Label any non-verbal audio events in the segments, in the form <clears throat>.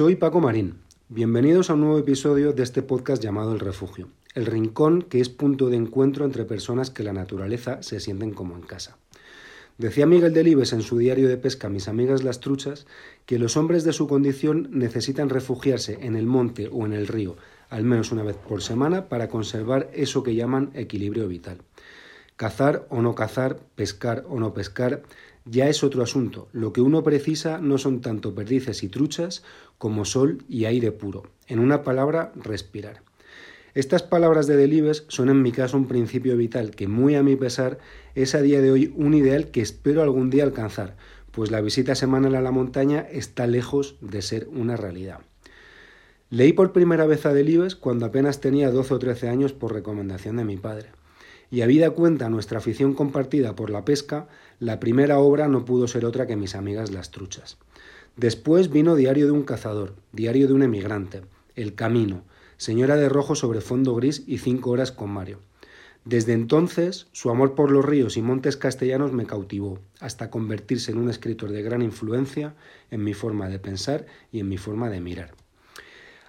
Soy Paco Marín. Bienvenidos a un nuevo episodio de este podcast llamado El Refugio, el rincón que es punto de encuentro entre personas que la naturaleza se sienten como en casa. Decía Miguel Delibes en su diario de pesca Mis amigas las truchas que los hombres de su condición necesitan refugiarse en el monte o en el río al menos una vez por semana para conservar eso que llaman equilibrio vital. Cazar o no cazar, pescar o no pescar, ya es otro asunto. Lo que uno precisa no son tanto perdices y truchas como sol y aire puro. En una palabra, respirar. Estas palabras de Delibes son en mi caso un principio vital que muy a mi pesar es a día de hoy un ideal que espero algún día alcanzar, pues la visita semanal a la montaña está lejos de ser una realidad. Leí por primera vez a Delibes cuando apenas tenía 12 o 13 años por recomendación de mi padre y habida cuenta nuestra afición compartida por la pesca, la primera obra no pudo ser otra que mis amigas las truchas. Después vino Diario de un cazador, Diario de un emigrante, El Camino, Señora de Rojo sobre fondo gris y Cinco horas con Mario. Desde entonces, su amor por los ríos y montes castellanos me cautivó, hasta convertirse en un escritor de gran influencia en mi forma de pensar y en mi forma de mirar.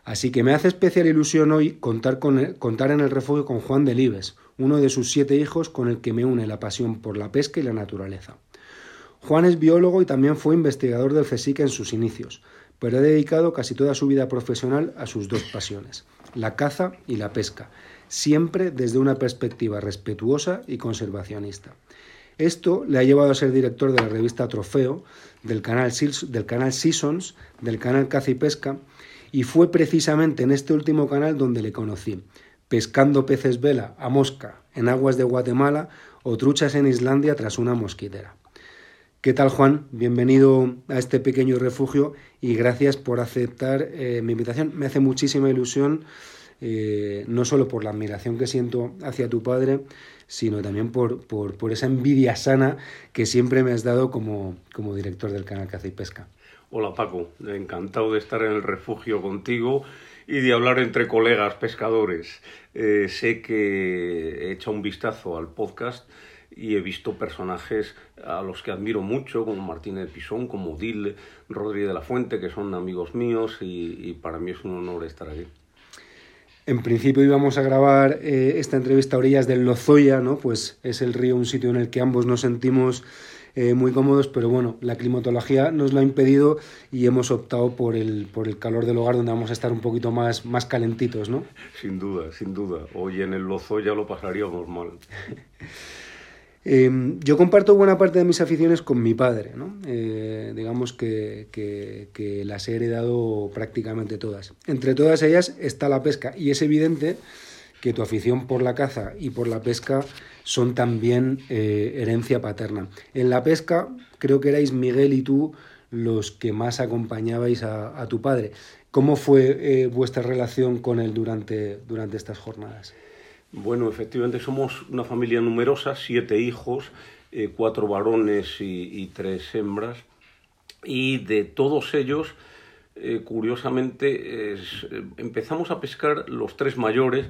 Así que me hace especial ilusión hoy contar, con contar en el refugio con Juan Delibes, uno de sus siete hijos con el que me une la pasión por la pesca y la naturaleza. Juan es biólogo y también fue investigador del CSIC en sus inicios, pero ha dedicado casi toda su vida profesional a sus dos pasiones, la caza y la pesca, siempre desde una perspectiva respetuosa y conservacionista. Esto le ha llevado a ser director de la revista Trofeo, del canal, del canal Seasons, del canal Caza y Pesca, y fue precisamente en este último canal donde le conocí, pescando peces vela a mosca en aguas de Guatemala o truchas en Islandia tras una mosquitera. ¿Qué tal Juan? Bienvenido a este pequeño refugio y gracias por aceptar eh, mi invitación. Me hace muchísima ilusión, eh, no solo por la admiración que siento hacia tu padre, sino también por, por, esa envidia sana que siempre me has dado como, como director del canal Caza y Pesca. Hola Paco, encantado de estar en el refugio contigo y de hablar entre colegas pescadores. Eh, sé que he echado un vistazo al podcast y he visto personajes a los que admiro mucho, como Martínez Pisón, como Dil, Rodríguez de la Fuente, que son amigos míos y, para mí es un honor estar aquí. En principio íbamos a grabar eh, esta entrevista a orillas del Lozoya, ¿no? Pues es el río un sitio en el que ambos nos sentimos eh, muy cómodos, pero bueno, la climatología nos lo ha impedido y hemos optado por el, por el calor del hogar donde vamos a estar un poquito más, más calentitos, ¿no? Sin duda, sin duda. Hoy en el Lozoya lo pasaríamos mal. <laughs> Em, yo comparto buena parte de mis aficiones con mi padre, ¿no? Eh, digamos que, las he heredado prácticamente todas. Entre todas ellas está la pesca y es evidente que tu afición por la caza y por la pesca son también eh, herencia paterna. En la pesca creo que erais Miguel y tú los que más acompañabais a, tu padre. ¿Cómo fue eh, vuestra relación con él durante, durante estas jornadas? Bueno, efectivamente somos una familia numerosa, siete hijos, eh, cuatro varones y, tres hembras, y de todos ellos, curiosamente, empezamos a pescar los tres mayores,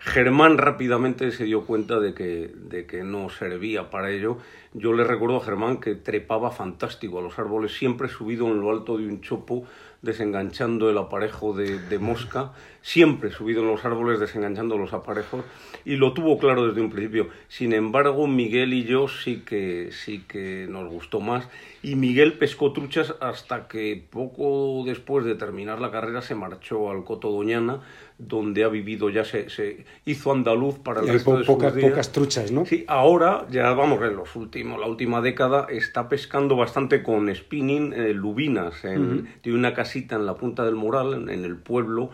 Germán rápidamente se dio cuenta de que, de que no servía para ello. Yo le recuerdo a Germán que trepaba fantástico a los árboles, siempre subido en lo alto de un chopo, desenganchando el aparejo de, de mosca, siempre subido en los árboles, desenganchando los aparejos, y lo tuvo claro desde un principio. Sin embargo, Miguel y yo sí que, sí que nos gustó más, y Miguel pescó truchas hasta que poco después de terminar la carrera se marchó al Coto Doñana, donde ha vivido, ya se, se hizo andaluz para el resto de pocas, sus días. pocas truchas, ¿no? Sí, ahora, ya vamos, en los últimos, la última década, está pescando bastante con spinning eh, lubinas. En, Tiene una casita en la Punta del Moral, en, el pueblo.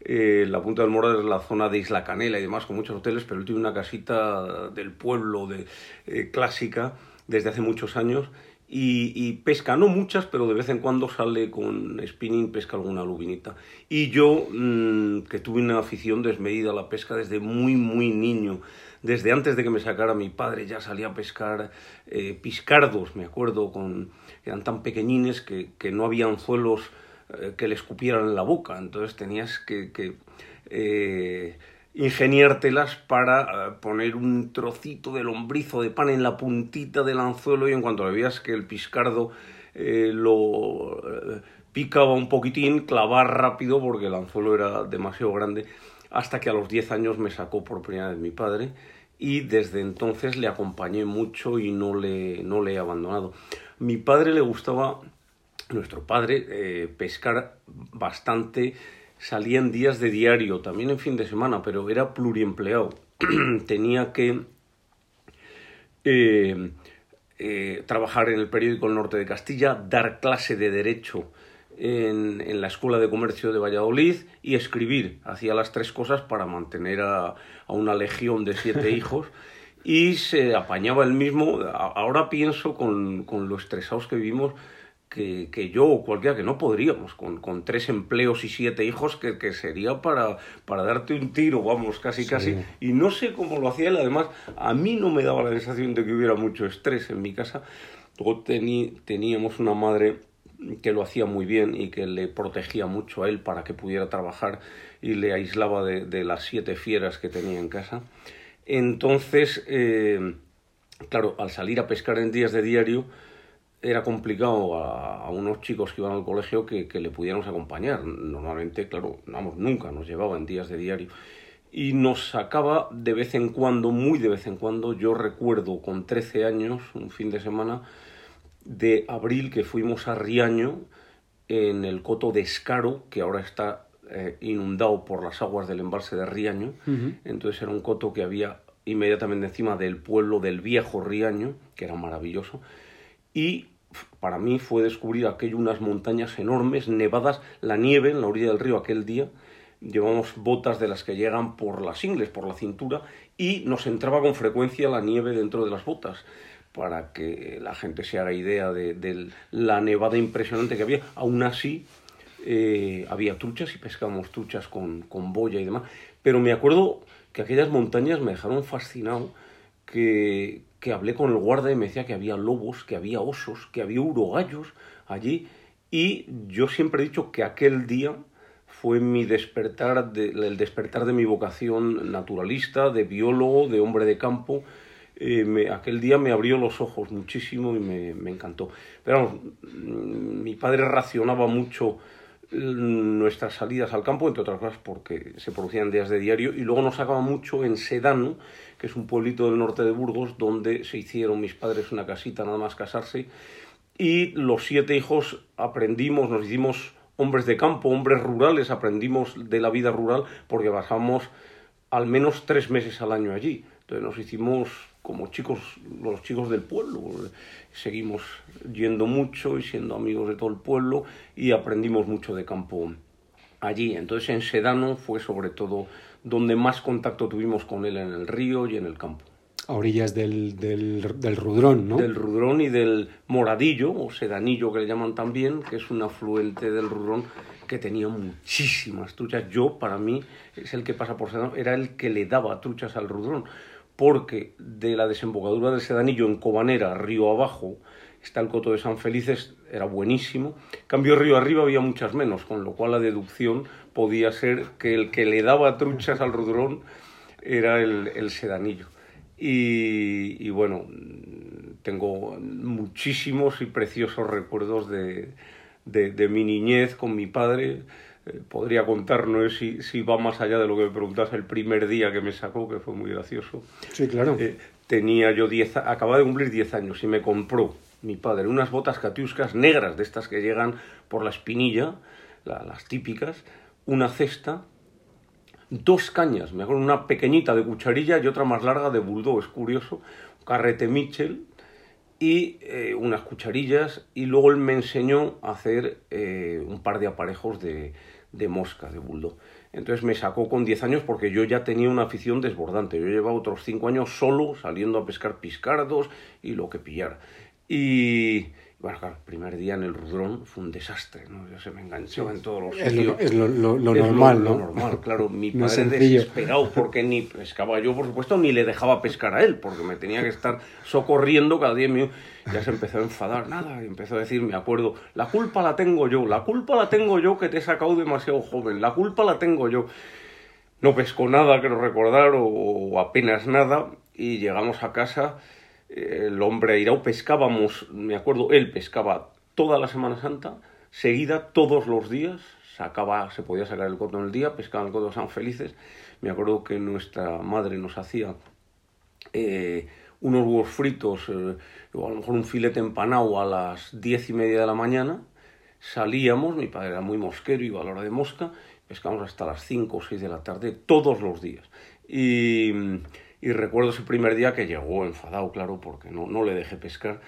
Eh, la Punta del Moral es la zona de Isla Canela y demás, con muchos hoteles, pero él tiene una casita del pueblo de, eh, clásica desde hace muchos años y, pesca, no muchas, pero de vez en cuando sale con spinning, pesca alguna lubinita. Y yo, mm, que tuve una afición desmedida a la pesca desde muy, muy niño, desde antes de que me sacara mi padre, ya salía a pescar eh, piscardos, me acuerdo, con, eran tan pequeñines que, que no había anzuelos eh, que le escupieran en la boca, entonces tenías que... que eh, ingeniártelas para eh, poner un trocito de lombrizo de pan en la puntita del anzuelo y en cuanto veías que el piscardo eh, lo eh, picaba un poquitín, clavar rápido porque el anzuelo era demasiado grande, hasta que a los 10 años me sacó por primera vez mi padre y desde entonces le acompañé mucho y no le, no le he abandonado. Mi padre le gustaba, nuestro padre, pescar bastante, salía en días de diario, también en fin de semana, pero era pluriempleado. <clears throat> Tenía que eh, eh, trabajar en el periódico El Norte de Castilla, dar clase de derecho en, en, la Escuela de Comercio de Valladolid y escribir. Hacía las tres cosas para mantener a, a una legión de siete <laughs> hijos y se apañaba él mismo. Ahora pienso con, con lo estresados que vivimos que, que, yo o cualquiera que no podríamos, con, con tres empleos y siete hijos, que, que, sería para, para darte un tiro, vamos, casi, sí. casi. Y no sé cómo lo hacía él, además, a mí no me daba la sensación de que hubiera mucho estrés en mi casa. Luego tení, teníamos una madre que lo hacía muy bien y que le protegía mucho a él para que pudiera trabajar y le aislaba de, de las siete fieras que tenía en casa. Entonces, eh, claro, al salir a pescar en días de diario, era complicado a, a, unos chicos que iban al colegio que, que, le pudiéramos acompañar. Normalmente, claro, vamos, nunca nos llevaba en días de diario. Y nos sacaba de vez en cuando, muy de vez en cuando, yo recuerdo con 13 años, un fin de semana de abril, que fuimos a Riaño, en el coto de Escaro, que ahora está eh, inundado por las aguas del embalse de Riaño. Uh -huh. Entonces era un coto que había inmediatamente encima del pueblo del viejo Riaño, que era maravilloso. Y para mí fue descubrir aquello unas montañas enormes, nevadas, la nieve en la orilla del río aquel día. Llevamos botas de las que llegan por las ingles, por la cintura, y nos entraba con frecuencia la nieve dentro de las botas para que la gente se haga idea de, la nevada impresionante que había. Aún así, eh, había truchas y pescábamos truchas con, con boya y demás. Pero me acuerdo que aquellas montañas me dejaron fascinado, que, que hablé con el guarda y me decía que había lobos, que había osos, que había urogallos allí. Y yo siempre he dicho que aquel día fue mi despertar, de, el despertar de mi vocación naturalista, de biólogo, de hombre de campo. Eh, aquel día me abrió los ojos muchísimo y me, me encantó. Pero vamos, mi padre racionaba mucho nuestras salidas al campo, entre otras cosas porque se producían días de diario, y luego nos sacaba mucho en Sedano, que es un pueblito del norte de Burgos, donde se hicieron mis padres una casita nada más casarse, y los siete hijos aprendimos, nos hicimos hombres de campo, hombres rurales, aprendimos de la vida rural porque bajamos al menos tres meses al año allí. Entonces nos hicimos como chicos, los chicos del pueblo. Seguimos yendo mucho y siendo amigos de todo el pueblo y aprendimos mucho de campo allí. Entonces en Sedano fue sobre todo donde más contacto tuvimos con él en el río y en el campo. A orillas del, del, del Rudrón, ¿no? Del Rudrón y del Moradillo, o Sedanillo que le llaman también, que es un afluente del Rudrón que tenía muchísimas truchas. Yo, para mí, es el que pasa por Sedano, era el que le daba truchas al Rudrón porque de la desembocadura del Sedanillo en Cobanera, río abajo, está el coto de San Felices, era buenísimo. Cambio río arriba había muchas menos, con lo cual la deducción podía ser que el que le daba truchas al rudrón era el, el Sedanillo. Y, y, bueno, tengo muchísimos y preciosos recuerdos de, de, de mi niñez con mi padre eh, podría contar, no sé si, si va más allá de lo que me preguntas el primer día que me sacó, que fue muy gracioso. Sí, claro. Eh, tenía yo 10, acababa de cumplir 10 años y me compró mi padre unas botas catiuscas negras, de estas que llegan por la espinilla, la, las típicas, una cesta, dos cañas, me acuerdo una pequeñita de cucharilla y otra más larga de bulldog, es curioso, carrete Mitchell, y eh, unas cucharillas y luego él me enseñó a hacer eh, un par de aparejos de, de mosca, de bulldog. Entonces me sacó con 10 años porque yo ya tenía una afición desbordante. Yo llevaba otros 5 años solo saliendo a pescar piscardos y lo que pillara. Y bueno, claro, el primer día en el Rudrón fue un desastre, ¿no? Ya se me enganchó en todos los es sitios. Lo, es lo, lo, lo es normal, lo, ¿no? Lo normal, claro. Mi <laughs> no padre desesperado porque ni pescaba yo, por supuesto, ni le dejaba pescar a él, porque me tenía que estar socorriendo cada día mío. Ya se empezó a enfadar, nada, y empezó a decir, me acuerdo, la culpa la tengo yo, la culpa la tengo yo que te he sacado demasiado joven, la culpa la tengo yo. No pescó nada, quiero recordar, o, o apenas nada, y llegamos a casa el hombre airado pescábamos, me acuerdo, él pescaba toda la Semana Santa, seguida todos los días, sacaba, se podía sacar el coto en el día, pescaban el coto, estaban felices. Me acuerdo que nuestra madre nos hacía eh, unos huevos fritos, eh, o a lo mejor un filete empanado a las diez y media de la mañana. Salíamos, mi padre era muy mosquero, iba a la hora de mosca, pescamos hasta las cinco o seis de la tarde todos los días. Y, y recuerdo ese primer día que llegó enfadado, claro, porque no, no le dejé pescar.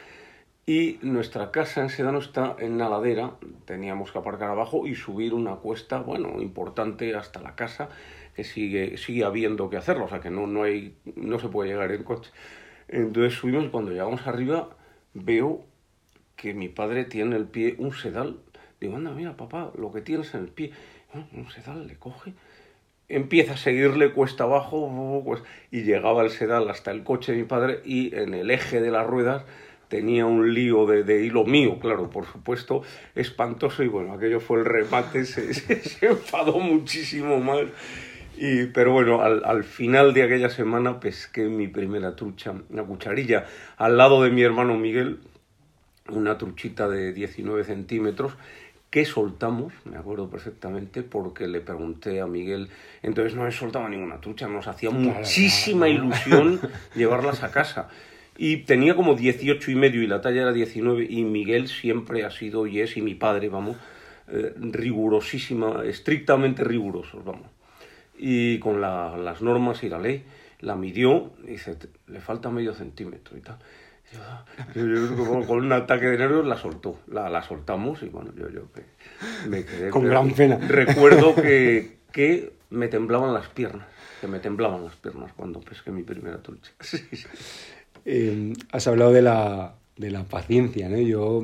Y nuestra casa en Sedano está en una ladera, teníamos que aparcar abajo y subir una cuesta, bueno, importante hasta la casa, que sigue, sigue habiendo que hacerlo, o sea que no, no, hay, no se puede llegar en coche. Entonces subimos y cuando llegamos arriba veo que mi padre tiene en el pie un sedal. Digo, anda, mira, papá, lo que tienes en el pie. Ah, un sedal, le coge. Empieza a seguirle cuesta abajo pues, y llegaba el sedal hasta el coche de mi padre y en el eje de las ruedas tenía un lío de, de hilo mío, claro, por supuesto, espantoso y bueno, aquello fue el remate, <laughs> se, se, se enfadó muchísimo más. Y, pero bueno, al, al, final de aquella semana pesqué mi primera trucha, una cucharilla, al lado de mi hermano Miguel, una truchita de 19 centímetros que soltamos, me acuerdo perfectamente, porque le pregunté a Miguel, entonces no he soltado ninguna trucha, nos hacía muchísima ilusión <laughs> llevarlas a casa. Y tenía como 18 y medio y la talla era 19 y Miguel siempre ha sido y es, y mi padre, vamos, eh, rigurosísima, estrictamente rigurosos, vamos y con la, las normas y la ley la midió y dice, le falta medio centímetro y tal. Y yo, con un ataque de nervios la soltó, la, la soltamos y bueno, yo, yo me quedé... Con gran pena. Recuerdo que, <laughs> que me temblaban las piernas, que me temblaban las piernas cuando pesqué mi primera trucha. <laughs> Sí, sí. Eh, has hablado de la, de la paciencia, ¿no? Yo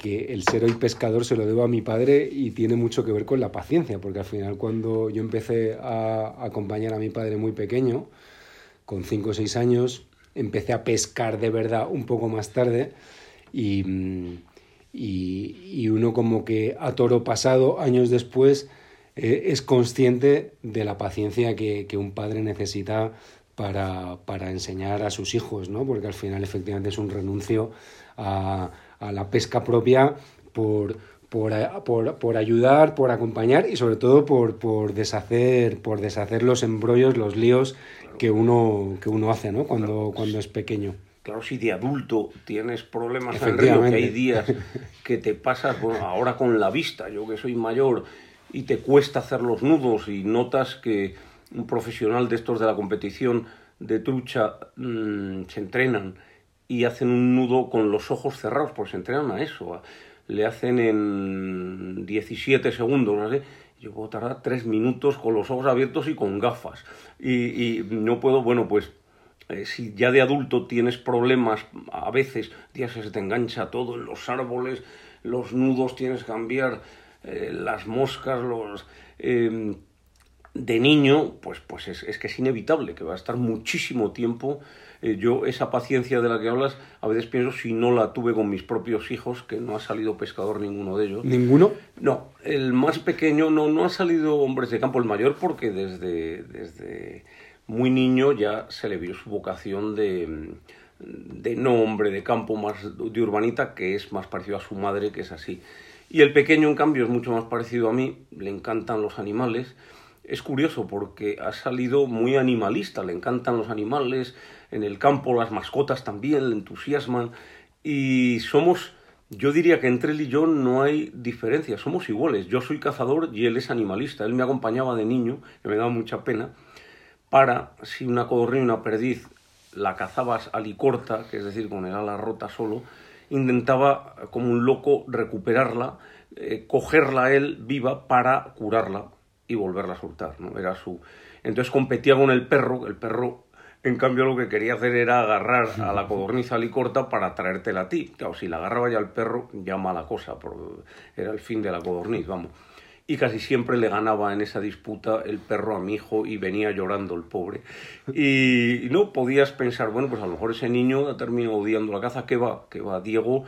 que el ser hoy pescador se lo debo a mi padre y tiene mucho que ver con la paciencia, porque al final cuando yo empecé a acompañar a mi padre muy pequeño, con 5 o 6 años, empecé a pescar de verdad un poco más tarde y, y, y uno como que a toro pasado, años después, eh, es consciente de la paciencia que, que un padre necesita para, para, enseñar a sus hijos, ¿no? porque al final efectivamente es un renuncio a a la pesca propia por, por, por, por, ayudar, por acompañar y sobre todo por, por, deshacer, por deshacer los embrollos, los líos claro. que, uno, que uno hace ¿no? cuando, claro. cuando es pequeño. Claro, si de adulto tienes problemas en río, que hay días que te pasas, bueno, ahora con la vista, yo que soy mayor, y te cuesta hacer los nudos y notas que un profesional de estos de la competición de trucha mmm, se entrenan y hacen un nudo con los ojos cerrados, pues se entrenan a eso. Le hacen en 17 segundos, no sé. Yo puedo tardar 3 minutos con los ojos abiertos y con gafas. Y, no puedo, bueno, pues eh, si ya de adulto tienes problemas, a veces, días se te engancha todo en los árboles, los nudos tienes que cambiar, eh, las moscas, los... Eh, de niño, pues, pues es, es, que es inevitable, que va a estar muchísimo tiempo. Eh, yo, esa paciencia de la que hablas, a veces pienso si no la tuve con mis propios hijos, que no ha salido pescador ninguno de ellos. ¿Ninguno? No, el más pequeño no, no ha salido hombres de campo, el mayor porque desde, desde muy niño ya se le vio su vocación de, de no hombre de campo, más de urbanita, que es más parecido a su madre, que es así. Y el pequeño, en cambio, es mucho más parecido a mí, le encantan los animales es curioso porque ha salido muy animalista, le encantan los animales, en el campo las mascotas también le entusiasman y somos, yo diría que entre él y yo no hay diferencia, somos iguales, yo soy cazador y él es animalista, él me acompañaba de niño, que me daba mucha pena, para si una codorniz y una perdiz la cazabas alicorta, que es decir, con el ala rota solo, intentaba como un loco recuperarla, eh, cogerla él viva para curarla y volverla a soltar, ¿no? Era su... Entonces competía con el perro, el perro en cambio lo que quería hacer era agarrar a la codorniz alicorta para traértela a ti. Claro, si la agarraba ya el perro, ya mala cosa, era el fin de la codorniz, vamos. Y casi siempre le ganaba en esa disputa el perro a mi hijo y venía llorando el pobre. Y no podías pensar, bueno, pues a lo mejor ese niño ha terminado odiando la caza. ¿Qué va? ¿Qué va? Diego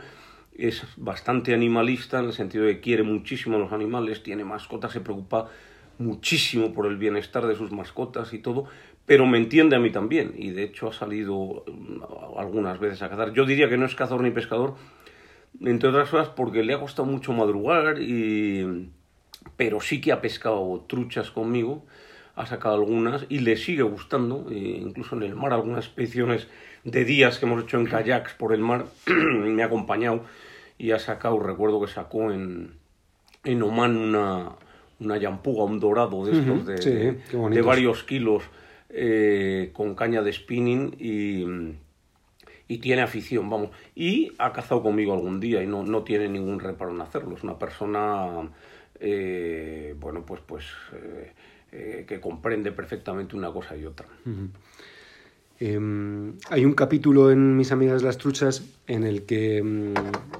es bastante animalista en el sentido de que quiere muchísimo a los animales, tiene mascotas, se preocupa muchísimo por el bienestar de sus mascotas y todo, pero me entiende a mí también y de hecho ha salido mm, algunas veces a cazar. Yo diría que no es cazador ni pescador, entre otras cosas porque le ha costado mucho madrugar, y... pero sí que ha pescado truchas conmigo, ha sacado algunas y le sigue gustando, e incluso en el mar algunas expediciones de días que hemos hecho en kayaks por el mar, <clears throat> me ha acompañado y ha sacado, recuerdo que sacó en, en Oman una, una yampuga, un dorado de estos de, varios kilos eh, con caña de spinning y, y, tiene afición, vamos. Y ha cazado conmigo algún día y no, no tiene ningún reparo en hacerlo. Es una persona, eh, bueno, pues, pues eh, que comprende perfectamente una cosa y otra. Em, hay un capítulo en Mis amigas las truchas en el que, em,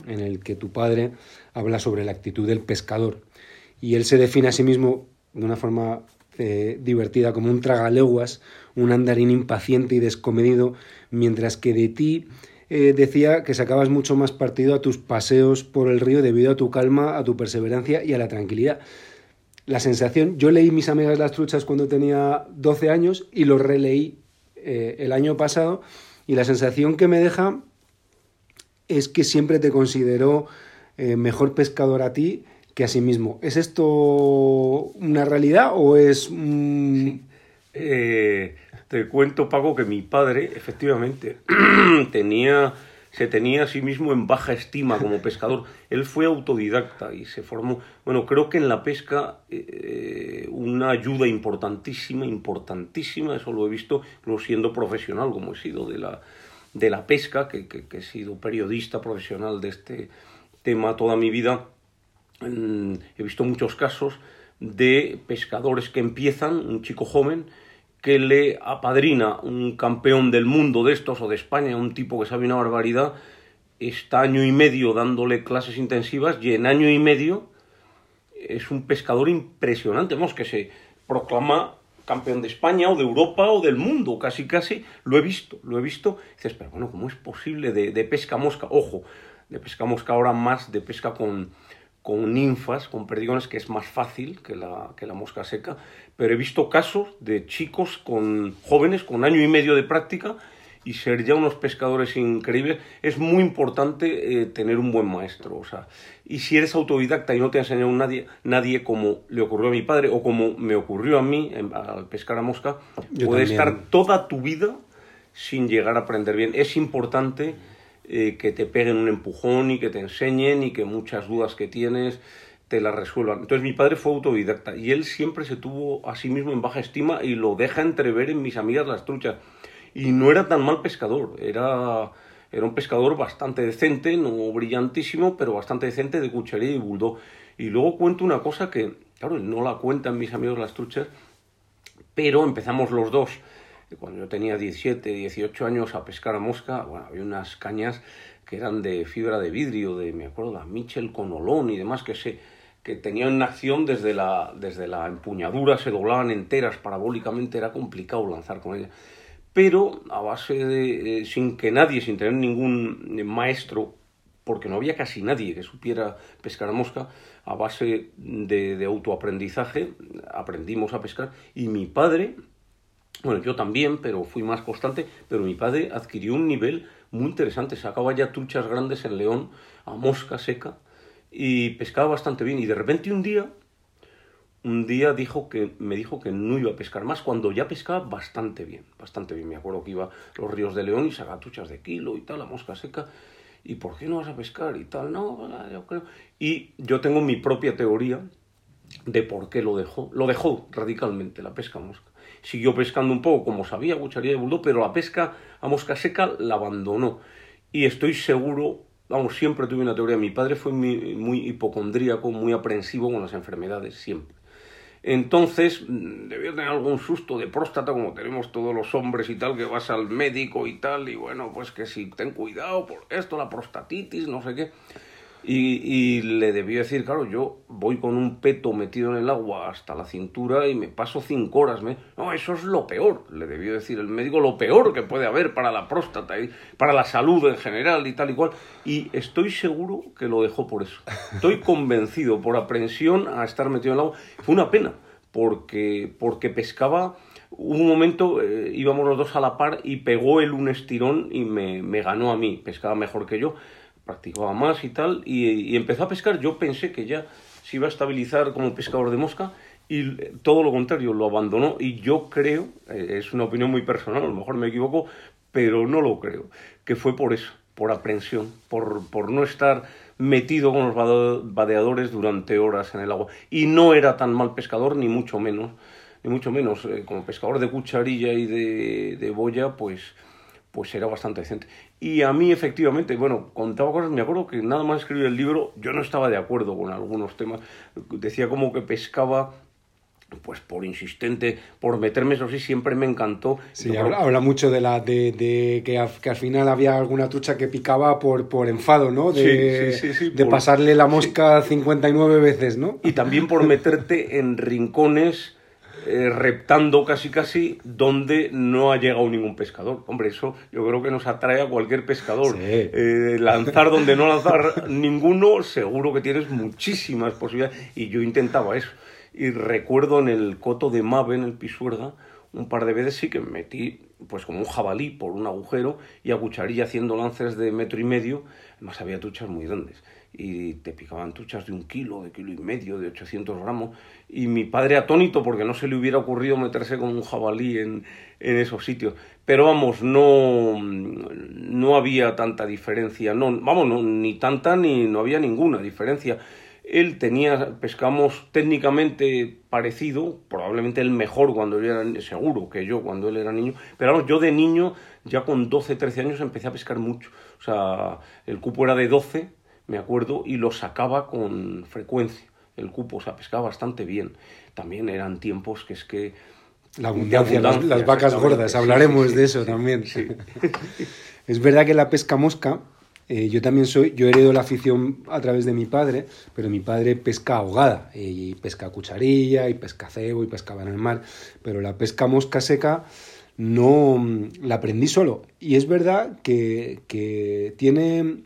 en el que tu padre habla sobre la actitud del pescador y él se define a sí mismo de una forma eh, divertida como un tragaleguas, un andarín impaciente y descomedido, mientras que de ti eh, decía que sacabas mucho más partido a tus paseos por el río debido a tu calma, a tu perseverancia y a la tranquilidad. La sensación, yo leí Mis amigas las truchas cuando tenía 12 años y lo releí eh, el año pasado y la sensación que me deja es que siempre te consideró mejor pescador a ti que a sí mismo. ¿Es esto una realidad o es... Eh, te cuento, Paco, que mi padre efectivamente <clears throat> tenía se tenía a sí mismo en baja estima como pescador. Él fue autodidacta y se formó, bueno, creo que en la pesca eh, una ayuda importantísima, importantísima, eso lo he visto no siendo profesional como he sido de la, de la pesca, que, he sido periodista profesional de este tema toda mi vida. He visto muchos casos de pescadores que empiezan, un chico joven, que le apadrina un campeón del mundo de estos o de España, un tipo que sabe una barbaridad, está año y medio dándole clases intensivas y en año y medio es un pescador impresionante, vemos que se proclama campeón de España o de Europa o del mundo, casi casi, lo he visto, lo he visto, dices, pero bueno, ¿cómo es posible de, de pesca mosca? Ojo, de pesca mosca ahora más de pesca con, con ninfas, con perdigones, que es más fácil que la, que la mosca seca, pero he visto casos de chicos con jóvenes con año y medio de práctica y ser ya unos pescadores increíbles. Es muy importante eh, tener un buen maestro, o sea, y si eres autodidacta y no te ha enseñado nadie, nadie como le ocurrió a mi padre o como me ocurrió a mí al pescar a mosca, puede estar toda tu vida sin llegar a aprender bien. Es importante eh, que te peguen un empujón y que te enseñen y que muchas dudas que tienes te las resuelvan. Entonces mi padre fue autodidacta y él siempre se tuvo a sí mismo en baja estima y lo deja entrever en mis amigas las truchas. Y no era tan mal pescador, era, era un pescador bastante decente, no brillantísimo, pero bastante decente de cuchería y bulldog. Y luego cuento una cosa que, claro, no la cuentan mis amigos las truchas, pero empezamos los dos cuando yo tenía 17, 18 años a pescar a mosca, bueno, había unas cañas que eran de fibra de vidrio, de, me acuerdo, la Michel con olón y demás, que se que tenían acción desde la, desde la empuñadura, se doblaban enteras parabólicamente, era complicado lanzar con ellas. Pero a base de, eh, sin que nadie, sin tener ningún maestro, porque no había casi nadie que supiera pescar a mosca, a base de, de autoaprendizaje, aprendimos a pescar y mi padre bueno, yo también, pero fui más constante, pero mi padre adquirió un nivel muy interesante, sacaba ya truchas grandes en León a mosca seca y pescaba bastante bien y de repente un día un día dijo que me dijo que no iba a pescar más cuando ya pescaba bastante bien, bastante bien. Me acuerdo que iba a los ríos de León y sacaba truchas de kilo y tal, a mosca seca. ¿Y por qué no vas a pescar y tal? No, yo creo. Y yo tengo mi propia teoría de por qué lo dejó. Lo dejó radicalmente la pesca mosca siguió pescando un poco como sabía, cucharía de bulldog, pero la pesca a mosca seca la abandonó. Y estoy seguro, vamos, siempre tuve una teoría, mi padre fue muy, muy hipocondríaco, muy aprensivo con las enfermedades, siempre. Entonces, mm, debió tener algún susto de próstata, como tenemos todos los hombres y tal, que vas al médico y tal, y bueno, pues que si ten cuidado por esto, la prostatitis, no sé qué. Y, le debió decir, claro, yo voy con un peto metido en el agua hasta la cintura y me paso cinco horas. Me... No, eso es lo peor, le debió decir el médico, lo peor que puede haber para la próstata y para la salud en general y tal y cual. Y estoy seguro que lo dejó por eso. Estoy <laughs> convencido, por aprensión a estar metido en el agua. Fue una pena, porque, porque pescaba... un momento, eh, íbamos los dos a la par y pegó él un estirón y me, me ganó a mí, pescaba mejor que yo practicaba más y tal, y, empezó a pescar. Yo pensé que ya se iba a estabilizar como pescador de mosca y todo lo contrario, lo abandonó y yo creo, eh, es una opinión muy personal, a lo mejor me equivoco, pero no lo creo, que fue por eso, por aprensión, por, por no estar metido con los vadeadores durante horas en el agua. Y no era tan mal pescador, ni mucho menos, ni mucho menos. Eh, como pescador de cucharilla y de, de boya, pues pues era bastante decente. Y a mí, efectivamente, bueno, contaba cosas, me acuerdo que nada más escribir el libro, yo no estaba de acuerdo con algunos temas. Decía como que pescaba pues por insistente, por meterme, eso sí, siempre me encantó. Sí, habla, mucho de la de, de que, que, al final había alguna trucha que picaba por, por enfado, ¿no? De, sí, sí, sí, de pasarle la mosca 59 veces, ¿no? Y también por <laughs> meterte en rincones eh, reptando casi casi donde no ha llegado ningún pescador. Hombre, eso yo creo que nos atrae a cualquier pescador. Eh, lanzar donde no lanzar ninguno, seguro que tienes muchísimas posibilidades. Y yo intentaba eso. Y recuerdo en el coto de Mave, en el Pisuerga, un par de veces sí que me metí pues como un jabalí por un agujero y a cucharilla haciendo lances de metro y medio. Además había tuchas muy grandes y te picaban tuchas de un kilo, de kilo y medio, de 800 gramos. Y mi padre atónito porque no se le hubiera ocurrido meterse con un jabalí en, en esos sitios. Pero vamos, no, no había tanta diferencia. No, vamos, no, ni tanta ni no había ninguna diferencia. Él tenía, pescamos técnicamente parecido, probablemente el mejor cuando él era, seguro que yo cuando él era niño, pero vamos, yo de niño, ya con 12, 13 años empecé a pescar mucho. O sea, el cupo era de 12 me acuerdo, y lo sacaba con frecuencia. El cupo, o sea, pescaba bastante bien. También eran tiempos que es que... La abundancia, las, vacas gordas, hablaremos de eso también. <laughs> Es verdad que la pesca mosca, eh, yo también soy, yo heredo la afición a través de mi padre, pero mi padre pesca ahogada, y pesca cucharilla, y pesca cebo, y pescaba en el mar, pero la pesca mosca seca no la aprendí solo. Y es verdad que, que tiene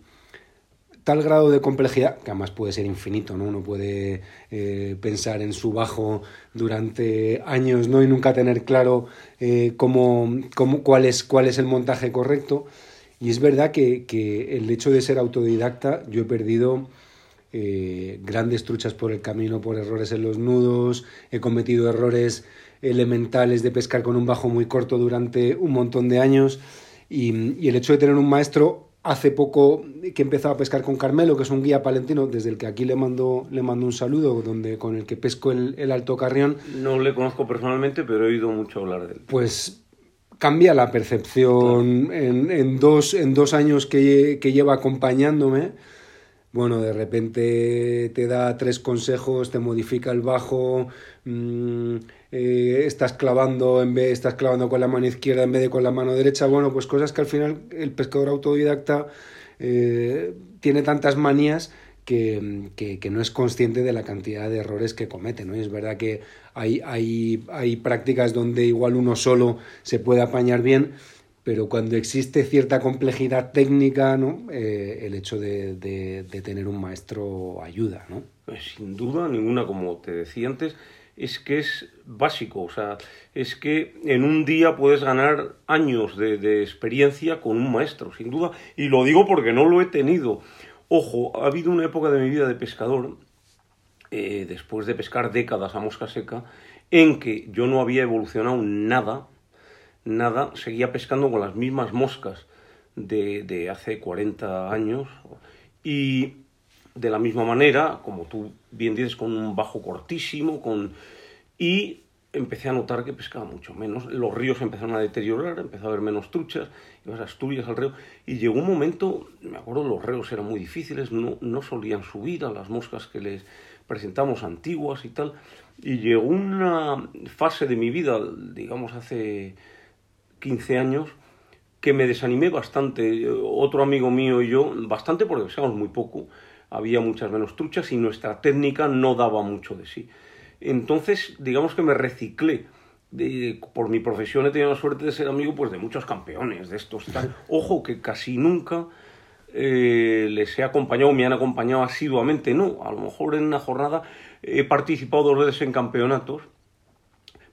tal grado de complejidad, que además puede ser infinito, ¿no? Uno puede eh, pensar en su bajo durante años, ¿no? Y nunca tener claro eh, cómo, cómo, cuál, es, cuál es el montaje correcto. Y es verdad que, el hecho de ser autodidacta, yo he perdido eh, grandes truchas por el camino, por errores en los nudos, he cometido errores elementales de pescar con un bajo muy corto durante un montón de años. Y el hecho de tener un maestro hace poco que he empezado a pescar con Carmelo, que es un guía palentino, desde el que aquí le mando, le mando un saludo, donde, con el que pesco el, Alto Carrión. No le conozco personalmente, pero he oído mucho hablar de él. Pues cambia la percepción en, en, dos, en dos años que, que lleva acompañándome bueno, de repente te da tres consejos, te modifica el bajo, mm, eh, estás clavando en vez, estás clavando con la mano izquierda en vez de con la mano derecha, bueno, pues cosas que al final el pescador autodidacta eh, tiene tantas manías que, que, no es consciente de la cantidad de errores que comete, ¿no? es verdad que hay, hay, hay prácticas donde igual uno solo se puede apañar bien, pero cuando existe cierta complejidad técnica, ¿no? Eh, el hecho de, de, tener un maestro ayuda, ¿no? Pues sin duda ninguna, como te decía antes, es que es básico, o sea, es que en un día puedes ganar años de, de experiencia con un maestro, sin duda, y lo digo porque no lo he tenido. Ojo, ha habido una época de mi vida de pescador, eh, después de pescar décadas a mosca seca, en que yo no había evolucionado nada, nada, seguía pescando con las mismas moscas de, de hace 40 años y de la misma manera, como tú bien dices, con un bajo cortísimo, con... y empecé a notar que pescaba mucho menos. Los ríos empezaron a deteriorar, empezó a haber menos truchas, ibas a Asturias al río, y llegó un momento, me acuerdo, los ríos eran muy difíciles, no, no solían subir a las moscas que les presentamos antiguas y tal, y llegó una fase de mi vida, digamos hace 15 años que me desanimé bastante. Otro amigo mío y yo, bastante porque pescamos muy poco, había muchas menos truchas y nuestra técnica no daba mucho de sí. Entonces, digamos que me reciclé. por mi profesión he tenido la suerte de ser amigo pues, de muchos campeones, de estos. Ojo que casi nunca eh, les he acompañado, me han acompañado asiduamente, no. A lo mejor en una jornada he participado dos veces en campeonatos,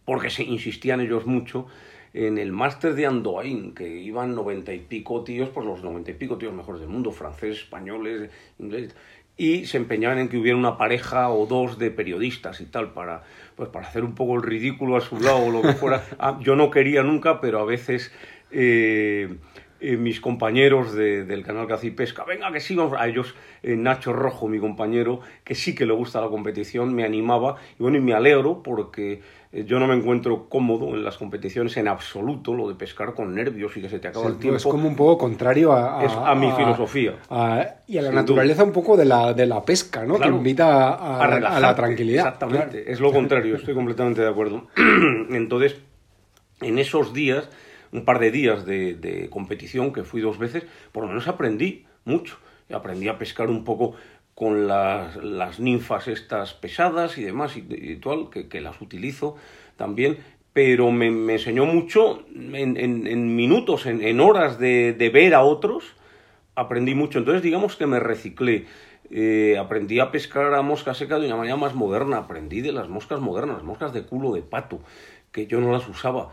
porque se insistían ellos mucho en el máster de Andoain, que iban noventa y pico tíos, por los noventa y pico tíos mejores del mundo, franceses, españoles, ingleses, y se empeñaban en que hubiera una pareja o dos de periodistas y tal, para, pues, para hacer un poco el ridículo a su lado o lo que fuera. <laughs> Ah, yo no quería nunca, pero a veces... Eh, eh, mis compañeros del canal Caza y Pesca, venga que sí, vamos a ellos, eh, Nacho Rojo, mi compañero, que sí que le gusta la competición, me animaba y bueno, y me alegro porque yo no me encuentro cómodo en las competiciones en absoluto, lo de pescar con nervios y que se te acaba el tiempo. Es como un poco contrario a, a, mi filosofía. y a la naturaleza un poco de la, de la pesca, ¿no? que invita a, la tranquilidad. Exactamente, es lo contrario, estoy completamente de acuerdo. <clears throat> Entonces, en esos días un par de días de, competición, que fui dos veces, por lo menos aprendí mucho. Aprendí a pescar un poco con las, las ninfas estas pesadas y demás, y, tal, que, las utilizo también, pero me, enseñó mucho en, en, minutos, en, horas de, de, ver a otros, aprendí mucho. Entonces, digamos que me reciclé. Eh, aprendí a pescar a mosca seca de una manera más moderna, aprendí de las moscas modernas, moscas de culo de pato, que yo no las usaba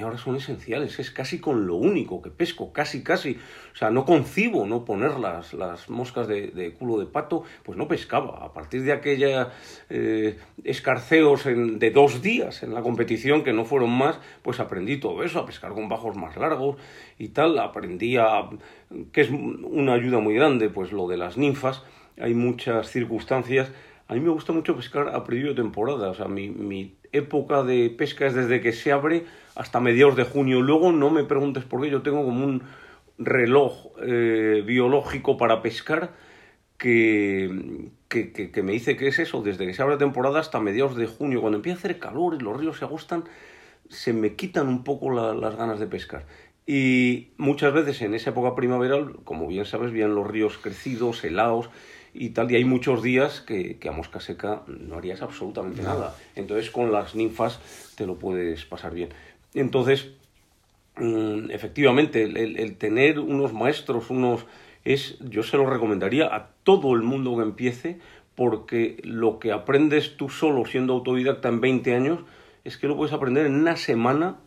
ahora son esenciales, es casi con lo único que pesco, casi, casi. O sea, no concibo no poner las, las moscas de, culo de pato, pues no pescaba. A partir de aquella eh, escarceos de dos días en la competición, que no fueron más, pues aprendí todo eso, a pescar con bajos más largos y tal. Aprendí a, que es una ayuda muy grande, pues lo de las ninfas. Hay muchas circunstancias. A mí me gusta mucho pescar a principio de temporada, o sea, mi, mi época de pesca es desde que se abre hasta mediados de junio. Luego no me preguntes por qué, yo tengo como un reloj eh, biológico para pescar que, que, me dice que es eso, desde que se abre temporada hasta mediados de junio. Cuando empieza a hacer calor y los ríos se agostan, se me quitan un poco las ganas de pescar. Y muchas veces en esa época primaveral, como bien sabes, vienen los ríos crecidos, helados, y tal, y hay muchos días que, a mosca seca no harías absolutamente nada. Entonces con las ninfas te lo puedes pasar bien. Entonces, mm, efectivamente, el, tener unos maestros, unos es, yo se lo recomendaría a todo el mundo que empiece, porque lo que aprendes tú solo siendo autodidacta en 20 años, es que lo puedes aprender en una semana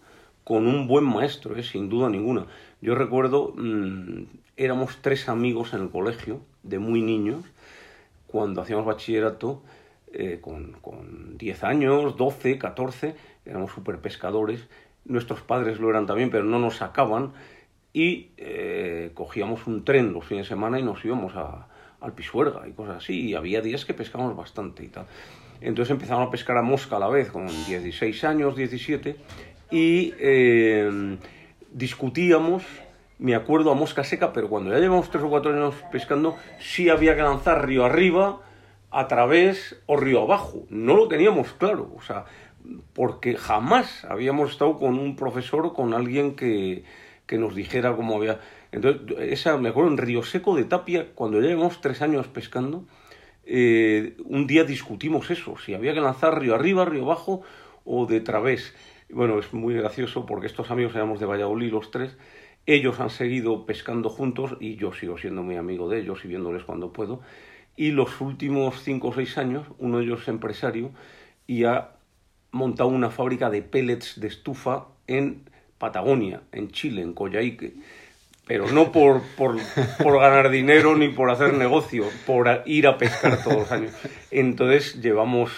con un buen maestro, ¿eh? sin duda ninguna. Yo recuerdo, mm, éramos tres amigos en el colegio, de muy niños, cuando hacíamos bachillerato, eh, con, con 10 años, 12, 14, éramos super pescadores. Nuestros padres lo eran también, pero no nos sacaban. Y eh, cogíamos un tren los fines de semana y nos íbamos a, al Pisuerga y cosas así. Y había días que pescábamos bastante y tal. Entonces empezamos a pescar a mosca a la vez, con 16 años, 17. Y eh, discutíamos me acuerdo a mosca seca, pero cuando ya llevamos tres o cuatro años pescando, sí había que lanzar río arriba, a través o río abajo. No lo teníamos claro, o sea, porque jamás habíamos estado con un profesor o con alguien que, que nos dijera cómo había... Entonces, esa, me acuerdo en Río Seco de Tapia, cuando ya llevamos tres años pescando, eh, un día discutimos eso, si había que lanzar río arriba, río abajo o de través. Bueno, es muy gracioso porque estos amigos éramos de Valladolid los tres, ellos han seguido pescando juntos y yo sigo siendo muy amigo de ellos y viéndoles cuando puedo. Y los últimos cinco o seis años, uno de ellos es empresario y ha montado una fábrica de pellets de estufa en Patagonia, en Chile, en Coyhaique. Pero no por, por, ganar dinero ni por hacer negocio, por ir a pescar todos los años. Entonces llevamos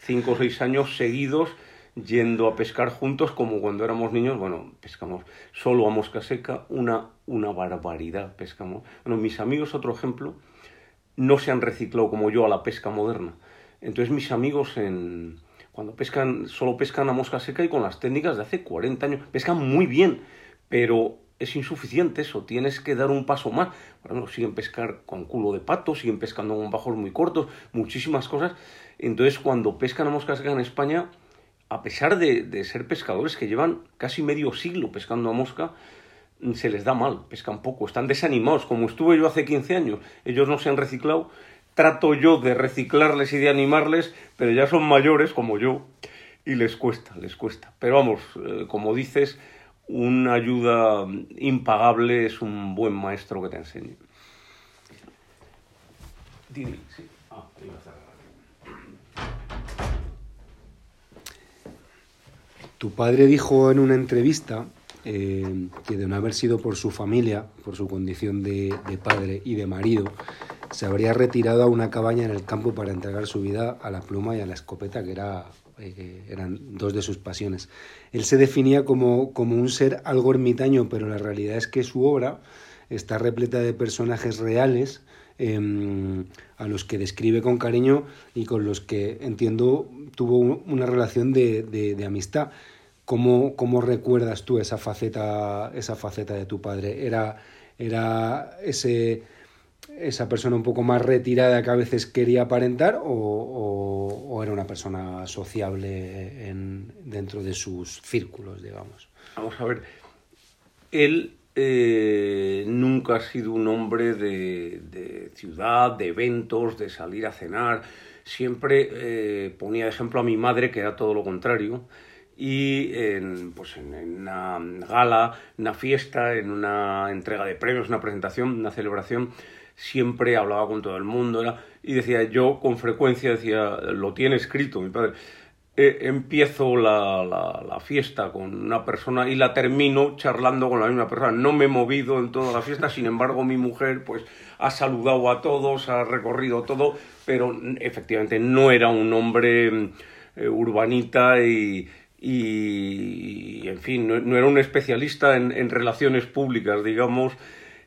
cinco o seis años seguidos yendo a pescar juntos como cuando éramos niños, bueno, pescamos solo a mosca seca, una, una barbaridad pescamos. Bueno, mis amigos, otro ejemplo, no se han reciclado como yo a la pesca moderna. Entonces mis amigos en, cuando pescan, solo pescan a mosca seca y con las técnicas de hace 40 años, pescan muy bien, pero es insuficiente eso, tienes que dar un paso más. Bueno, siguen pescar con culo de pato, siguen pescando con bajos muy cortos, muchísimas cosas. Entonces cuando pescan a mosca seca en España, a pesar de, ser pescadores que llevan casi medio siglo pescando a mosca, se les da mal, pescan poco, están desanimados, como estuve yo hace 15 años, ellos no se han reciclado, trato yo de reciclarles y de animarles, pero ya son mayores como yo y les cuesta, les cuesta. Pero vamos, eh, como dices, una ayuda impagable es un buen maestro que te enseñe. Didi, sí. Ah, Tu padre dijo en una entrevista eh, que de no haber sido por su familia, por su condición de, padre y de marido, se habría retirado a una cabaña en el campo para entregar su vida a la pluma y a la escopeta, que era, eh, eran dos de sus pasiones. Él se definía como, como un ser algo ermitaño, pero la realidad es que su obra está repleta de personajes reales em, a los que describe con cariño y con los que entiendo tuvo una relación de, de amistad. ¿Cómo, ¿Cómo, recuerdas tú esa faceta, esa faceta de tu padre? ¿Era, era ese, esa persona un poco más retirada que a veces quería aparentar o, o, era una persona sociable en, dentro de sus círculos, digamos? Vamos a ver, él eh, nunca ha sido un hombre de, de, ciudad, de eventos, de salir a cenar. Siempre eh, ponía de ejemplo a mi madre, que era todo lo contrario y en, pues en, una gala, una fiesta, en una entrega de premios, una presentación, una celebración, siempre hablaba con todo el mundo y decía, yo con frecuencia decía, lo tiene escrito mi padre, eh, empiezo la, la, fiesta con una persona y la termino charlando con la misma persona. No me he movido en toda la fiesta, sin embargo mi mujer pues ha saludado a todos, ha recorrido todo, pero efectivamente no era un hombre eh, urbanita y, y, en fin, no, era un especialista en, relaciones públicas, digamos,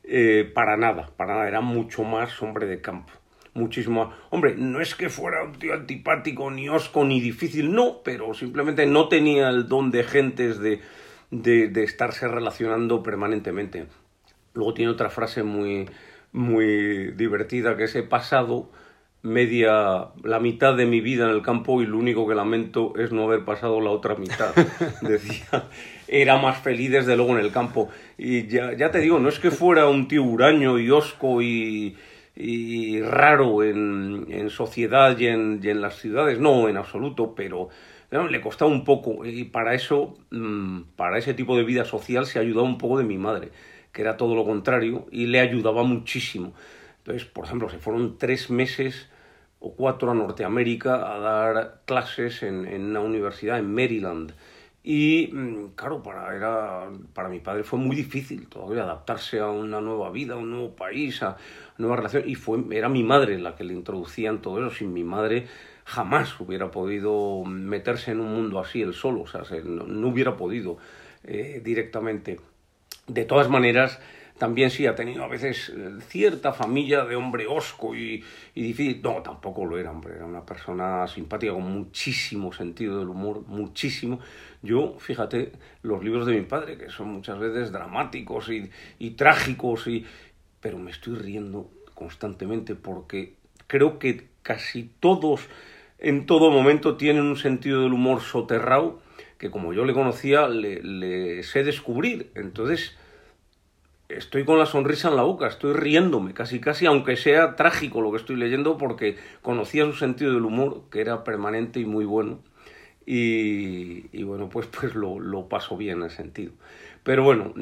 eh, para nada, para nada, era mucho más hombre de campo, muchísimo Hombre, no es que fuera un tío antipático, ni osco, ni difícil, no, pero simplemente no tenía el don de gentes de, de, de estarse relacionando permanentemente. Luego tiene otra frase muy, muy divertida que es he pasado media, la mitad de mi vida en el campo y lo único que lamento es no haber pasado la otra mitad. <laughs> Decía, era más feliz desde luego en el campo. Y ya, ya te digo, no es que fuera un tío huraño y osco y, y raro en, en sociedad y en, y en, las ciudades, no, en absoluto, pero le costaba un poco y para eso, mm, para ese tipo de vida social se ayudaba un poco de mi madre, que era todo lo contrario y le ayudaba muchísimo. Entonces, por ejemplo, se fueron tres meses o cuatro a Norteamérica a dar clases en, en una universidad en Maryland. Y mm, claro, para, era, para mi padre fue muy difícil todavía adaptarse a una nueva vida, a un nuevo país, a nueva relación. Y fue, era mi madre la que le introducía en todo eso. Sin mi madre jamás hubiera podido meterse en un mundo así él solo, o sea, no, hubiera podido eh, directamente. De todas maneras, también sí ha tenido a veces eh, cierta familia de hombre osco y, y, difícil. No, tampoco lo era, hombre. Era una persona simpática con muchísimo sentido del humor, muchísimo. Yo, fíjate, los libros de mi padre, que son muchas veces dramáticos y, y trágicos, y... pero me estoy riendo constantemente porque creo que casi todos en todo momento tienen un sentido del humor soterrado que como yo le conocía le, le sé descubrir. Entonces, estoy con la sonrisa en la boca, estoy riéndome, casi casi, aunque sea trágico lo que estoy leyendo, porque conocía su sentido del humor, que era permanente y muy bueno. Y, y bueno, pues, pues lo, lo, paso bien en ese sentido. Pero bueno,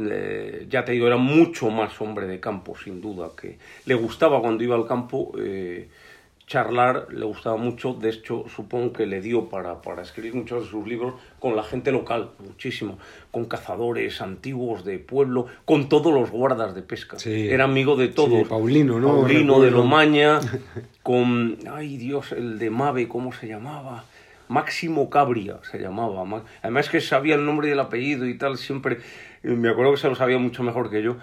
ya te digo, era mucho más hombre de campo, sin duda, que le gustaba cuando iba al campo. Eh, charlar le gustaba mucho, de hecho supongo que le dio para, para escribir muchos de sus libros con la gente local, muchísimo, con cazadores antiguos de pueblo, con todos los guardas de pesca. Era amigo de todos. Paulino, ¿no? Paulino de Lomaña, <laughs> con, ay Dios, el de Mave, ¿cómo se llamaba? Máximo Cabria se llamaba. Además que sabía el nombre y el apellido y tal, siempre, me acuerdo que se lo sabía mucho mejor que yo.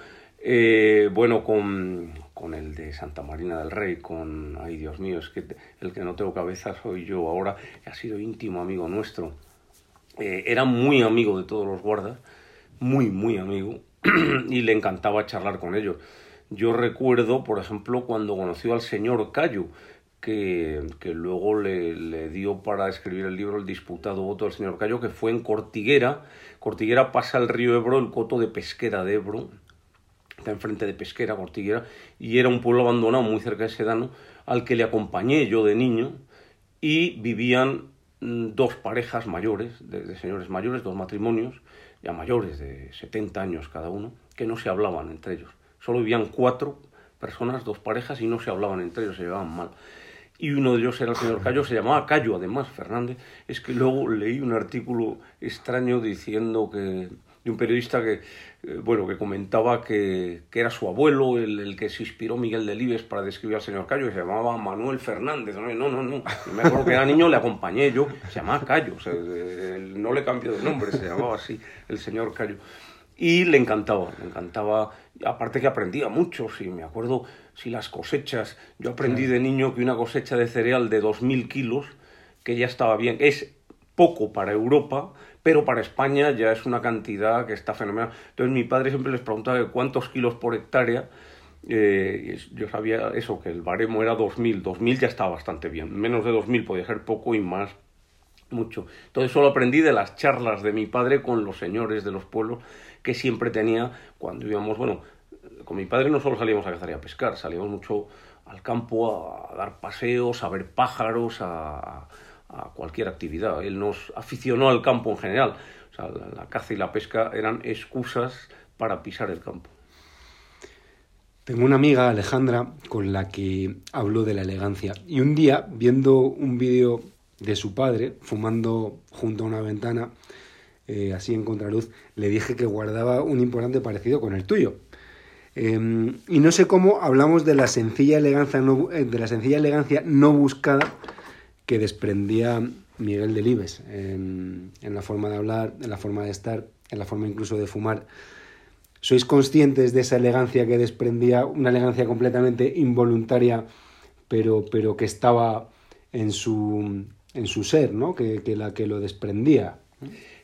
Eh, bueno, con con el de Santa Marina del Rey, con, ay Dios mío, es que el que no tengo cabeza soy yo ahora, ha sido íntimo amigo nuestro. Eh, era muy amigo de todos los guardas, muy, muy amigo, <clears throat> y le encantaba charlar con ellos. Yo recuerdo, por ejemplo, cuando conoció al señor Cayo, que, que luego le, le, dio para escribir el libro El disputado voto del señor Cayo, que fue en Cortiguera. Cortiguera pasa el río Ebro, el coto de pesquera de Ebro, está enfrente de Pesquera, Cortiguera, y era un pueblo abandonado muy cerca de Sedano, al que le acompañé yo de niño, y vivían mm, dos parejas mayores, de, señores mayores, dos matrimonios, ya mayores de 70 años cada uno, que no se hablaban entre ellos. Solo vivían cuatro personas, dos parejas, y no se hablaban entre ellos, se llevaban mal. y uno de ellos era el señor Cayo, se llamaba Cayo además, Fernández. Es que luego leí un artículo extraño diciendo que de un periodista que, eh, bueno, que comentaba que, que, era su abuelo el, el, que se inspiró Miguel Delibes para describir al señor Cayo, que se llamaba Manuel Fernández. No, no, no. no. me acuerdo que era niño, le acompañé yo, se llamaba Cayo, o sea, no le cambió de nombre, se llamaba así el señor Cayo. Y le encantaba, le encantaba, aparte que aprendía mucho, si me acuerdo, si las cosechas, yo aprendí de niño que una cosecha de cereal de 2.000 kilos, que ya estaba bien, es poco para Europa, pero para España ya es una cantidad que está fenomenal. Entonces mi padre siempre les preguntaba cuántos kilos por hectárea, eh, yo sabía eso, que el baremo era 2.000, 2.000 ya está bastante bien, menos de 2.000 podía ser poco y más mucho. Entonces solo aprendí de las charlas de mi padre con los señores de los pueblos que siempre tenía cuando íbamos, bueno, con mi padre no solo salíamos a cazar y a pescar, salíamos mucho al campo a, dar paseos, a ver pájaros, a, a cualquier actividad. Él nos aficionó al campo en general. O sea, la, caza y la pesca eran excusas para pisar el campo. Tengo una amiga, Alejandra, con la que hablo de la elegancia. Y un día, viendo un vídeo de su padre fumando junto a una ventana, eh, así en contraluz, le dije que guardaba un importante parecido con el tuyo. Eh, y no sé cómo hablamos de la sencilla elegancia no, de la sencilla elegancia no buscada que desprendía Miguel Delibes en, en la forma de hablar, en la forma de estar, en la forma incluso de fumar. ¿Sois conscientes de esa elegancia que desprendía, una elegancia completamente involuntaria, pero, pero que estaba en su, en su ser, ¿no? que, que, la que lo desprendía?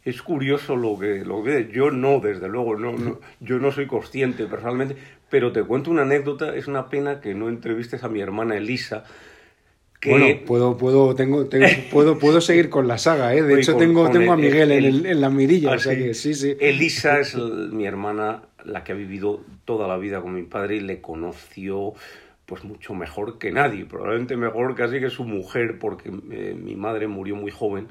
Es curioso lo que, lo que yo no, desde luego, no, no, yo no soy consciente personalmente, pero te cuento una anécdota, es una pena que no entrevistes a mi hermana Elisa, que... Bueno, puedo, puedo, tengo, tengo, <laughs> puedo, puedo seguir con la saga, ¿eh? De Oye, hecho, con, tengo, con tengo el, a Miguel el, en, en, la mirilla, ah, o sea sí. que sí, sí. Elisa es mi hermana, la que ha vivido toda la vida con mi padre y le conoció pues mucho mejor que nadie, probablemente mejor casi que su mujer, porque eh, mi madre murió muy joven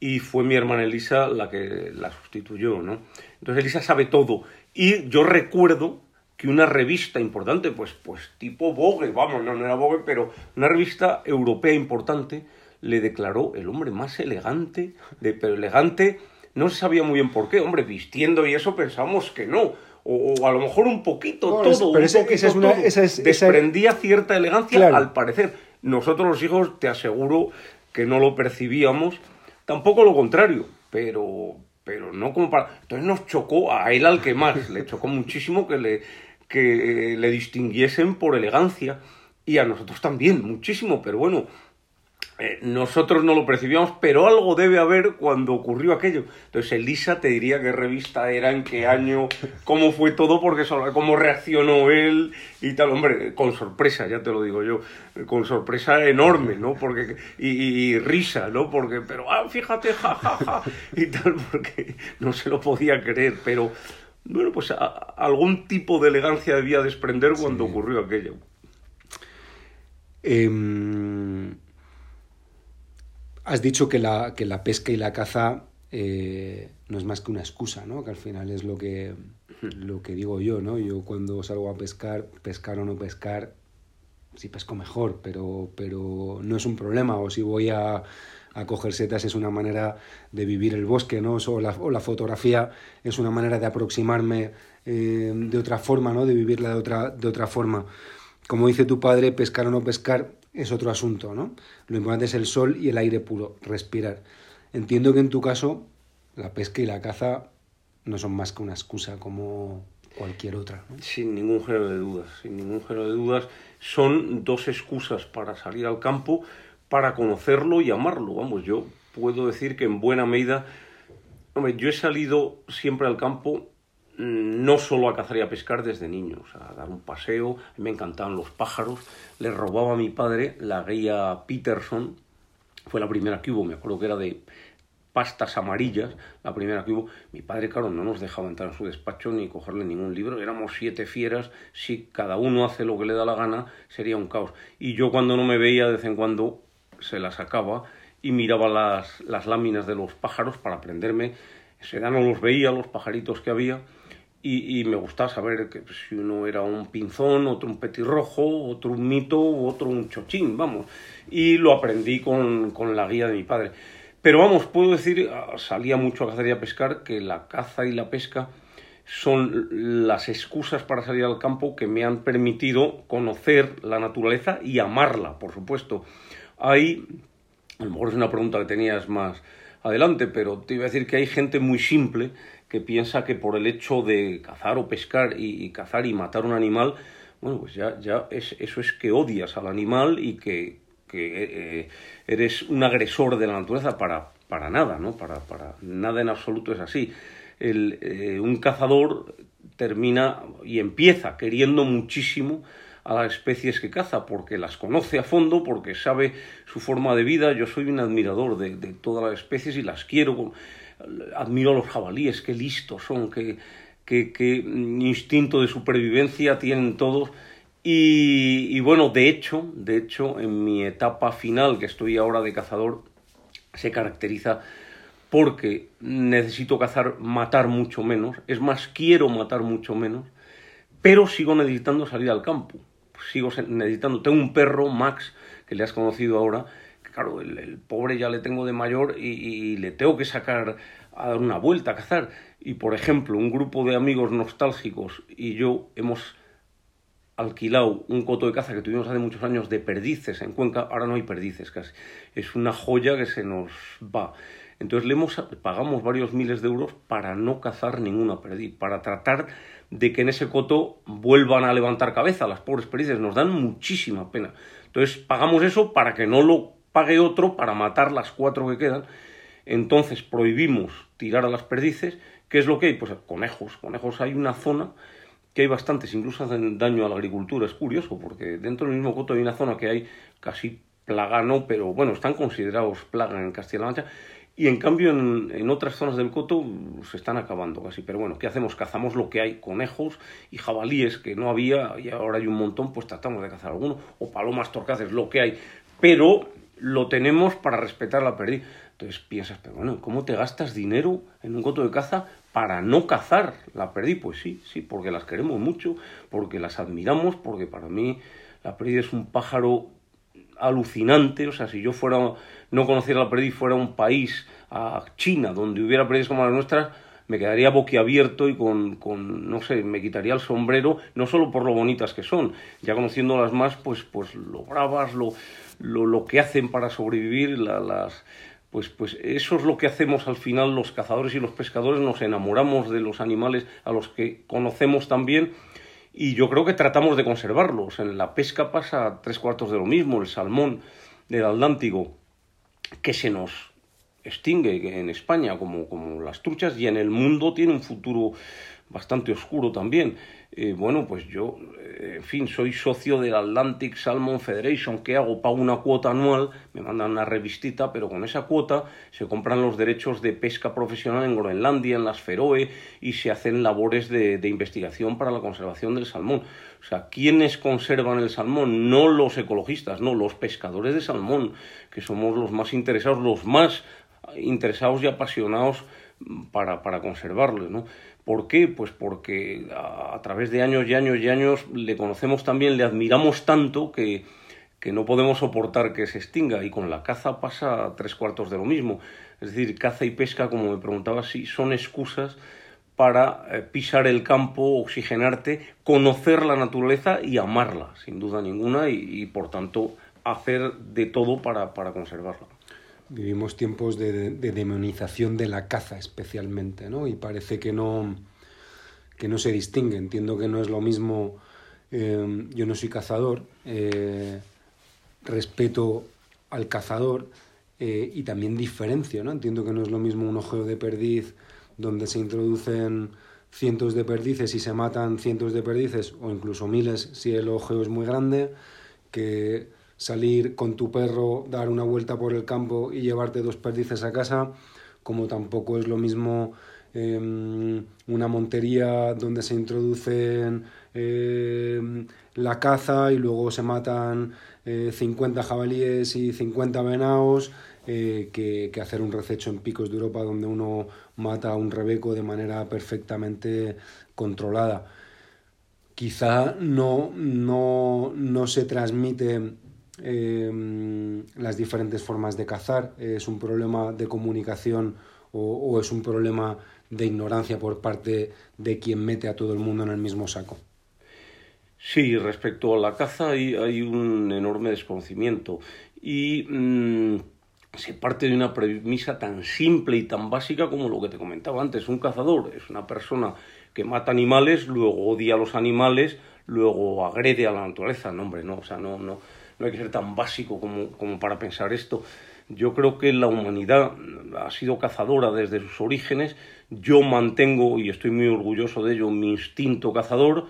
y fue mi hermana Elisa la que la sustituyó, ¿no? Entonces Elisa sabe todo y yo recuerdo que una revista importante, pues, pues tipo Vogue, vamos, no, no era Vogue, pero una revista europea importante le declaró el hombre más elegante, de, pero elegante no se sabía muy bien por qué, hombre, vistiendo y eso pensamos que no, o, o a lo mejor un poquito No, todo, pero un poquito esa es una- todo. esa es- esa- desprendía cierta elegancia Claro. al parecer. Nosotros los hijos, te aseguro que no lo percibíamos, tampoco lo contrario, pero, pero no como para... Entonces nos chocó a él al que más, le chocó muchísimo que le, que le distinguiesen por elegancia y a nosotros también, muchísimo, pero bueno, eh, nosotros no lo percibíamos, pero algo debe haber cuando ocurrió aquello. Entonces, Elisa te diría qué revista era, en qué año, cómo fue todo, porque cómo reaccionó él y tal. Hombre, con sorpresa, ya te lo digo yo, con sorpresa enorme, ¿no? Porque, y, y- risa, ¿no? Porque, pero, ah, fíjate, ja, ja, ja, y tal, <laughs> porque no se lo podía creer, pero, bueno, pues a- algún tipo de elegancia debía desprender cuando ocurrió aquello. Em, has dicho que la, que la pesca y la caza eh, no es más que una excusa, ¿no? Que al final es lo que, lo que digo yo, ¿no? Yo cuando salgo a pescar, pescar o no pescar, si pesco mejor, pero, pero no es un problema. O si voy a, a coger setas es una manera de vivir el bosque, ¿no? O la, o la fotografía es una manera de aproximarme eh, de otra forma, ¿no? De vivirla de otra, de otra forma. Como dice tu padre, pescar o no pescar es otro asunto, ¿no? Lo importante es el sol y el aire puro, respirar. Entiendo que en tu caso la pesca y la caza no son más que una excusa como cualquier otra. Sin ningún género de dudas, sin ningún género de dudas. Son dos excusas para salir al campo, para conocerlo y amarlo. Vamos, yo puedo decir que en buena medida, yo he salido siempre al campo mm, no solo a cazar y a pescar desde niño, o sea, a dar un paseo, me encantaban los pájaros, le robaba a mi padre la guía Peterson, fue la primera que hubo, me acuerdo que era de pastas amarillas, la primera que hubo. Mi padre, claro, no nos dejaba entrar en su despacho ni cogerle ningún libro. Éramos siete fieras. Si cada uno hace lo que le da la gana, sería un caos. Y yo cuando no me veía, de vez en cuando se la sacaba y miraba las, las láminas de los pájaros para aprenderme. Se no los veía, los pajaritos que había. y, me gustaba saber que si uno era un pinzón, otro un petirrojo, otro un mito, otro un chochín, vamos. Y lo aprendí con, con la guía de mi padre. Pero vamos, puedo decir, ah, salía mucho a cazar y a pescar, que la caza y la pesca son las excusas para salir al campo que me han permitido conocer la naturaleza y amarla, por supuesto. Hay, a lo mejor es una pregunta que tenías más adelante, pero te iba a decir que hay gente muy simple que piensa que por el hecho de cazar o pescar y, cazar y matar un animal, bueno, pues ya, ya es, eso es que odias al animal y que, que eh, eres un agresor de la naturaleza para, para nada, ¿no? Para, para nada en absoluto es así. El, eh, un cazador termina y empieza queriendo muchísimo a las especies que caza, porque las conoce a fondo, porque sabe su forma de vida. Yo soy un admirador de, todas las especies y las quiero admiro a los jabalíes, qué listos son, qué, qué, instinto de supervivencia tienen todos. Y, bueno, de hecho, de hecho, en mi etapa final, que estoy ahora de cazador, se caracteriza porque necesito cazar, matar mucho menos, es más, quiero matar mucho menos, pero sigo necesitando salir al campo, sigo necesitando, tengo un perro, Max, que le has conocido ahora, claro, el, pobre ya le tengo de mayor y, le tengo que sacar a dar una vuelta a cazar. Y por ejemplo, un grupo de amigos nostálgicos y yo hemos alquilado un coto de caza que tuvimos hace muchos años de perdices en Cuenca, ahora no hay perdices casi. Es una joya que se nos va. Entonces le hemos, pagamos varios miles de euros para no cazar ninguna perdiz, para tratar de que en ese coto vuelvan a levantar cabeza las pobres perdices. Nos dan muchísima pena. Entonces pagamos eso para que no lo pague otro para matar las cuatro que quedan. Entonces prohibimos tirar a las perdices. ¿Qué es lo que hay? Pues conejos. Conejos hay una zona que hay bastantes, incluso hacen daño a la agricultura. Es curioso, porque dentro del mismo coto hay una zona que hay casi plaga, no, pero bueno, están considerados plaga en Castilla-La Mancha. Y en cambio en, en, otras zonas del coto se están acabando casi. Pero bueno, ¿qué hacemos? Cazamos lo que hay, conejos y jabalíes que no había y ahora hay un montón, pues tratamos de cazar alguno. O palomas torcaces, lo que hay. Pero lo tenemos para respetar la perdiz. Entonces piensas, pero bueno, ¿cómo te gastas dinero en un coto de caza para no cazar la perdiz? Pues sí, sí, porque las queremos mucho, porque las admiramos, porque para mí la perdiz es un pájaro alucinante. O sea, si yo fuera, no conociera la perdiz, fuera un país, a China, donde hubiera perdiz como las nuestras, me quedaría boquiabierto y con, con, no sé, me quitaría el sombrero, no solo por lo bonitas que son, ya conociéndolas más, pues, pues lo bravas, lo, lo, lo que hacen para sobrevivir, las, pues, pues eso es lo que hacemos al final los cazadores y los pescadores, nos enamoramos de los animales a los que conocemos también y yo creo que tratamos de conservarlos. En la pesca pasa tres cuartos de lo mismo, el salmón del Atlántico, que se nos extingue en España como, como las truchas y en el mundo tiene un futuro bastante oscuro también. Eh, bueno, pues yo, eh, en fin, soy socio del Atlantic Salmon Federation. ¿Qué hago? Pago una cuota anual, me mandan una revistita, pero con esa cuota se compran los derechos de pesca profesional en Groenlandia, en las Feroe, y se hacen labores de, investigación para la conservación del salmón. O sea, ¿quiénes conservan el salmón? No los ecologistas, no, los pescadores de salmón, que somos los más interesados, los más interesados y apasionados para, para conservarlo, ¿no? ¿Por qué? Pues porque a, través de años y años y años le conocemos también, le admiramos tanto que, que no podemos soportar que se extinga y con la caza pasa tres cuartos de lo mismo. Es decir, caza y pesca, como me preguntaba, sí son excusas para eh, pisar el campo, oxigenarte, conocer la naturaleza y amarla, sin duda ninguna, y, por tanto hacer de todo para, para conservarla. Vivimos tiempos de, demonización de la caza especialmente, ¿no? Y parece que no, que no se distingue. Entiendo que no es lo mismo, eh, yo no soy cazador, eh, respeto al cazador eh, y también diferencio, ¿no? Entiendo que no es lo mismo un ojeo de perdiz donde se introducen cientos de perdices y se matan cientos de perdices o incluso miles si el ojeo es muy grande, que salir con tu perro, dar una vuelta por el campo y llevarte dos perdices a casa, como tampoco es lo mismo em, una montería donde se introducen em, la caza y luego se matan 50 eh, jabalíes y 50 venados eh, que, que, hacer un rececho en picos de Europa donde uno mata a un rebeco de manera perfectamente controlada. Quizá no, no, no se transmite eh, las diferentes formas de cazar, es un problema de comunicación o, es un problema de ignorancia por parte de quien mete a todo el mundo en el mismo saco. Sí, respecto a la caza hay, hay un enorme desconocimiento y mmm, se parte de una premisa tan simple y tan básica como lo que te comentaba antes. Un cazador es una persona que mata animales, luego odia a los animales, luego agrede a la naturaleza. No, hombre, no, o sea, no, no hay que ser tan básico como, como para pensar esto. Yo creo que la humanidad ha sido cazadora desde sus orígenes. Yo mantengo, y estoy muy orgulloso de ello, mi instinto cazador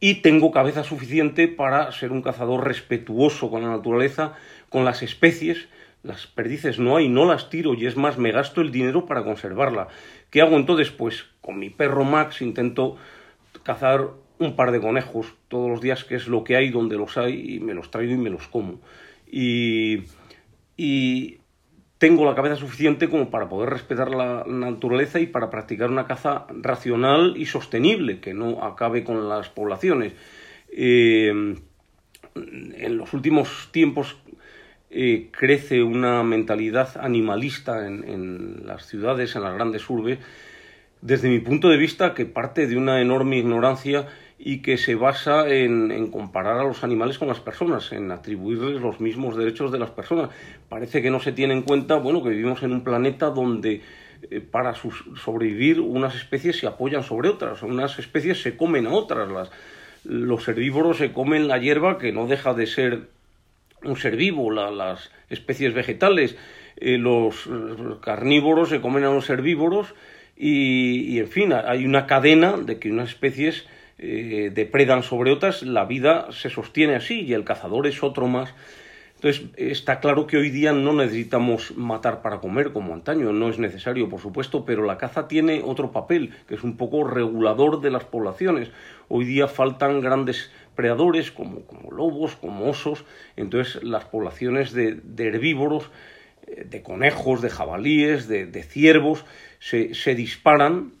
y tengo cabeza suficiente para ser un cazador respetuoso con la naturaleza, con las especies, las perdices no hay, no las tiro y es más, me gasto el dinero para conservarla. ¿Qué hago entonces? Pues con mi perro Max intento cazar un par de conejos todos los días, que es lo que hay donde los hay, y me los traigo y me los como. Y, y tengo la cabeza suficiente como para poder respetar la naturaleza y para practicar una caza racional y sostenible, que no acabe con las poblaciones. Eh, en los últimos tiempos eh, crece una mentalidad animalista en, en, las ciudades, en las grandes urbes, desde mi punto de vista que parte de una enorme ignorancia y que se basa en, en, comparar a los animales con las personas, en atribuirles los mismos derechos de las personas. Parece que no se tiene en cuenta, bueno, que vivimos en un planeta donde eh, para sobrevivir unas especies se apoyan sobre otras, unas especies se comen a otras, los herbívoros se comen la hierba que no deja de ser un ser vivo, la, las especies vegetales, eh, los carnívoros se comen a los herbívoros y, en fin, hay una cadena de que unas especies eh, depredan sobre otras, la vida se sostiene así y el cazador es otro más. Entonces, está claro que hoy día no necesitamos matar para comer como antaño, no es necesario, por supuesto, pero la caza tiene otro papel, que es un poco regulador de las poblaciones. Hoy día faltan grandes predadores como, como lobos, como osos, entonces las poblaciones de, herbívoros, eh, de conejos, de jabalíes, de, ciervos, se, se, disparan,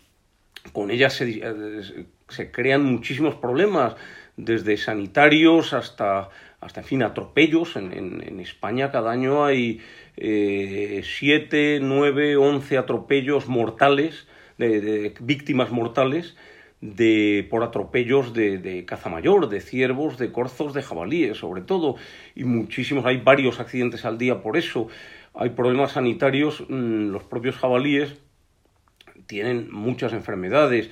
con ellas se, eh, se, crean muchísimos problemas, desde sanitarios hasta, hasta en fin, atropellos. En, en, España cada año hay eh, siete, nueve, once atropellos mortales, de, de víctimas mortales, de, por atropellos de, de, caza mayor, de ciervos, de corzos, de jabalíes, sobre todo, y muchísimos, hay varios accidentes al día por eso, hay problemas sanitarios, mmm, los propios jabalíes tienen muchas enfermedades,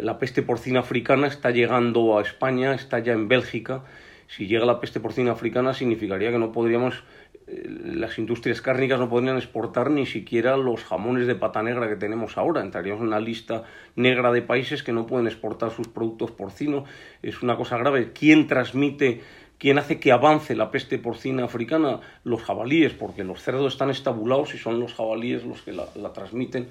la peste porcina africana está llegando a España, está ya en Bélgica, si llega la peste porcina africana significaría que no podríamos las industrias cárnicas no podrían exportar ni siquiera los jamones de pata negra que tenemos ahora. Entraríamos en una lista negra de países que no pueden exportar sus productos porcinos. Es una cosa grave. ¿Quién transmite, quién hace que avance la peste porcina africana? Los jabalíes, porque los cerdos están estabulados y son los jabalíes los que la, la transmiten.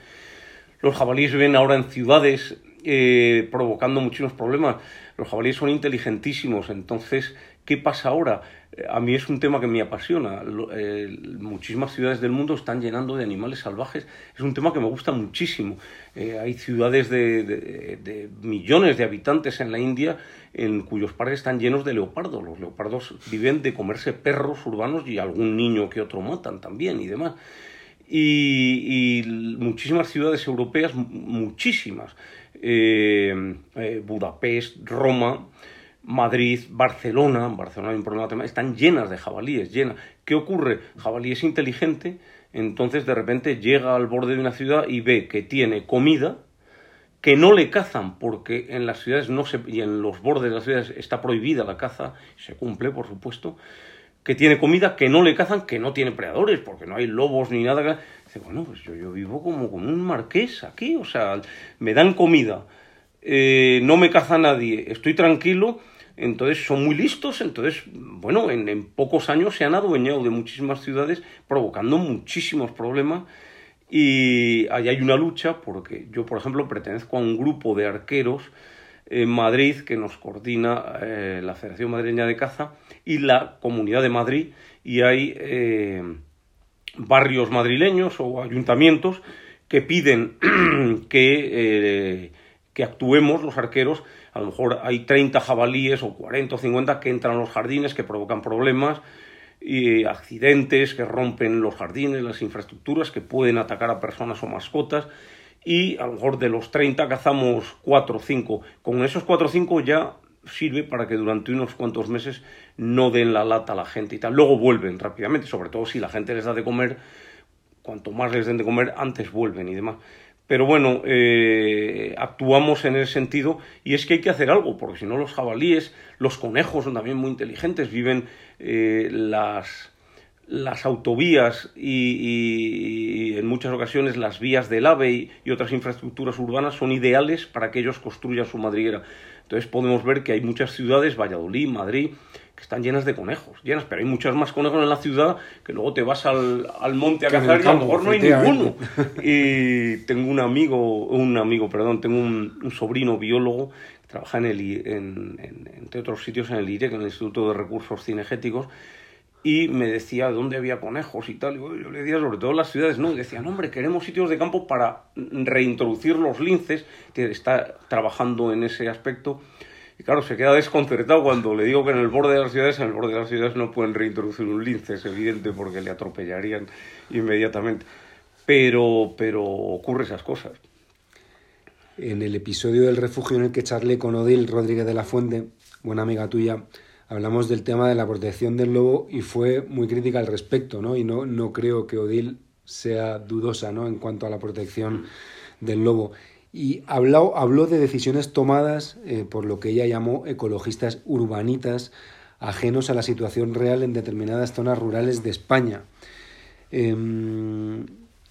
Los jabalíes viven ahora en ciudades eh, provocando muchísimos problemas. Los jabalíes son inteligentísimos, entonces, ¿qué pasa ahora? a mí es un tema que me apasiona. Eh, muchísimas ciudades del mundo están llenando de animales salvajes. Es un tema que me gusta muchísimo. Eh, hay ciudades de, de, de, millones de habitantes en la India en cuyos parques están llenos de leopardos. Los leopardos viven de comerse perros urbanos y algún niño que otro matan también y demás. Y, y muchísimas ciudades europeas, muchísimas. Eh, eh, Budapest, Roma, Madrid, Barcelona, Barcelona hay un problema están llenas de jabalíes, llenas. ¿Qué ocurre? Jabalí es inteligente, entonces de repente llega al borde de una ciudad y ve que tiene comida, que no le cazan, porque en las ciudades no se, y en los bordes de las ciudades está prohibida la caza, se cumple, por supuesto, que tiene comida, que no le cazan, que no tiene predadores, porque no hay lobos ni nada. Dice, bueno, pues yo, yo vivo como con un marqués aquí, o sea, me dan comida, eh, no me caza nadie, estoy tranquilo, entonces son muy listos, entonces, bueno, en, en, pocos años se han adueñado de muchísimas ciudades, provocando muchísimos problemas. Y ahí hay una lucha, porque yo, por ejemplo, pertenezco a un grupo de arqueros en Madrid que nos coordina eh, la Federación Madrileña de Caza y la Comunidad de Madrid, y hay eh, barrios madrileños o ayuntamientos que piden <clears throat> que, eh, que actuemos los arqueros. A lo mejor hay 30 jabalíes o 40 o 50 que entran a los jardines, que provocan problemas y accidentes, que rompen los jardines, las infraestructuras, que pueden atacar a personas o mascotas. Y a lo mejor de los 30 cazamos 4 o 5. Con esos 4 o 5 ya sirve para que durante unos cuantos meses no den la lata a la gente y tal. Luego vuelven rápidamente, sobre todo si la gente les da de comer, cuanto más les den de comer, antes vuelven y demás. Pero bueno, eh, actuamos en ese sentido y es que hay que hacer algo, porque si no los jabalíes, los conejos son también muy inteligentes, viven eh, las, las autovías y, y, en muchas ocasiones las vías del AVE y, y otras infraestructuras urbanas son ideales para que ellos construyan su madriguera. Entonces podemos ver que hay muchas ciudades, Valladolid, Madrid, que están llenas de conejos, llenas, pero hay muchos más conejos en la ciudad que luego te vas al, al monte a cazar y a lo mejor no hay ninguno. Y tengo un amigo, un amigo, perdón, tengo un, un sobrino biólogo que trabaja en el, en, en, entre otros sitios en el IREC, en el Instituto de Recursos Cinegéticos, y me decía dónde había conejos y tal. Yo le decía, sobre todo las ciudades, no. Y decía, no, hombre, queremos sitios de campo para reintroducir los linces, que está trabajando en ese aspecto. Y claro, se queda desconcertado cuando le digo que en el borde de las ciudades, en el borde de las ciudades no pueden reintroducir un lince, es evidente, porque le atropellarían inmediatamente. Pero, pero ocurre esas cosas. En el episodio del refugio en el que charlé con Odil Rodríguez de la Fuente, buena amiga tuya, hablamos del tema de la protección del lobo y fue muy crítica al respecto, ¿no? Y no, no creo que Odil sea dudosa, ¿no? En cuanto a la protección del lobo. Y habló, habló de decisiones tomadas eh, por lo que ella llamó ecologistas urbanitas, ajenos a la situación real en determinadas zonas rurales de España. Eh,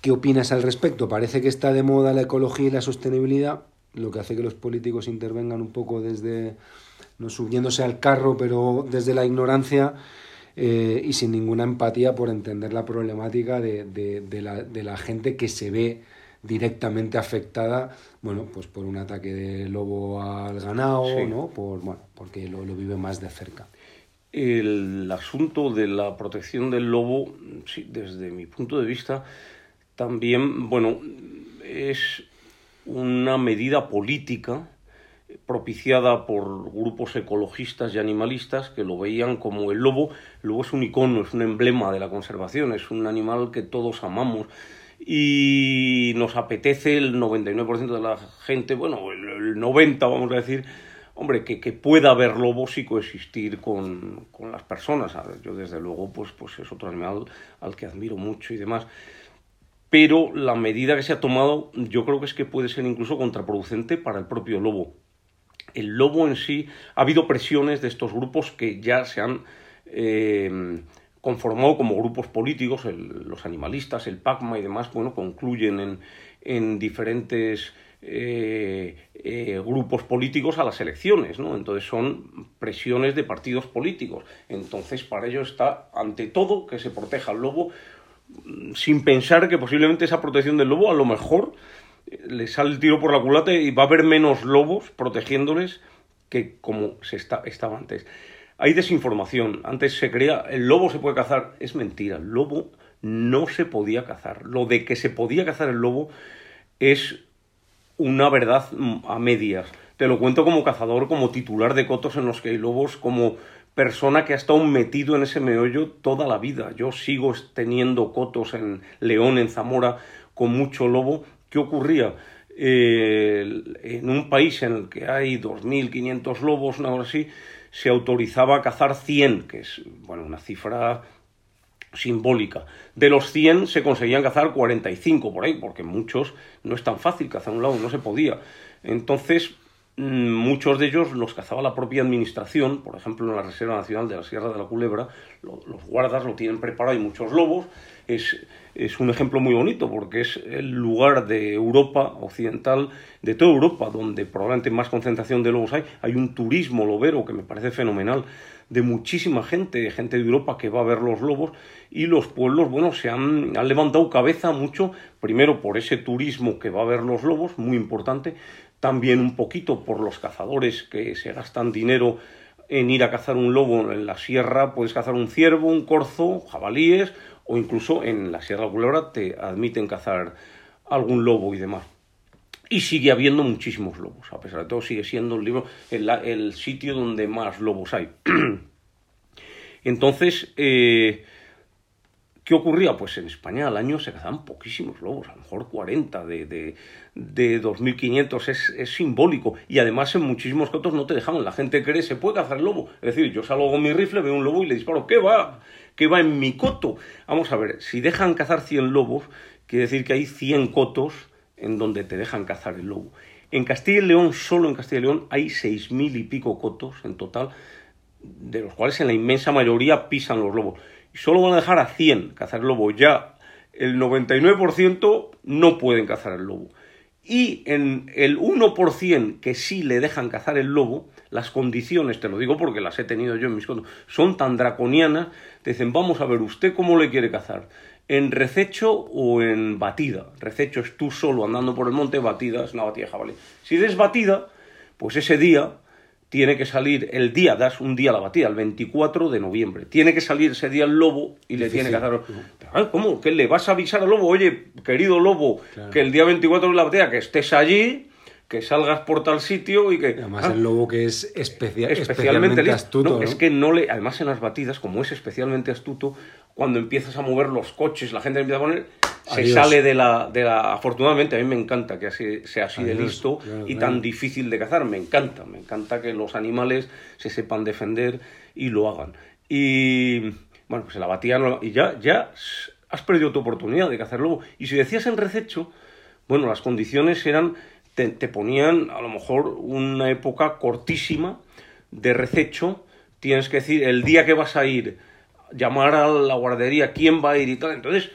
¿Qué opinas al respecto? Parece que está de moda la ecología y la sostenibilidad, lo que hace que los políticos intervengan un poco desde no subiéndose al carro, pero desde la ignorancia eh, y sin ninguna empatía por entender la problemática de, de, de, la, de, la, gente que se ve directamente afectada, bueno, pues por un ataque de lobo al ganado, sí. ¿no? Por, bueno, porque lo, lo vive más de cerca. El asunto de la protección del lobo, sí, desde mi punto de vista, también, bueno, es una medida política propiciada por grupos ecologistas y animalistas que lo veían como el lobo. El lobo es un icono, es un emblema de la conservación, es un animal que todos amamos y nos apetece el 99% de la gente, bueno, el 90% vamos a decir, hombre, que, que pueda haber lobos y coexistir con, con las personas. Yo desde luego, pues, pues es otro animal al que admiro mucho y demás pero la medida que se ha tomado yo creo que es que puede ser incluso contraproducente para el propio lobo el lobo en sí, ha habido presiones de estos grupos que ya se han eh, conformado como grupos políticos, los animalistas, el PACMA y demás, bueno, concluyen en, en diferentes eh, eh, grupos políticos a las elecciones, ¿no? Entonces son presiones de partidos políticos. Entonces para ello está, ante todo, que se proteja al lobo, sin pensar que posiblemente esa protección del lobo a lo mejor le sale el tiro por la culata y va a haber menos lobos protegiéndoles que como se está, estaba antes. Hay desinformación. Antes se creía el lobo se puede cazar. Es mentira. El lobo no se podía cazar. Lo de que se podía cazar el lobo es una verdad a medias. Te lo cuento como cazador, como titular de cotos en los que hay lobos, como persona que ha estado metido en ese meollo toda la vida. Yo sigo teniendo cotos en León, en Zamora, con mucho lobo ¿Qué ocurría? Eh, en un país en el que hay 2.500 lobos, una hora así, se autorizaba a cazar 100, que es bueno, una cifra simbólica. De los 100 se conseguían cazar 45 por ahí, porque muchos no es tan fácil cazar un lobo, no se podía. Entonces, mm, muchos de ellos los cazaba la propia administración, por ejemplo, en la Reserva Nacional de la Sierra de la Culebra, los guardas lo tienen preparado, hay muchos lobos, es, es un ejemplo muy bonito porque es el lugar de Europa occidental, de toda Europa, donde probablemente más concentración de lobos hay. Hay un turismo lobero que me parece fenomenal de muchísima gente, gente de Europa que va a ver los lobos y los pueblos, bueno, se han, han levantado cabeza mucho, primero por ese turismo que va a ver los lobos, muy importante, también un poquito por los cazadores que se gastan dinero en ir a cazar un lobo en la sierra, puedes cazar un ciervo, un corzo, jabalíes o incluso en la Sierra Culebra te admiten cazar algún lobo y demás. Y sigue habiendo muchísimos lobos, a pesar de todo sigue siendo el, libro, el, sitio donde más lobos hay. <clears throat> Entonces, eh, ¿qué ocurría? Pues en España al año se cazaban poquísimos lobos, a lo mejor 40 de, de, de 2.500, es, es, simbólico. Y además en muchísimos cotos no te dejaban, la gente cree, se puede cazar el lobo. Es decir, yo salgo con mi rifle, veo un lobo y le disparo, ¿qué va? ¿Qué va en mi coto? Vamos a ver, si dejan cazar 100 lobos, quiere decir que hay 100 cotos en donde te dejan cazar el lobo. En Castilla y León, solo en Castilla y León, hay seis mil y pico cotos en total, de los cuales en la inmensa mayoría pisan los lobos. Y solo van a dejar a 100 cazar el lobo. Ya el 99% no pueden cazar el lobo. Y en el 1% que sí le dejan cazar el lobo, las condiciones, te lo digo porque las he tenido yo en mis cotos, son tan draconianas, te dicen, vamos a ver, ¿usted cómo le quiere cazar? en rececho o en batida. Rececho es tú solo andando por el monte, batida es una batida de jabalí. Si des batida, pues ese día tiene que salir, el día, das un día a la batida, el 24 de noviembre. Tiene que salir ese día el lobo y le tiene que hacer... ¿Cómo? ¿Qué le vas a avisar al lobo? Oye, querido lobo, que el día 24 de la batida, que estés allí que salgas por tal sitio y que... Además el lobo que es especialmente, astuto. Es que no le... Además en las batidas, como es especialmente astuto, cuando empiezas a mover los coches, la gente empieza a poner... Se sale de la, de la... Afortunadamente, a mí me encanta que así, sea así de listo y tan difícil de cazar. Me encanta, me encanta que los animales se sepan defender y lo hagan. Y... Bueno, pues en la batida y ya, ya has perdido tu oportunidad de cazar lobo. Y si decías en rececho, bueno, las condiciones eran te, ponían a lo mejor una época cortísima de rececho, tienes que decir el día que vas a ir, llamar a la guardería, quién va a ir y tal. Entonces,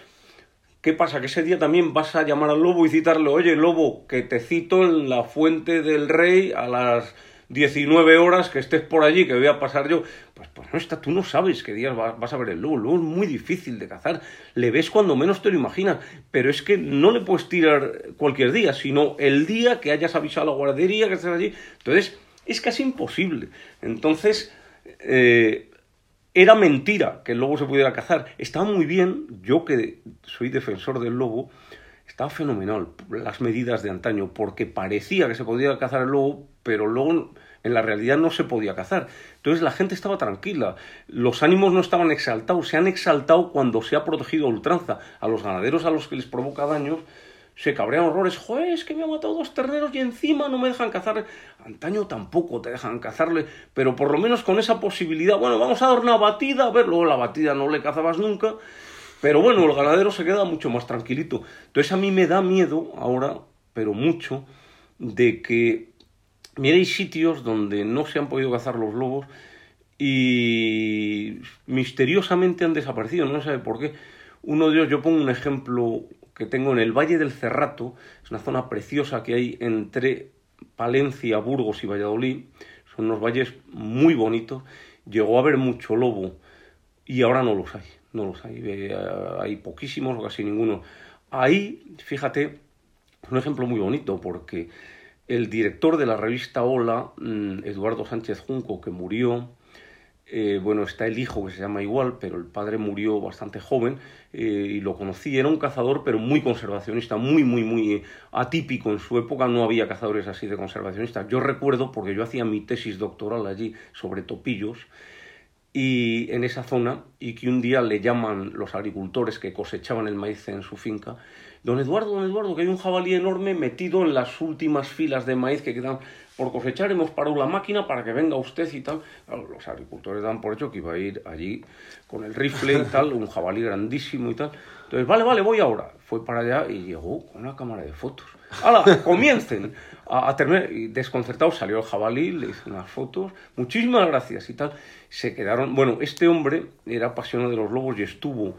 ¿qué pasa? Que ese día también vas a llamar al lobo y citarle, oye, lobo, que te cito en la fuente del rey a las 19 horas que estés por allí, que voy a pasar yo. No está, tú no sabes qué días vas a ver el lobo. El lobo es muy difícil de cazar. Le ves cuando menos te lo imaginas. Pero es que no le puedes tirar cualquier día, sino el día que hayas avisado a la guardería, que estés allí. Entonces, es casi imposible. Entonces, eh, era mentira que el lobo se pudiera cazar. Estaba muy bien, yo que soy defensor del lobo, estaba fenomenal las medidas de antaño, porque parecía que se podía cazar el lobo, pero luego en la realidad no se podía cazar. Entonces la gente estaba tranquila, los ánimos no estaban exaltados, se han exaltado cuando se ha protegido a ultranza. A los ganaderos a los que les provoca daños se cabrean horrores, joder, es que me ha matado dos terneros y encima no me dejan cazar. Antaño tampoco te dejan cazarle, pero por lo menos con esa posibilidad, bueno, vamos a dar una batida, a ver, luego la batida no le cazabas nunca, pero bueno, el ganadero se queda mucho más tranquilito. Entonces a mí me da miedo ahora, pero mucho, de que miréis sitios donde no se han podido cazar los lobos y misteriosamente han desaparecido, no sé por qué. Uno de ellos, yo pongo un ejemplo que tengo en el Valle del Cerrato, es una zona preciosa que hay entre Palencia, Burgos y Valladolid, son unos valles muy bonitos, llegó a haber mucho lobo y ahora no los hay no los hay, eh, hay poquísimos o casi ninguno. Ahí, fíjate, es un ejemplo muy bonito porque el director de la revista Hola, mm, Eduardo Sánchez Junco, que murió, eh, bueno, está el hijo que se llama igual, pero el padre murió bastante joven eh, y lo conocí. Era un cazador, pero muy conservacionista, muy, muy, muy atípico. En su época no había cazadores así de conservacionistas. Yo recuerdo, porque yo hacía mi tesis doctoral allí sobre topillos, y en esa zona y que un día le llaman los agricultores que cosechaban el maíz en su finca, don Eduardo, don Eduardo, que hay un jabalí enorme metido en las últimas filas de maíz que quedan por cosechar, hemos parado la máquina para que venga usted y tal. los agricultores dan por hecho que iba a ir allí con el rifle y tal, un jabalí grandísimo y tal. Entonces, vale, vale, voy ahora. Fue para allá y llegó con una cámara de fotos. ¡Hala, comiencen! A, terminar. Y desconcertado salió el jabalí, le hizo unas fotos. Muchísimas gracias y tal. Se quedaron. Bueno, este hombre era apasionado de los lobos y estuvo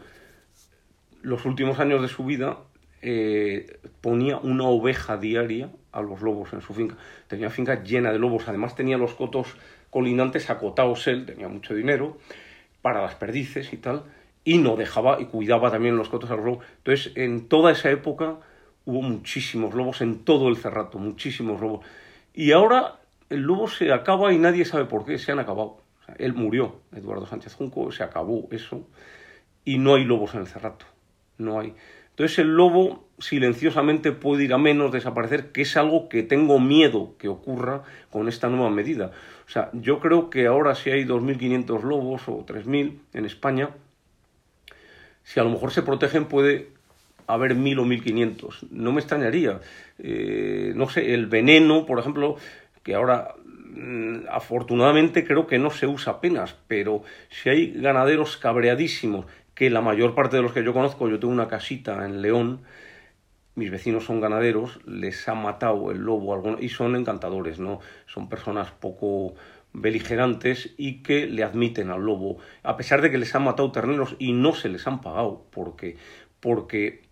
los últimos años de su vida. Eh, ponía una oveja diaria a los lobos en su finca. Tenía finca llena de lobos. Además, tenía los cotos colindantes acotados él, tenía mucho dinero para las perdices y tal. Y no dejaba y cuidaba también los cotos a los lobos. Entonces, en toda esa época hubo muchísimos lobos en todo el cerrato, muchísimos lobos. Y ahora el lobo se acaba y nadie sabe por qué, se han acabado. él murió, Eduardo Sánchez Junco, se acabó eso. y no hay lobos en el cerrato. No hay. Entonces el lobo silenciosamente puede ir a menos, desaparecer, que es algo que tengo miedo que ocurra con esta nueva medida. O sea, yo creo que ahora si hay 2.500 lobos o 3.000 en España, si a lo mejor se protegen puede haber 1.000 o 1.500. No me extrañaría. Eh, no sé, el veneno, por ejemplo, que ahora mm, afortunadamente creo que no se usa apenas, pero si hay ganaderos cabreadísimos, que la mayor parte de los que yo conozco, yo tengo una casita en León, mis vecinos son ganaderos, les ha matado el lobo y son encantadores, ¿no? Son personas poco beligerantes y que le admiten al lobo, a pesar de que les han matado terneros y no se les han pagado, porque, porque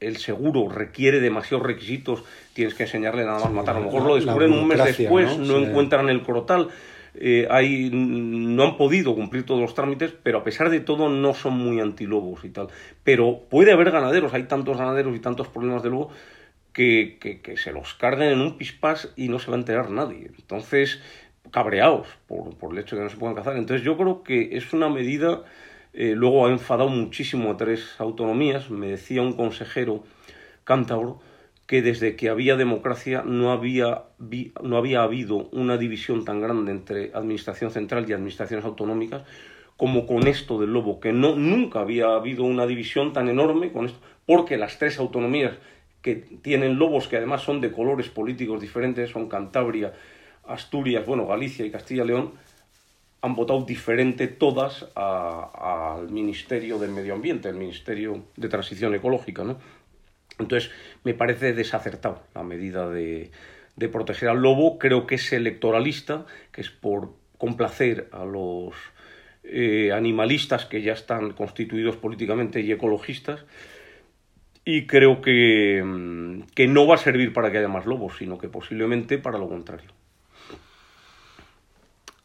el seguro requiere demasiados requisitos, tienes que enseñarle nada más matar. A lo mejor lo descubren un mes después, no, encuentran el crotal. Eh, hay, no han podido cumplir todos los trámites, pero a pesar de todo no son muy antilobos y tal. Pero puede haber ganaderos, hay tantos ganaderos y tantos problemas de lobo que, que, se los carguen en un pispás y no se va a enterar nadie. Entonces, cabreados por, por el hecho de que no se puedan cazar. Entonces yo creo que es una medida eh, luego ha enfadado muchísimo a tres autonomías. Me decía un consejero cántabro que desde que había democracia no había, no había habido una división tan grande entre administración central y administraciones autonómicas como con esto del lobo, que no, nunca había habido una división tan enorme con esto, porque las tres autonomías que tienen lobos que además son de colores políticos diferentes, son Cantabria, Asturias, bueno, Galicia y Castilla y León, han votado diferente todas al Ministerio del Medio Ambiente, el Ministerio de Transición Ecológica. ¿no? Entonces, me parece desacertado la medida de, proteger al lobo. Creo que es electoralista, que es por complacer a los eh, animalistas que ya están constituidos políticamente y ecologistas. Y creo que, mm, que no va a servir para que haya más lobos, sino que posiblemente para lo contrario.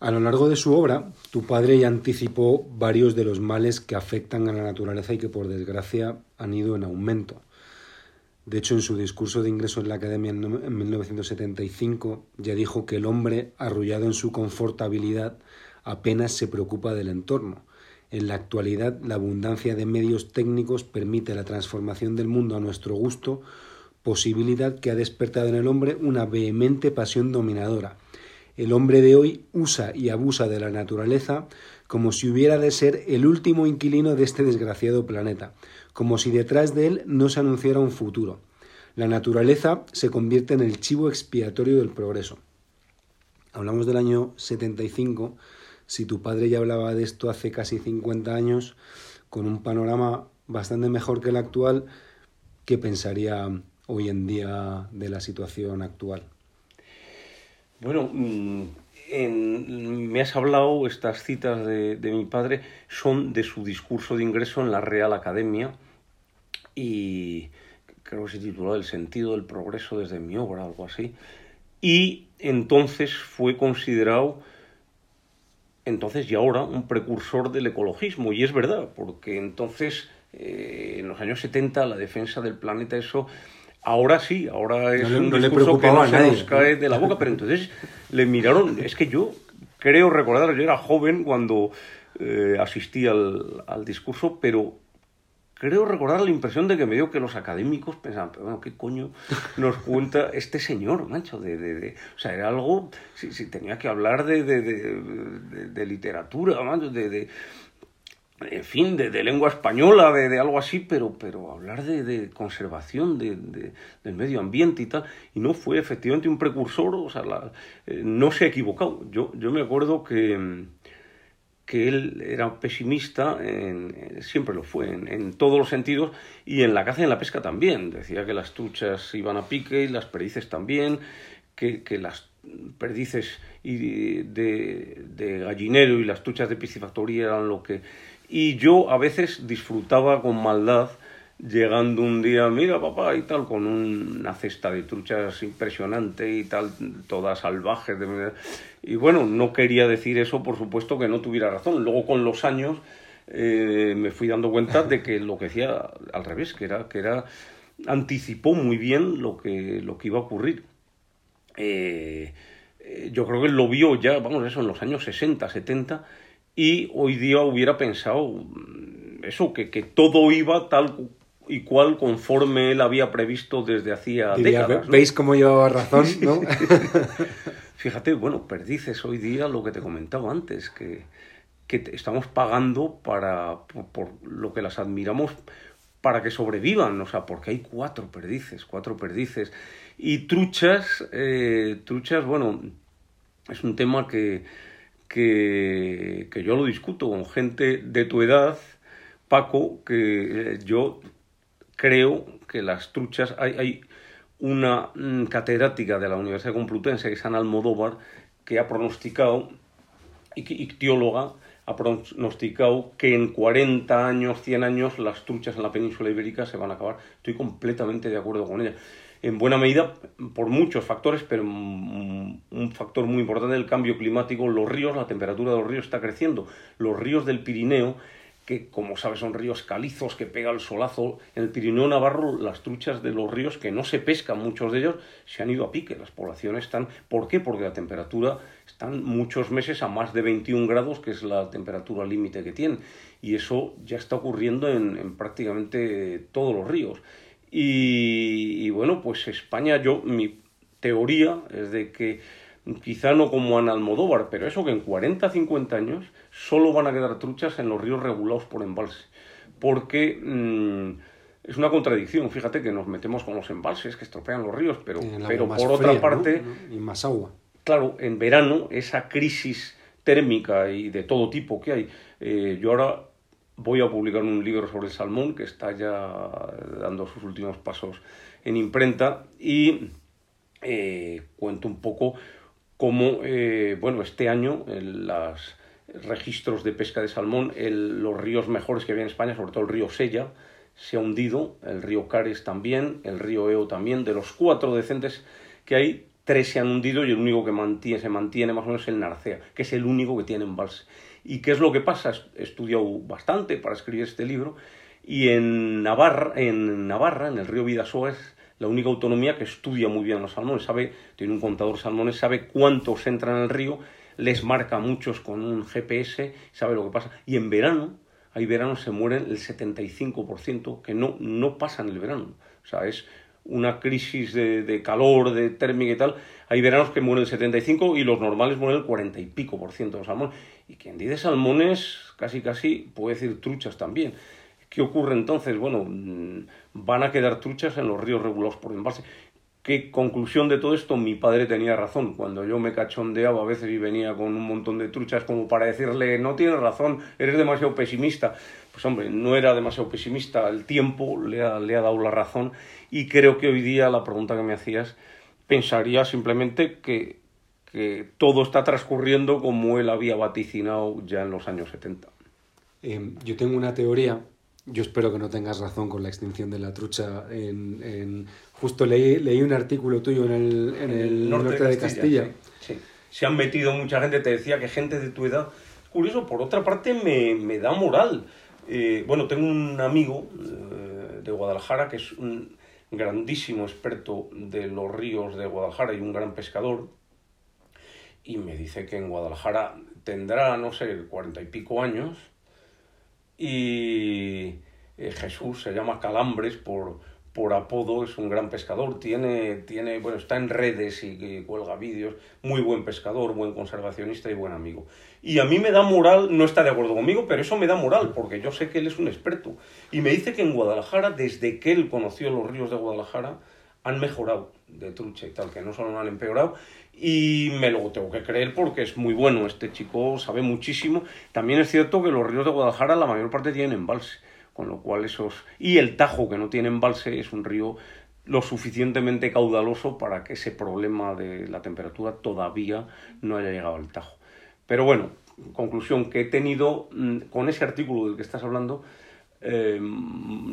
A lo largo de su obra, tu padre ya anticipó varios de los males que afectan a la naturaleza y que por desgracia han ido en aumento. De hecho, en su discurso de ingreso en la Academia en 1975 ya dijo que el hombre, arrullado en su confortabilidad, apenas se preocupa del entorno. En la actualidad, la abundancia de medios técnicos permite la transformación del mundo a nuestro gusto, posibilidad que ha despertado en el hombre una vehemente pasión dominadora el hombre de hoy usa y abusa de la naturaleza como si hubiera de ser el último inquilino de este desgraciado planeta, como si detrás de él no se anunciara un futuro. La naturaleza se convierte en el chivo expiatorio del progreso. Hablamos del año 75, si tu padre ya hablaba de esto hace casi 50 años, con un panorama bastante mejor que el actual, ¿qué pensaría hoy en día de la situación actual? Bueno, me has hablado, estas citas de, mi padre son de su discurso de ingreso en la Real Academia y creo que se tituló El sentido del progreso desde mi obra, algo así. Y entonces fue considerado, entonces y ahora, un precursor del ecologismo. Y es verdad, porque entonces, eh, en los años 70, la defensa del planeta, eso Ahora sí, ahora es un discurso que no se nos cae de la boca, pero entonces le miraron, es que yo creo recordar, yo era joven cuando eh, asistí al, al, discurso, pero creo recordar la impresión de que me dio que los académicos pensaban, pero bueno, ¿qué coño nos cuenta este señor, mancho? De, de, de o sea, era algo, si, si tenía que hablar de, de literatura, mancho, de en fin, de, lengua española, de, algo así, pero, pero hablar de, conservación del medio ambiente y tal, y no fue efectivamente un precursor, o sea, eh, no se ha equivocado. Yo, yo me acuerdo que, que él era pesimista, en, siempre lo fue, en, todos los sentidos, y en la caza y en la pesca también. Decía que las truchas iban a pique y las perdices también, que, que las perdices y de, de, gallinero y las truchas de piscifactoría eran lo que y yo a veces disfrutaba con maldad llegando un día, mira papá, y tal, con una cesta de truchas impresionante y tal, todas salvajes. Y bueno, no quería decir eso, por supuesto que no tuviera razón. Luego con los años eh, me fui dando cuenta de que lo que decía al revés, que era, que era anticipó muy bien lo que, lo que iba a ocurrir. Eh, eh, yo creo que lo vio ya, vamos, eso en los años 60, 70, y hoy día hubiera pensado, eso, que, que todo iba tal y cual conforme él había previsto desde hacía décadas. ¿Veis cómo llevaba razón? <laughs> ¿no? <laughs> Fíjate, bueno, perdices hoy día lo que te comentaba antes, que, que estamos pagando para, por, lo que las admiramos para que sobrevivan, o sea, porque hay cuatro perdices, cuatro perdices. Y truchas, eh, truchas, bueno, es un tema que, que, yo lo discuto con gente de tu edad, Paco, que yo creo que las truchas, hay, hay una mm, catedrática de la Universidad Complutense, que es Ana Almodóvar, que ha pronosticado, ictióloga, ha pronosticado que en 40 años, 100 años, las truchas en la península ibérica se van a acabar. Estoy completamente de acuerdo con ella. En buena medida, por muchos factores, pero un factor muy importante, el cambio climático, los ríos, la temperatura de los ríos está creciendo. Los ríos del Pirineo que como sabes son ríos calizos que pega el solazo. En el Pirineo Navarro las truchas de los ríos que no se pescan muchos de ellos se han ido a pique. Las poblaciones están... ¿Por qué? Porque la temperatura están muchos meses a más de 21 grados, que es la temperatura límite que tienen. Y eso ya está ocurriendo en, prácticamente todos los ríos. Y, y bueno, pues España, yo, mi teoría es de que quizá no como en Almodóvar, pero eso que en 40, 50 años solo van a quedar truchas en los ríos regulados por embalse. Porque mm, es una contradicción, fíjate que nos metemos con los embalses que estropean los ríos, pero, pero por otra parte... Y más agua. Claro, en verano esa crisis térmica y de todo tipo que hay. Eh, yo ahora voy a publicar un libro sobre el salmón que está ya dando sus últimos pasos en imprenta y eh, cuento un poco como, eh, bueno, este año los registros de pesca de salmón, los ríos mejores que había en España, sobre todo el río Sella, se ha hundido, el río Cares también, el río Eo también, de los cuatro decentes que hay, tres se han hundido y el único que mantiene, se mantiene más o menos es el Narcea, que es el único que tiene embalse. ¿Y qué es lo que pasa? He estudiado bastante para escribir este libro y en Navarra, en, Navarra, en el río Vidasoa, la única autonomía que estudia muy bien los salmones, sabe, tiene un contador de salmones, sabe cuántos entran al río, les marca muchos con un GPS, sabe lo que pasa. Y en verano, hay veranos se mueren el 75%, que no, no pasan el verano. O sea, es una crisis de, calor, de térmica y tal. Hay veranos que mueren el 75 y los normales mueren el 40 y pico por ciento de los salmones. Y quien dice salmones, casi casi puede decir truchas también. ¿Qué ocurre entonces? Bueno, mm, van a quedar truchas en los ríos regulados por embalse. ¿Qué conclusión de todo esto? Mi padre tenía razón. Cuando yo me cachondeaba a veces y venía con un montón de truchas como para decirle, no tienes razón, eres demasiado pesimista. Pues hombre, no era demasiado pesimista, el tiempo le ha, le ha dado la razón y creo que hoy día la pregunta que me hacías pensaría simplemente que, que todo está transcurriendo como él había vaticinado ya en los años 70. Eh, yo tengo una teoría yo espero que no tengas razón con la extinción de la trucha. En, justo leí, leí un artículo tuyo en el, en el norte, de Castilla. Sí, Se han metido mucha gente, te decía que gente de tu edad. Curioso, por otra parte me, me da moral. Eh, bueno, tengo un amigo eh, de Guadalajara que es un grandísimo experto de los ríos de Guadalajara y un gran pescador. Y me dice que en Guadalajara tendrá, no sé, cuarenta y pico años y eh, Jesús se llama Calambres por, por apodo, es un gran pescador, tiene, tiene, bueno, está en redes y, cuelga vídeos, muy buen pescador, buen conservacionista y buen amigo. Y a mí me da moral, no está de acuerdo conmigo, pero eso me da moral, porque yo sé que él es un experto. Y me dice que en Guadalajara, desde que él conoció los ríos de Guadalajara, han mejorado de trucha y tal, que no solo han empeorado, y me lo tengo que creer porque es muy bueno, este chico sabe muchísimo. También es cierto que los ríos de Guadalajara la mayor parte tienen embalse, con lo cual esos... Y el Tajo, que no tiene embalse, es un río lo suficientemente caudaloso para que ese problema de la temperatura todavía no haya llegado al Tajo. Pero bueno, conclusión que he tenido mm, con ese artículo del que estás hablando, eh,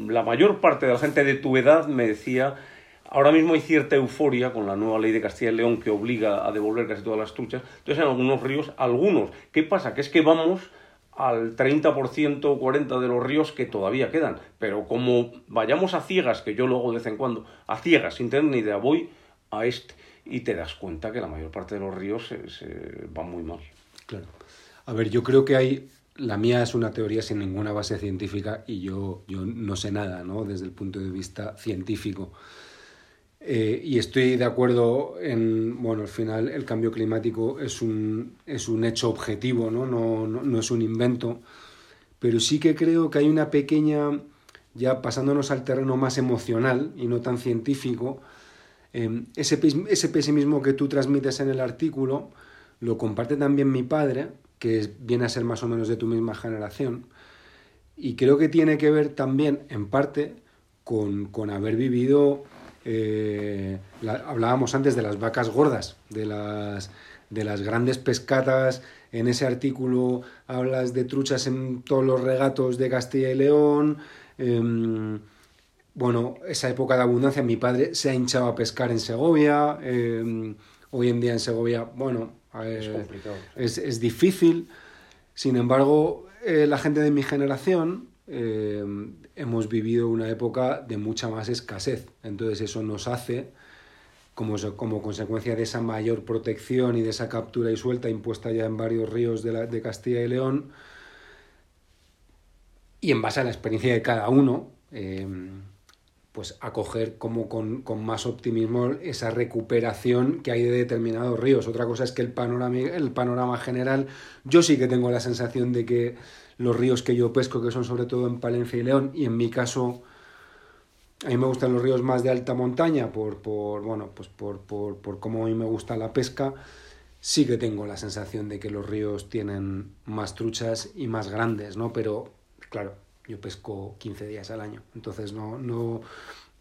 la mayor parte de la gente de tu edad me decía Ahora mismo hay cierta euforia con la nueva ley de Castilla y León que obliga a devolver casi todas las truchas. Entonces, en algunos ríos, algunos. ¿Qué pasa? Que es que vamos al 30% o 40% de los ríos que todavía quedan. Pero como vayamos a ciegas, que yo lo hago de vez en cuando, a ciegas, sin tener ni idea, voy a este. Y te das cuenta que la mayor parte de los ríos se, van muy mal. Claro. A ver, yo creo que hay la mía es una teoría sin ninguna base científica y yo, yo no sé nada, ¿no? Desde el punto de vista científico. Eh, y estoy de acuerdo en, bueno, al final el cambio climático es un, es un hecho objetivo, ¿no? No, no, es un invento, pero sí que creo que hay una pequeña, ya pasándonos al terreno más emocional y no tan científico, eh, ese, ese pesimismo que tú transmites en el artículo lo comparte también mi padre, que viene a ser más o menos de tu misma generación, y creo que tiene que ver también, en parte, con, con haber vivido eh, hablábamos antes de las vacas gordas, de las, de las grandes pescatas. En ese artículo hablas de truchas en todos los regatos de Castilla y León. Em, bueno, esa época de abundancia, mi padre se ha hinchado a pescar en Segovia. Em, hoy en día en Segovia, bueno, eh, es, difícil. Sin embargo, eh, la gente de mi generación em, hemos vivido una época de mucha más escasez. Entonces eso nos hace, como, como consecuencia de esa mayor protección y de esa captura y suelta impuesta ya en varios ríos de, la, de Castilla y León, y en base a la experiencia de cada uno, em, pues acoger como con, con, más optimismo esa recuperación que hay de determinados ríos. Otra cosa es que el panorama, el panorama general, yo sí que tengo la sensación de que los ríos que yo pesco, que son sobre todo en Palencia y León, y en mi caso, a mí me gustan los ríos más de alta montaña, por, por bueno, pues por, por, por cómo a mí me gusta la pesca, sí que tengo la sensación de que los ríos tienen más truchas y más grandes, ¿no? Pero, claro, yo pesco 15 días al año, entonces no, no,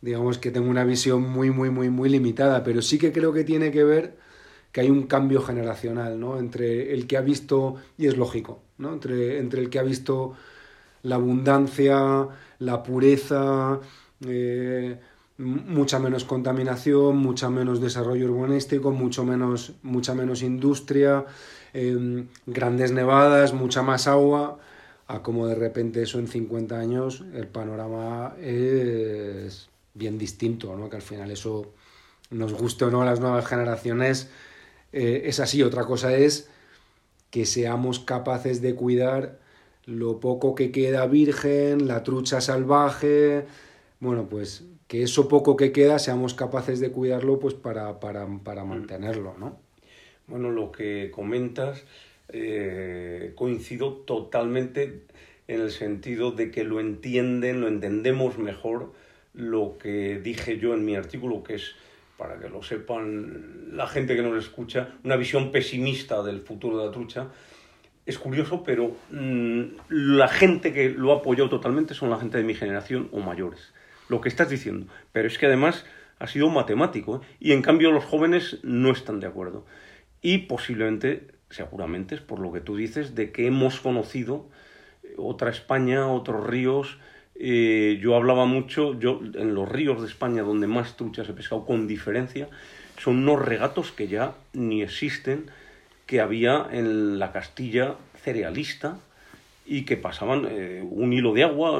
digamos que tengo una visión muy, muy, muy, muy limitada, pero sí que creo que tiene que ver que hay un cambio generacional, ¿no? Entre el que ha visto, y es lógico, ¿no? Entre, entre el que ha visto la abundancia, la pureza, eh, mucha menos contaminación, mucha menos desarrollo urbanístico, mucho menos, mucha menos industria, em, grandes nevadas, mucha más agua, a como de repente eso en 50 años el panorama es bien distinto, ¿no? que al final eso nos guste o no a las nuevas generaciones, eh, es así. Otra cosa es que seamos capaces de cuidar lo poco que queda virgen, la trucha salvaje, bueno, pues que eso poco que queda seamos capaces de cuidarlo pues para, para, para mm. mantenerlo, ¿no? Bueno, lo que comentas eh, coincido totalmente en el sentido de que lo entienden, lo entendemos mejor lo que dije yo en mi artículo, que es para que lo sepan la gente que nos escucha, una visión pesimista del futuro de la trucha. Es curioso, pero mm, la gente que lo apoyado totalmente son la gente de mi generación o mayores. Lo que estás diciendo. Pero es que además ha sido matemático ¿eh? y en cambio los jóvenes no están de acuerdo. Y posiblemente, seguramente, es por lo que tú dices, de que hemos conocido otra España, otros ríos, eh, yo hablaba mucho, yo en los ríos de España donde más truchas he pescado con diferencia, son unos regatos que ya ni existen, que había en la Castilla cerealista y que pasaban eh, un hilo de agua,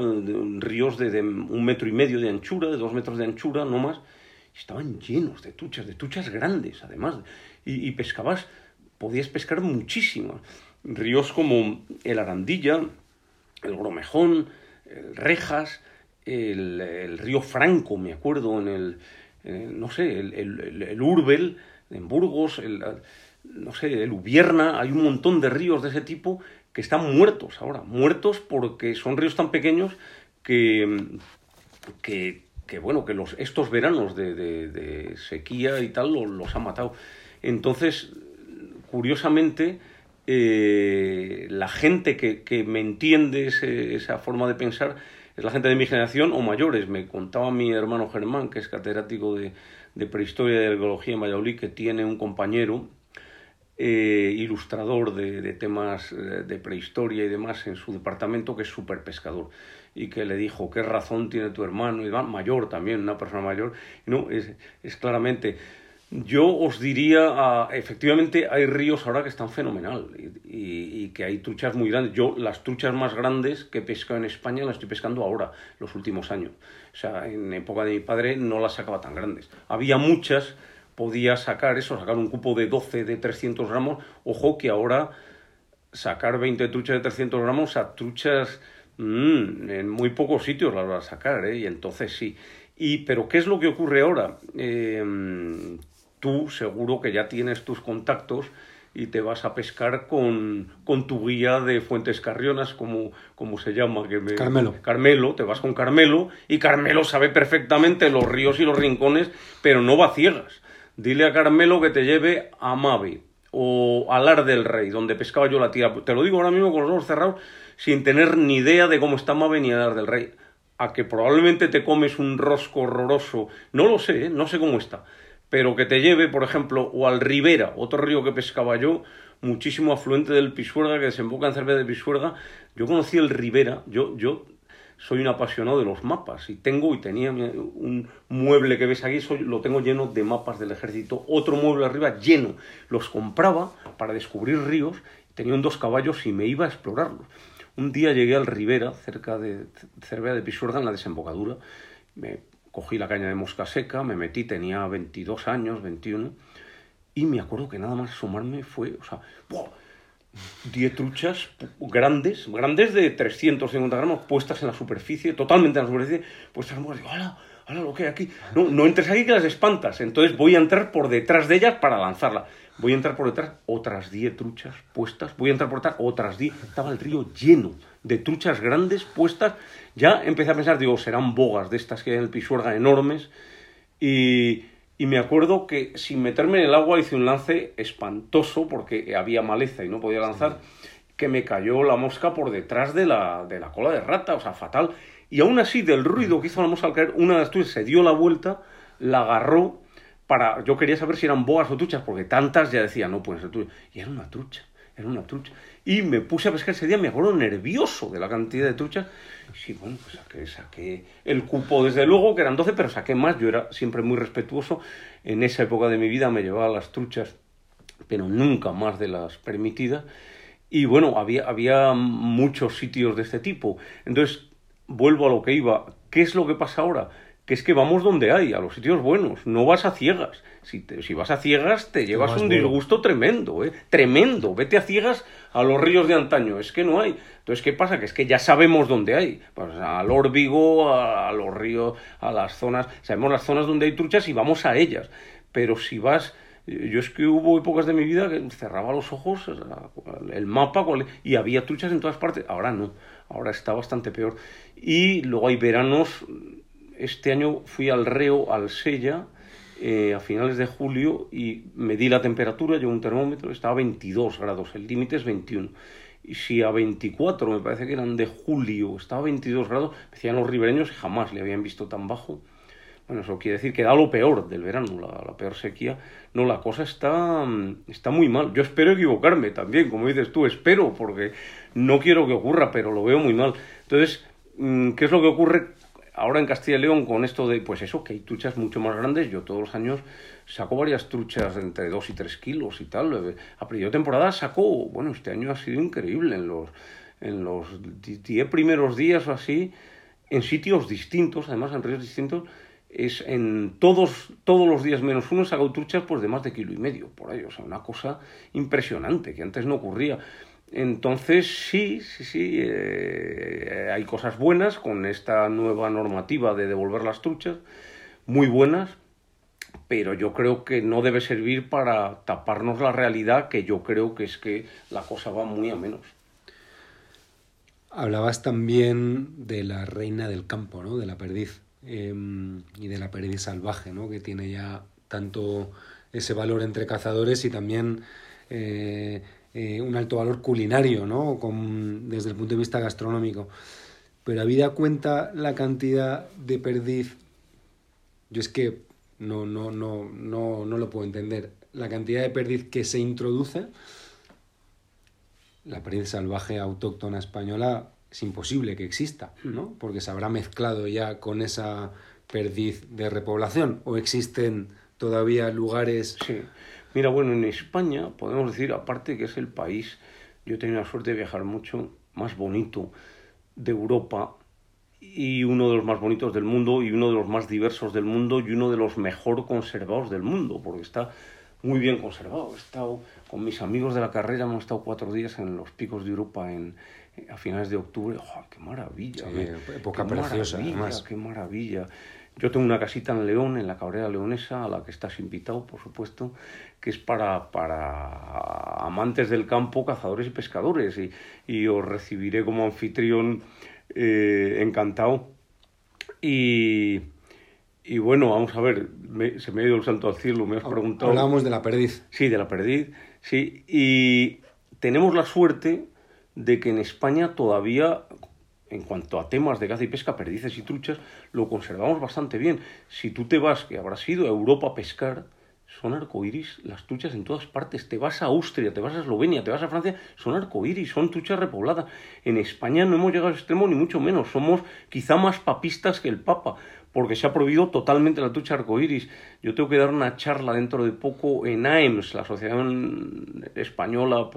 ríos de, un metro y medio de anchura, de dos metros de anchura, no más, estaban llenos de truchas, de truchas grandes además, y, y pescabas, podías pescar muchísimo. Ríos como el Arandilla, el Gromejón, Rejas, el, río Franco, me acuerdo, en el, no sé, el, el, Urbel, en Burgos, el, no sé, el Ubierna, hay un montón de ríos de ese tipo que están muertos ahora, muertos porque son ríos tan pequeños que, que, bueno, que los, estos veranos de, de, sequía y tal los, los han matado. Entonces, curiosamente, eh, la gente que, que me entiende esa forma de pensar es la gente de mi generación o mayores. Me contaba mi hermano Germán, que es catedrático de, de prehistoria y de arqueología en Valladolid, que tiene un compañero eh, ilustrador de, de, temas eh, de prehistoria y demás en su departamento, que es súper pescador, y que le dijo, ¿qué razón tiene tu hermano? Y va, mayor también, una persona mayor. No, es, es claramente yo os diría, ah, efectivamente hay ríos ahora que están fenomenal y, que hay truchas muy grandes. Yo las truchas más grandes que he pescado en España las estoy pescando ahora, los últimos años. O sea, en época de mi padre no las sacaba tan grandes. Había muchas, podía sacar eso, sacar un cupo de 12, de 300 gramos. Ojo que ahora sacar 20 truchas de 300 gramos a truchas mm, en muy pocos sitios las vas a sacar, ¿eh? Y entonces sí. Y, pero, ¿qué es lo que ocurre ahora? Em, tú seguro que ya tienes tus contactos y te vas a pescar con, con tu guía de Fuentes Carrionas, como, como se llama. Que me, Carmelo. Carmelo, te vas con Carmelo y Carmelo sabe perfectamente los ríos y los rincones, pero no va ciegas. Dile a Carmelo que te lleve a Mave o a Lar del Rey, donde pescaba yo la tira. Te lo digo ahora mismo con los ojos cerrados, sin tener ni idea de cómo está Mave ni Lar del Rey a que probablemente te comes un rosco horroroso, no lo sé, ¿eh? no sé cómo está, pero que te lleve, por ejemplo, o al Ribera, otro río que pescaba yo, muchísimo afluente del Pisuerga, que desemboca en Cerveza de Pisuerga. Yo conocí el Ribera, yo, yo soy un apasionado de los mapas y tengo y tenía un mueble que ves aquí, soy, lo tengo lleno de mapas del ejército, otro mueble arriba lleno. Los compraba para descubrir ríos, tenía un dos caballos y me iba a explorarlos. Un día llegué al Ribera, cerca de Cervera de Pisuerga, en la desembocadura. Me cogí la caña de mosca seca, me metí, tenía 22 años, 21, y me acuerdo que nada más asomarme fue, o sea, ¡buah! 10 truchas grandes, grandes de 350 gramos, puestas en la superficie, totalmente en la superficie, puestas en la digo, ¡hala! ¡hala lo que hay aquí! No, no entres aquí que las espantas. Entonces voy a entrar por detrás de ellas para lanzarla voy a entrar por detrás, otras 10 truchas puestas, voy a entrar por detrás, otras 10. Estaba el río lleno de truchas grandes puestas. Ya empecé a pensar, digo, serán bogas de estas que hay en el Pisuerga enormes. Y, y me acuerdo que sin meterme en el agua hice un lance espantoso porque había maleza y no podía lanzar, que me cayó la mosca por detrás de la, de la cola de rata, o sea, fatal. Y aún así, del ruido que hizo la mosca al caer, una de las truchas se dio la vuelta, la agarró para, yo quería saber si eran boas o truchas, porque tantas ya decía, no pueden ser truchas. Y era una trucha, era una trucha. Y me puse a pescar ese día, me acuerdo nervioso de la cantidad de truchas. Sí, bueno, pues saqué, saqué el cupo, desde luego, que eran 12, pero saqué más. Yo era siempre muy respetuoso. En esa época de mi vida me llevaba las truchas, pero nunca más de las permitidas. Y bueno, había, había muchos sitios de este tipo. Entonces, vuelvo a lo que iba. ¿Qué es lo que pasa ahora? Que es que vamos donde hay, a los sitios buenos, no vas a ciegas. Si, si vas a ciegas te llevas un disgusto tremendo, ¿eh? tremendo. Vete a ciegas a los ríos de antaño, es que no hay. Entonces, ¿qué pasa? Que es que ya sabemos dónde hay. Pues al Órbigo, a, los ríos, a las zonas, sabemos las zonas donde hay truchas y vamos a ellas. Pero si vas... Yo es que hubo épocas de mi vida que cerraba los ojos, el mapa, y había truchas en todas partes. Ahora no, ahora está bastante peor. Y luego hay veranos este año fui al Reo, al Sella, eh, a finales de julio y medí la temperatura, yo un termómetro, estaba a 22 grados, el límite es 21. Y si a 24, me parece que eran de julio, estaba a 22 grados, decían los ribereños jamás le habían visto tan bajo. Bueno, eso quiere decir que da lo peor del verano, la, la, peor sequía. No, la cosa está, está muy mal. Yo espero equivocarme también, como dices tú, espero, porque no quiero que ocurra, pero lo veo muy mal. Entonces, mm, ¿qué es lo que ocurre? Ahora en Castilla y León, con esto de, pues eso, que hay truchas mucho más grandes, yo todos los años saco varias truchas de entre 2 y 3 kilos y tal. A de temporada saco, bueno, este año ha sido increíble en los en los 10 primeros días o así, en sitios distintos, además en ríos distintos, es en todos, todos los días menos uno saco truchas pues de más de kilo y medio por ahí, o sea, una cosa impresionante que antes no ocurría. Entonces, sí, sí, sí, eh, hay cosas buenas con esta nueva normativa de devolver las truchas, muy buenas, pero yo creo que no debe servir para taparnos la realidad, que yo creo que es que la cosa va muy a menos. Hablabas también de la reina del campo, ¿no? De la perdiz em, y de la perdiz salvaje, ¿no? Que tiene ya tanto ese valor entre cazadores y también eh, eh, un alto valor culinario, ¿no? Desde el punto de vista gastronómico. Pero habida cuenta la cantidad de perdiz, yo es que no, no, no, no, no lo puedo entender. La cantidad de perdiz que se introduce, la perdiz salvaje autóctona española, es imposible que exista, ¿no? Porque se habrá mezclado ya con esa perdiz de repoblación o existen todavía lugares sí. Mira, bueno, en España podemos decir, aparte que es el país, yo he tenido la suerte de viajar mucho, más bonito de Europa y uno de los más bonitos del mundo y uno de los más diversos del mundo y uno de los mejor conservados del mundo, porque está muy bien conservado. He estado con mis amigos de la carrera, hemos estado cuatro días en los picos de Europa en, a finales de octubre. ¡Oh, ¡Qué maravilla! época preciosa, además. ¡Qué maravilla! Yo tengo una casita en León, en la Cabrera Leonesa, a la que estás invitado, por supuesto, que es para, para amantes del campo, cazadores y pescadores. Y, y os recibiré como anfitrión eh, encantado. Y, y bueno, vamos a ver, se me ha ido el santo al cielo, me has preguntado. Hablábamos de la perdiz. Sí, de la perdiz, sí. Y tenemos la suerte de que en España todavía, en cuanto a temas de caza y pesca, perdices y truchas, lo conservamos bastante bien. Si tú te vas, que habrás ido a Europa a pescar, son arcoíris las truchas en todas partes. Te vas a Austria, te vas a Eslovenia, te vas a Francia, son arcoíris, son truchas repobladas. En España no hemos llegado al extremo ni mucho menos. Somos quizá más papistas que el Papa, porque se ha prohibido totalmente la trucha arcoíris. Yo tengo que dar una charla dentro de poco en AEMS, la Asociación Española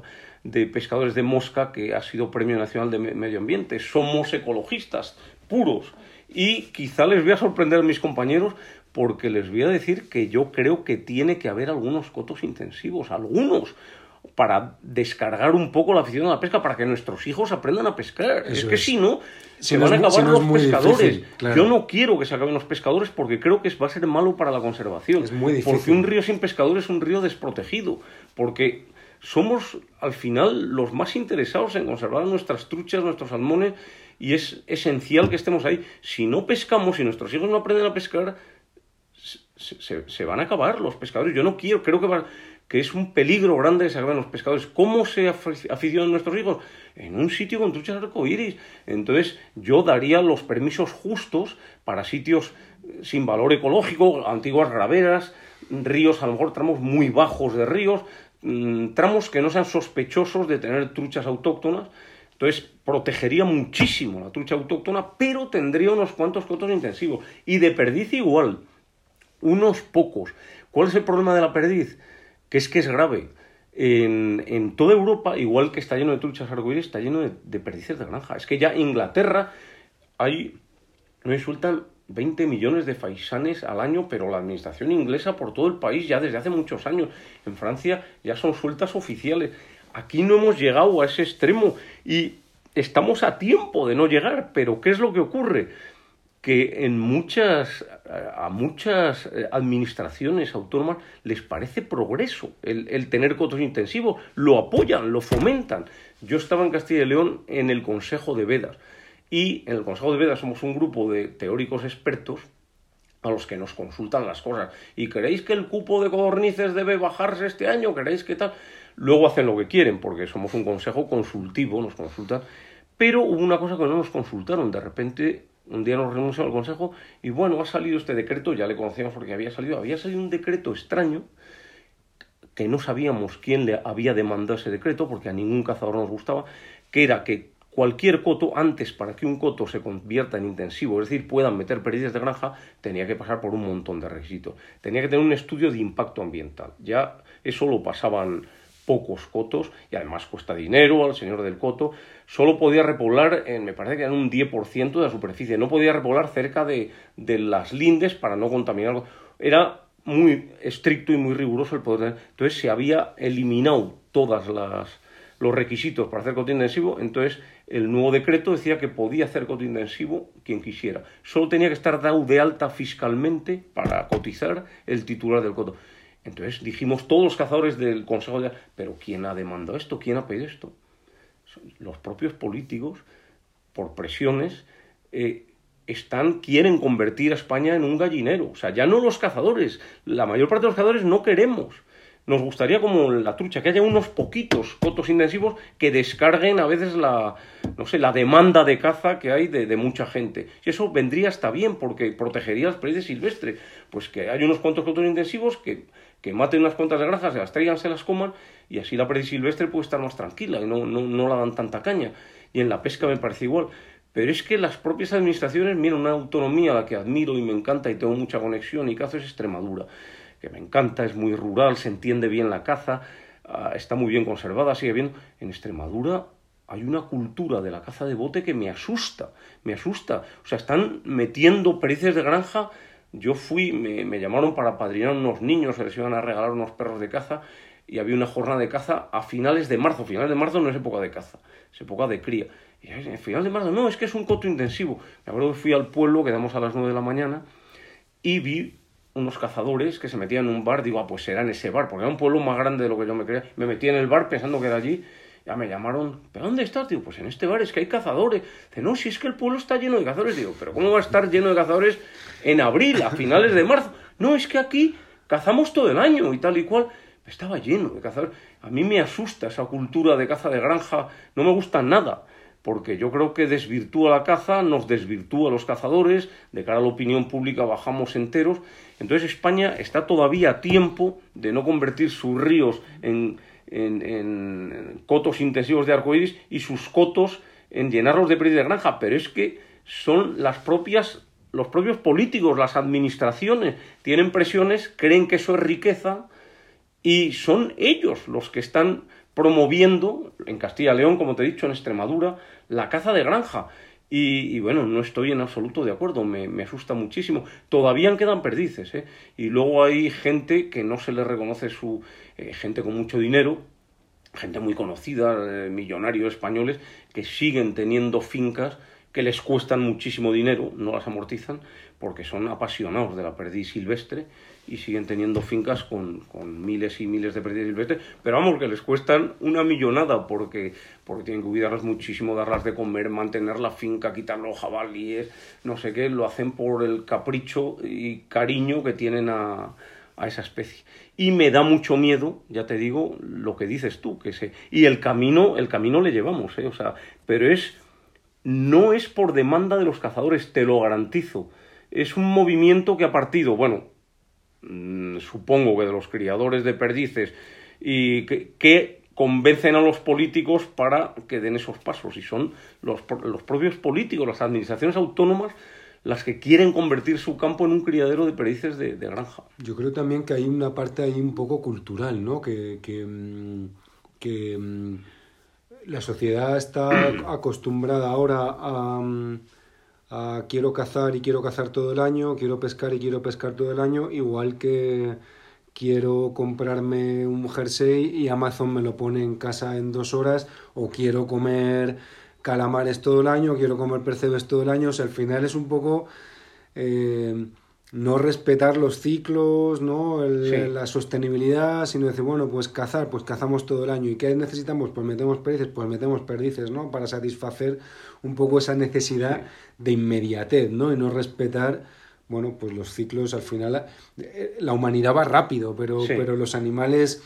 de Pescadores de Mosca, que ha sido Premio Nacional de Medio Ambiente. Somos ecologistas puros. Y quizá les voy a sorprender a mis compañeros porque les voy a decir que yo creo que tiene que haber algunos cotos intensivos, algunos, para descargar un poco la afición a la pesca, para que nuestros hijos aprendan a pescar. es que si no, se van a acabar los pescadores. Yo no quiero que se acaben los pescadores porque creo que va a ser malo para la conservación. Es muy difícil. Porque un río sin pescadores es un río desprotegido. Porque somos al final los más interesados en conservar nuestras truchas, nuestros salmones, y es esencial que estemos ahí. Si no pescamos, si nuestros hijos no aprenden a pescar, se, van a acabar los pescadores. Yo no quiero, creo que, que es un peligro grande que se acaben los pescadores. ¿Cómo se aficionan nuestros hijos? En un sitio con truchas arcoíris. Entonces, yo daría los permisos justos para sitios sin valor ecológico, antiguas graveras, ríos, a lo mejor tramos muy bajos de ríos, mm, tramos que no sean sospechosos de tener truchas autóctonas. Entonces, protegería muchísimo la trucha autóctona, pero tendría unos cuantos cotos intensivos. Y de perdiz igual unos pocos. ¿Cuál es el problema de la perdiz? Que es que es grave. En, en toda Europa, igual que está lleno de truchas arcoíris, está lleno de, de, perdices de granja. Es que ya en Inglaterra hay, me sueltan 20 millones de faisanes al año, pero la administración inglesa por todo el país ya desde hace muchos años. En Francia ya son sueltas oficiales. Aquí no hemos llegado a ese extremo y estamos a tiempo de no llegar, pero ¿qué es lo que ocurre? Que en muchas, a muchas eh, administraciones autónomas les parece progreso el, tener cotos intensivos, lo apoyan, lo fomentan. Yo estaba en Castilla y León en el Consejo de Vedas y en el Consejo de Vedas somos un grupo de teóricos expertos a los que nos consultan las cosas. ¿Y queréis que el cupo de codornices debe bajarse este año? ¿Queréis que tal? Luego hacen lo que quieren porque somos un consejo consultivo, nos consultan. Pero hubo una cosa que no nos consultaron. De repente un día nos reunimos al Consejo y bueno, ha salido este decreto, ya le conocíamos porque había salido, había salido un decreto extraño que no sabíamos quién le había demandado ese decreto porque a ningún cazador nos gustaba, que era que cualquier coto, antes para que un coto se convierta en intensivo, es decir, puedan meter pérdidas de granja, tenía que pasar por un montón de requisitos. Tenía que tener un estudio de impacto ambiental. Ya eso lo pasaban pocos cotos y además cuesta dinero al señor del coto. Solo podía repoblar, en, me parece que era un 10% de la superficie, no podía repoblar cerca de, de las lindes para no contaminar. Era muy estricto y muy riguroso el poder. Entonces se había eliminado todos los requisitos para hacer coto intensivo, entonces el nuevo decreto decía que podía hacer coto intensivo quien quisiera. Solo tenía que estar dado de alta fiscalmente para cotizar el titular del coto. Entonces dijimos todos los cazadores del Consejo de... Pero ¿quién ha demandado esto? ¿Quién ha pedido esto? Los propios políticos, por presiones, eh, están, quieren convertir a España en un gallinero. O sea, ya no los cazadores. La mayor parte de los cazadores no queremos. Nos gustaría, como la trucha, que haya unos poquitos cotos intensivos que descarguen a veces la, no sé, la demanda de caza que hay de, mucha gente. Y eso vendría hasta bien, porque protegería las predios silvestres. Pues que hay unos cuantos cotos intensivos que que maten unas cuantas de granjas, se las traigan, se las coman y así la presa silvestre puede estar más tranquila y no, no, no la dan tanta caña. Y en la pesca me parece igual. Pero es que las propias administraciones, mira, una autonomía a la que admiro y me encanta y tengo mucha conexión y cazo es Extremadura, que me encanta, es muy rural, se entiende bien la caza, ah, está muy bien conservada, sigue bien. En Extremadura hay una cultura de la caza de bote que me asusta, me asusta. O sea, están metiendo pericias de granja Yo fui, me, me llamaron para padrinar unos niños, se les iban a regalar unos perros de caza y había una jornada de caza a finales de marzo. Finales de marzo no es época de caza, es época de cría. Y a finales de marzo, no, es que es un coto intensivo. Me acuerdo que fui al pueblo, quedamos a las 9 de la mañana, y vi unos cazadores que se metían en un bar. Digo, ah, pues será en ese bar, porque era un pueblo más grande de lo que yo me creía. Me metí en el bar pensando que era allí. Me llamaron, ¿pero dónde estás? Digo, pues en este bar es que hay cazadores. Dice, no, si es que el pueblo está lleno de cazadores. Digo, ¿pero cómo va a estar lleno de cazadores en abril, a finales de marzo? No, es que aquí cazamos todo el año y tal y cual estaba lleno de cazadores. A mí me asusta esa cultura de caza de granja, no me gusta nada, porque yo creo que desvirtúa la caza, nos desvirtúa a los cazadores, de cara a la opinión pública bajamos enteros. Entonces España está todavía a tiempo de no convertir sus ríos en, en, cotos intensivos de arcoíris y sus cotos en llenarlos de pérdida de granja, pero es que son las propias los propios políticos, las administraciones, tienen presiones, creen que eso es riqueza, y son ellos los que están promoviendo en Castilla y León, como te he dicho, en Extremadura, la caza de granja. Y, bueno, no estoy en absoluto de acuerdo, me, asusta muchísimo. Todavía quedan perdices, ¿eh? Y luego hay gente que no se le reconoce su... Eh, gente con mucho dinero, gente muy conocida, eh, millonarios españoles, que siguen teniendo fincas que les cuestan muchísimo dinero, no las amortizan, porque son apasionados de la perdiz silvestre y siguen teniendo fincas con, con, miles y miles de perdices silvestres, pero vamos, que les cuestan una millonada porque, porque tienen que cuidarlas muchísimo, darlas de comer, mantener la finca, quitar los jabalíes, no sé qué, lo hacen por el capricho y cariño que tienen a, a esa especie. Y me da mucho miedo, ya te digo, lo que dices tú, que se... y el camino, el camino le llevamos, ¿eh? o sea, pero es no es por demanda de los cazadores, te lo garantizo. Es un movimiento que ha partido, bueno, mm, supongo que de los criadores de perdices y que, convencen a los políticos para que den esos pasos. Y son los, los propios políticos, las administraciones autónomas, las que quieren convertir su campo en un criadero de perdices de, granja. Yo creo también que hay una parte ahí un poco cultural, ¿no? Que, que, mm, que mm, la sociedad está <clears throat> acostumbrada ahora a, quiero cazar y quiero cazar todo el año, quiero pescar y quiero pescar todo el año, igual que quiero comprarme un jersey y Amazon me lo pone en casa en dos horas, o quiero comer calamares todo el año, quiero comer percebes todo el año, o sea, al final es un poco... Eh, no respetar los ciclos, ¿no? la sostenibilidad, sino decir, bueno, pues cazar, pues cazamos todo el año. ¿Y qué necesitamos? Pues metemos perdices, pues metemos perdices, ¿no? Para satisfacer un poco esa necesidad de inmediatez, ¿no? Y no respetar, bueno, pues los ciclos al final. Eh, la humanidad va rápido, pero, pero los animales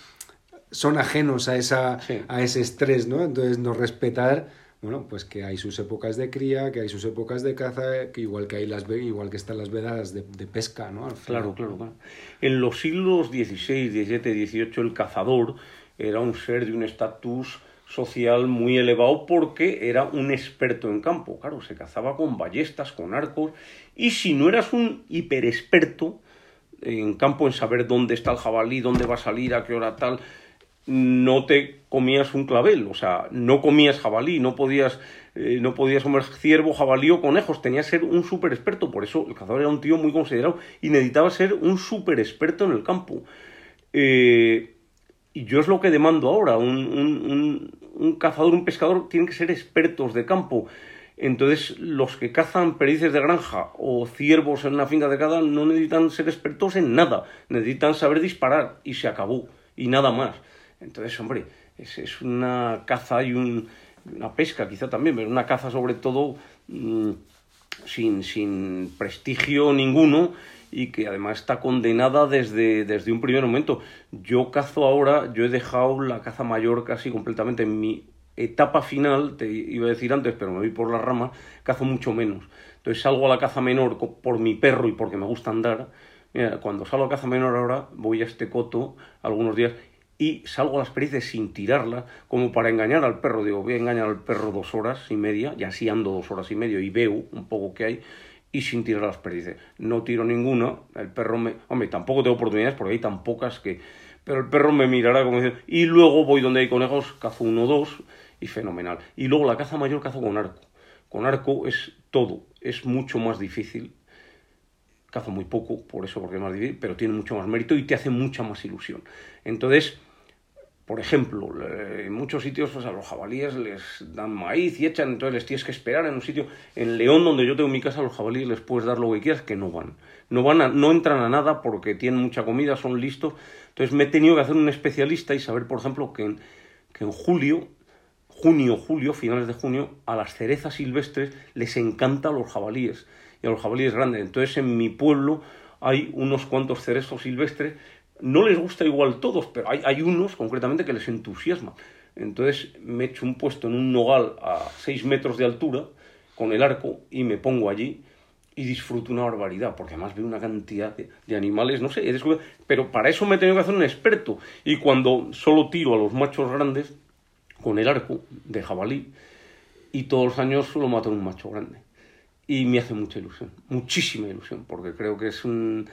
son ajenos a, esa, a ese estrés, ¿no? Entonces, no respetar bueno, pues que hay sus épocas de cría, que hay sus épocas de caza, que igual que hay las igual que están las vedadas de, pesca, ¿no? Claro, claro, claro. En los siglos XVI, XVII, XVIII el cazador era un ser de un estatus social muy elevado porque era un experto en campo. Claro, se cazaba con ballestas, con arcos, y si no eras un hiperexperto en campo, en saber dónde está el jabalí, dónde va a salir, a qué hora tal, no te comías un clavel, o sea, no comías jabalí, no podías, eh, no podías comer ciervo, jabalí o conejos, tenías que ser un súper experto, por eso el cazador era un tío muy considerado y necesitaba ser un súper experto en el campo. Eh, y yo es lo que demando ahora, un, un, un, cazador, un pescador, tienen que ser expertos de campo. Entonces, los que cazan perdices de granja o ciervos en una finca de cada no necesitan ser expertos en nada, necesitan saber disparar y se acabó, y nada más. Entonces, hombre, es, es una caza y un, una pesca quizá también, pero una caza sobre todo mm, sin, sin prestigio ninguno y que además está condenada desde, desde un primer momento. Yo cazo ahora, yo he dejado la caza mayor casi completamente en mi etapa final, te iba a decir antes, pero me voy por las ramas, cazo mucho menos. Entonces salgo a la caza menor por mi perro y porque me gusta andar. Cuando salgo a caza menor ahora, voy a este coto algunos días y salgo a las perdices sin tirarla, como para engañar al perro. Digo, voy a engañar al perro dos horas y media, y así ando dos horas y medio y veo un poco que hay, y sin tirar las perdices. No tiro ninguna, el perro me... Hombre, tampoco tengo oportunidades porque hay tan pocas que... Pero el perro me mirará como diciendo... Y luego voy donde hay conejos, cazo uno o dos, y fenomenal. Y luego la caza mayor cazo con arco. Con arco es todo, es mucho más difícil cazo muy poco, por eso, porque es más difícil, pero tiene mucho más mérito y te hace mucha más ilusión. Entonces, por ejemplo, en muchos sitios pues, a los jabalíes les dan maíz y echan, entonces les tienes que esperar en un sitio. En León, donde yo tengo mi casa, a los jabalíes les puedes dar lo que quieras, que no van. No, van no entran a nada porque tienen mucha comida, son listos. Entonces me he tenido que hacer un especialista y saber, por ejemplo, que en, que en julio, junio, julio, finales de junio, a las cerezas silvestres les encanta los jabalíes y a los jabalíes grandes. Entonces en mi pueblo hay unos cuantos cerezos silvestres no les gusta igual todos, pero hay, hay unos concretamente que les entusiasma. Entonces me echo un puesto en un nogal a 6 metros de altura con el arco y me pongo allí y disfruto una barbaridad, porque además veo una cantidad de, animales, no sé, he pero para eso me he tenido que hacer un experto. Y cuando solo tiro a los machos grandes con el arco de jabalí, y todos los años solo mato a un macho grande. Y me hace mucha ilusión, muchísima ilusión, porque creo que es un,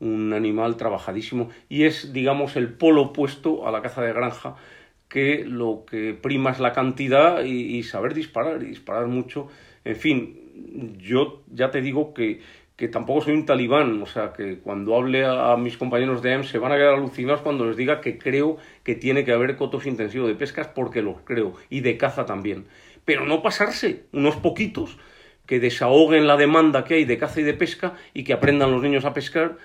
un animal trabajadísimo y es, digamos, el polo opuesto a la caza de granja, que lo que prima es la cantidad y, saber disparar, y disparar mucho. En fin, yo ya te digo que, que tampoco soy un talibán, o sea, que cuando hable a, mis compañeros de AM se van a quedar alucinados cuando les diga que creo que tiene que haber cotos intensivos de pescas, porque lo creo, y de caza también. Pero no pasarse, unos poquitos, que desahoguen la demanda que hay de caza y de pesca y que aprendan los niños a pescar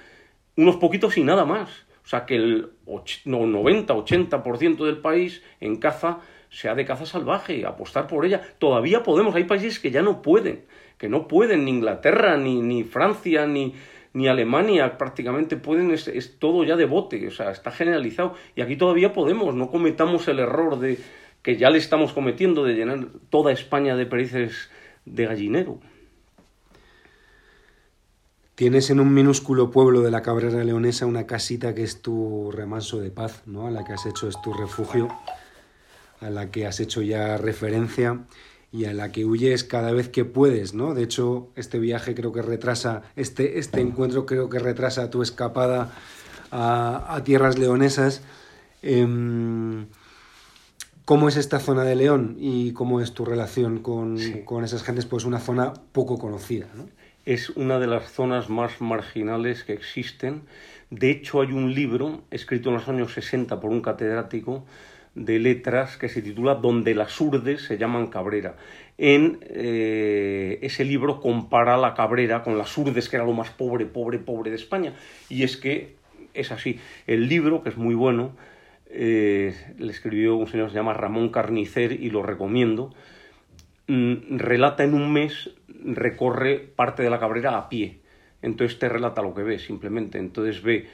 unos poquitos y nada más. O sea, que el 90-80% del país en caza sea de caza salvaje, apostar por ella. Todavía podemos, hay países que ya no pueden, que no pueden, ni Inglaterra, ni, ni Francia, ni, ni Alemania prácticamente pueden, es, es, todo ya de bote, o sea, está generalizado. Y aquí todavía podemos, no cometamos el error de que ya le estamos cometiendo de llenar toda España de perices de gallinero. Tienes en un minúsculo pueblo de la Cabrera Leonesa una casita que es tu remanso de paz, ¿no? A la que has hecho es tu refugio, a la que has hecho ya referencia y a la que huyes cada vez que puedes, ¿no? De hecho, este viaje creo que retrasa, este, este encuentro creo que retrasa tu escapada a, tierras leonesas. Em, ¿Cómo es esta zona de León y cómo es tu relación con, con esas gentes? Pues una zona poco conocida, ¿no? Es una de las zonas más marginales que existen. De hecho, hay un libro escrito en los años 60 por un catedrático de letras que se titula Donde las urdes se llaman cabrera. En eh, ese libro compara la cabrera con las urdes, que era lo más pobre, pobre, pobre de España. Y es que es así. El libro, que es muy bueno, eh, le escribió un señor que se llama Ramón Carnicer y lo recomiendo Mm, relata en un mes, recorre parte de la cabrera a pie. Entonces te relata lo que ve, simplemente. Entonces ve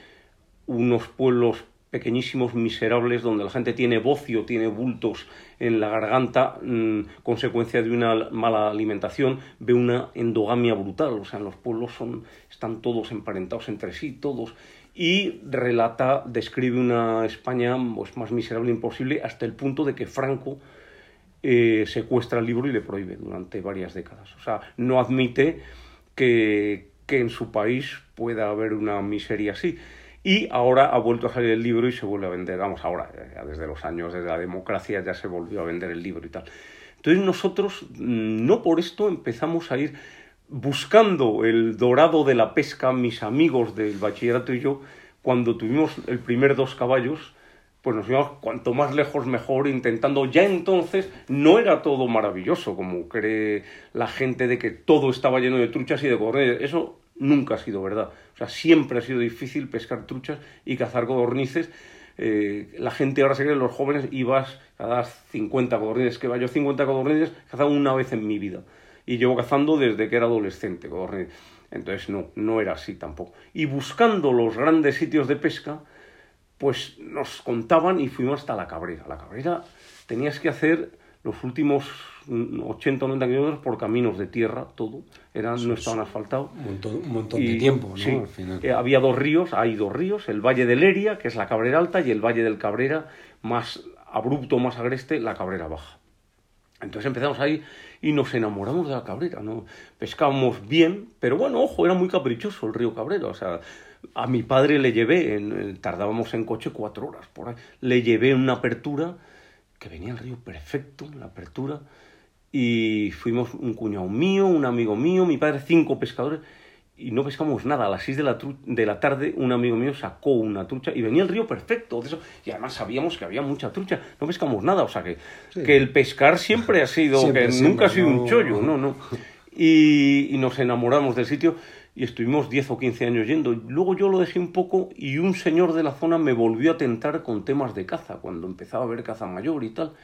unos pueblos pequeñísimos, miserables, donde la gente tiene bocio, tiene bultos en la garganta, mm, consecuencia de una mala alimentación, ve una endogamia brutal, o sea, los pueblos son, están todos emparentados entre sí, todos, y relata, describe una España pues, más miserable imposible, hasta el punto de que Franco eh, secuestra el libro y le prohíbe durante varias décadas. O sea, no admite que, que en su país pueda haber una miseria así. Y ahora ha vuelto a salir el libro y se vuelve a vender. Vamos, ahora, desde los años de la democracia ya se volvió a vender el libro y tal. Entonces nosotros, mm, no por esto, empezamos a ir buscando el dorado de la pesca, mis amigos del bachillerato y yo, cuando tuvimos el primer dos caballos, pues nos íbamos cuanto más lejos mejor, intentando, ya entonces no era todo maravilloso, como cree la gente de que todo estaba lleno de truchas y de codornices. Eso nunca ha sido verdad. O sea, siempre ha sido difícil pescar truchas y cazar codornices. Eh, la gente ahora se cree, los jóvenes, ibas cada 50 codornices, que va yo 50 codornices, cazado una vez en mi vida. Y llevo cazando desde que era adolescente codornices. Entonces no, no era así tampoco. Y buscando los grandes sitios de pesca, pues nos contaban y fuimos hasta la Cabrera. La Cabrera tenías que hacer los últimos 80 o 90 kilómetros por caminos de tierra, todo, eran, no estaban asfaltados. Un montón, de tiempo, ¿no? Eh, había dos ríos, hay dos ríos, el Valle de Leria, que es la Cabrera Alta, y el Valle del Cabrera, más abrupto, más agreste, la Cabrera Baja. Entonces empezamos ahí y nos enamoramos de la Cabrera, ¿no? Pescábamos bien, pero bueno, ojo, era muy caprichoso el río Cabrera, o sea, a mi padre le llevé, en, tardábamos en coche cuatro horas por ahí, le llevé una apertura, que venía el río perfecto, la apertura, y fuimos un cuñado mío, un amigo mío, mi padre, cinco pescadores, y no pescamos nada. A las 6 de la, de la tarde un amigo mío sacó una trucha y venía el río perfecto. De eso, y además sabíamos que había mucha trucha. No pescamos nada. O sea que, que el pescar siempre ha sido, que nunca ha sido un chollo. No, no. Y, y, nos enamoramos del sitio y estuvimos 10 o 15 años yendo. Luego yo lo dejé un poco y un señor de la zona me volvió a tentar con temas de caza, cuando empezaba a ver caza mayor y tal.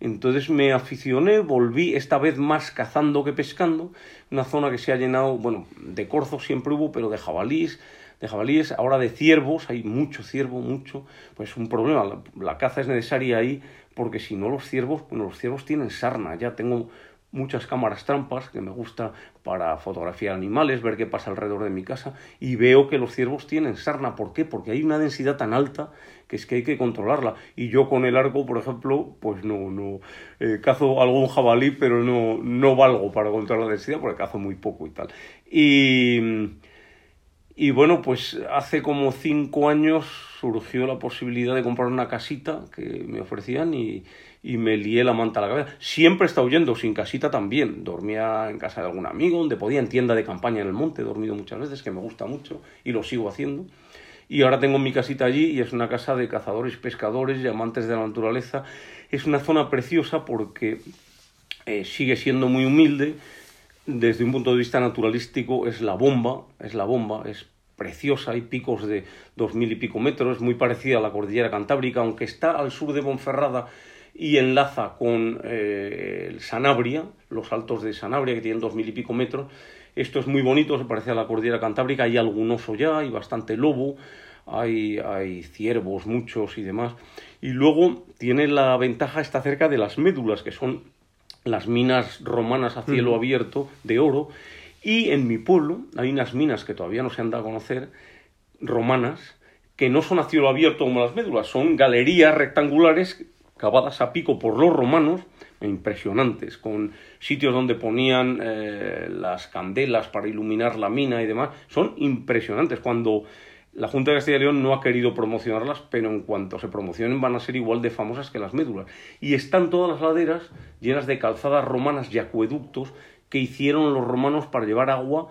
Entonces me aficioné, volví esta vez más cazando que pescando, una zona que se ha llenado, bueno, de corzos siempre hubo, pero de jabalís, de jabalíes, ahora de ciervos, hay mucho ciervo, mucho, pues un problema, la, caza es necesaria ahí porque si no los ciervos, bueno, los ciervos tienen sarna, ya tengo muchas cámaras trampas que me gusta para fotografiar animales, ver qué pasa alrededor de mi casa y veo que los ciervos tienen sarna. ¿Por qué? Porque hay una densidad tan alta que es que hay que controlarla. Y yo con el arco, por ejemplo, pues no, no eh, cazo algún jabalí, pero no, no valgo para controlar la densidad porque cazo muy poco y tal. Y, y bueno, pues hace como cinco años surgió la posibilidad de comprar una casita que me ofrecían y y me lié la manta a la cabeza. Siempre estado huyendo, sin casita también. Dormía en casa de algún amigo, donde podía, en tienda de campaña en el monte, he dormido muchas veces, que me gusta mucho y lo sigo haciendo. Y ahora tengo mi casita allí y es una casa de cazadores, pescadores y amantes de la naturaleza. Es una zona preciosa porque eh, sigue siendo muy humilde. Desde un punto de vista naturalístico es la bomba, es la bomba, es preciosa, hay picos de dos mil y pico metros, muy parecida a la cordillera cantábrica, aunque está al sur de Ponferrada y enlaza con eh, el Sanabria, los altos de Sanabria, que tienen dos mil y pico metros. Esto es muy bonito, se parece a la cordillera cantábrica, hay algún oso ya, hay bastante lobo, hay, hay ciervos muchos y demás. Y luego tiene la ventaja, está cerca de las médulas, que son las minas romanas a cielo abierto de oro. Y en mi pueblo hay unas minas que todavía no se han dado a conocer, romanas, que no son a cielo abierto como las médulas, son galerías rectangulares cavadas a pico por los romanos, impresionantes, con sitios donde ponían eh, las candelas para iluminar la mina y demás, son impresionantes. Cuando la Junta de Castilla y León no ha querido promocionarlas, pero en cuanto se promocionen van a ser igual de famosas que las médulas. Y están todas las laderas llenas de calzadas romanas y acueductos que hicieron los romanos para llevar agua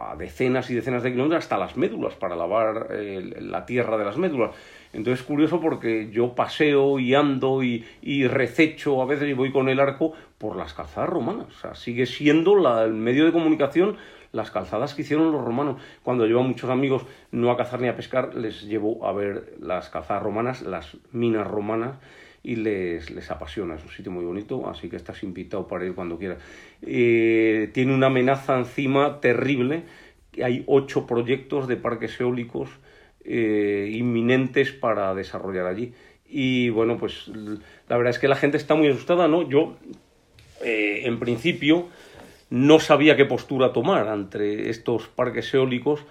a decenas y decenas de kilómetros hasta las médulas, para lavar eh, la tierra de las médulas. Entonces es curioso porque yo paseo y ando y, y, rececho a veces y voy con el arco por las calzadas romanas. O sea, sigue siendo el medio de comunicación las calzadas que hicieron los romanos. Cuando llevo a muchos amigos no a cazar ni a pescar, les llevo a ver las calzadas romanas, las minas romanas y les, les apasiona. Es un sitio muy bonito, así que estás invitado para ir cuando quieras. Eh, tiene una amenaza encima terrible. Hay ocho proyectos de parques eólicos eh, inminentes para desarrollar allí. Y bueno, pues la verdad es que la gente está muy asustada, ¿no? Yo, eh, en principio, no sabía qué postura tomar entre estos parques eólicos,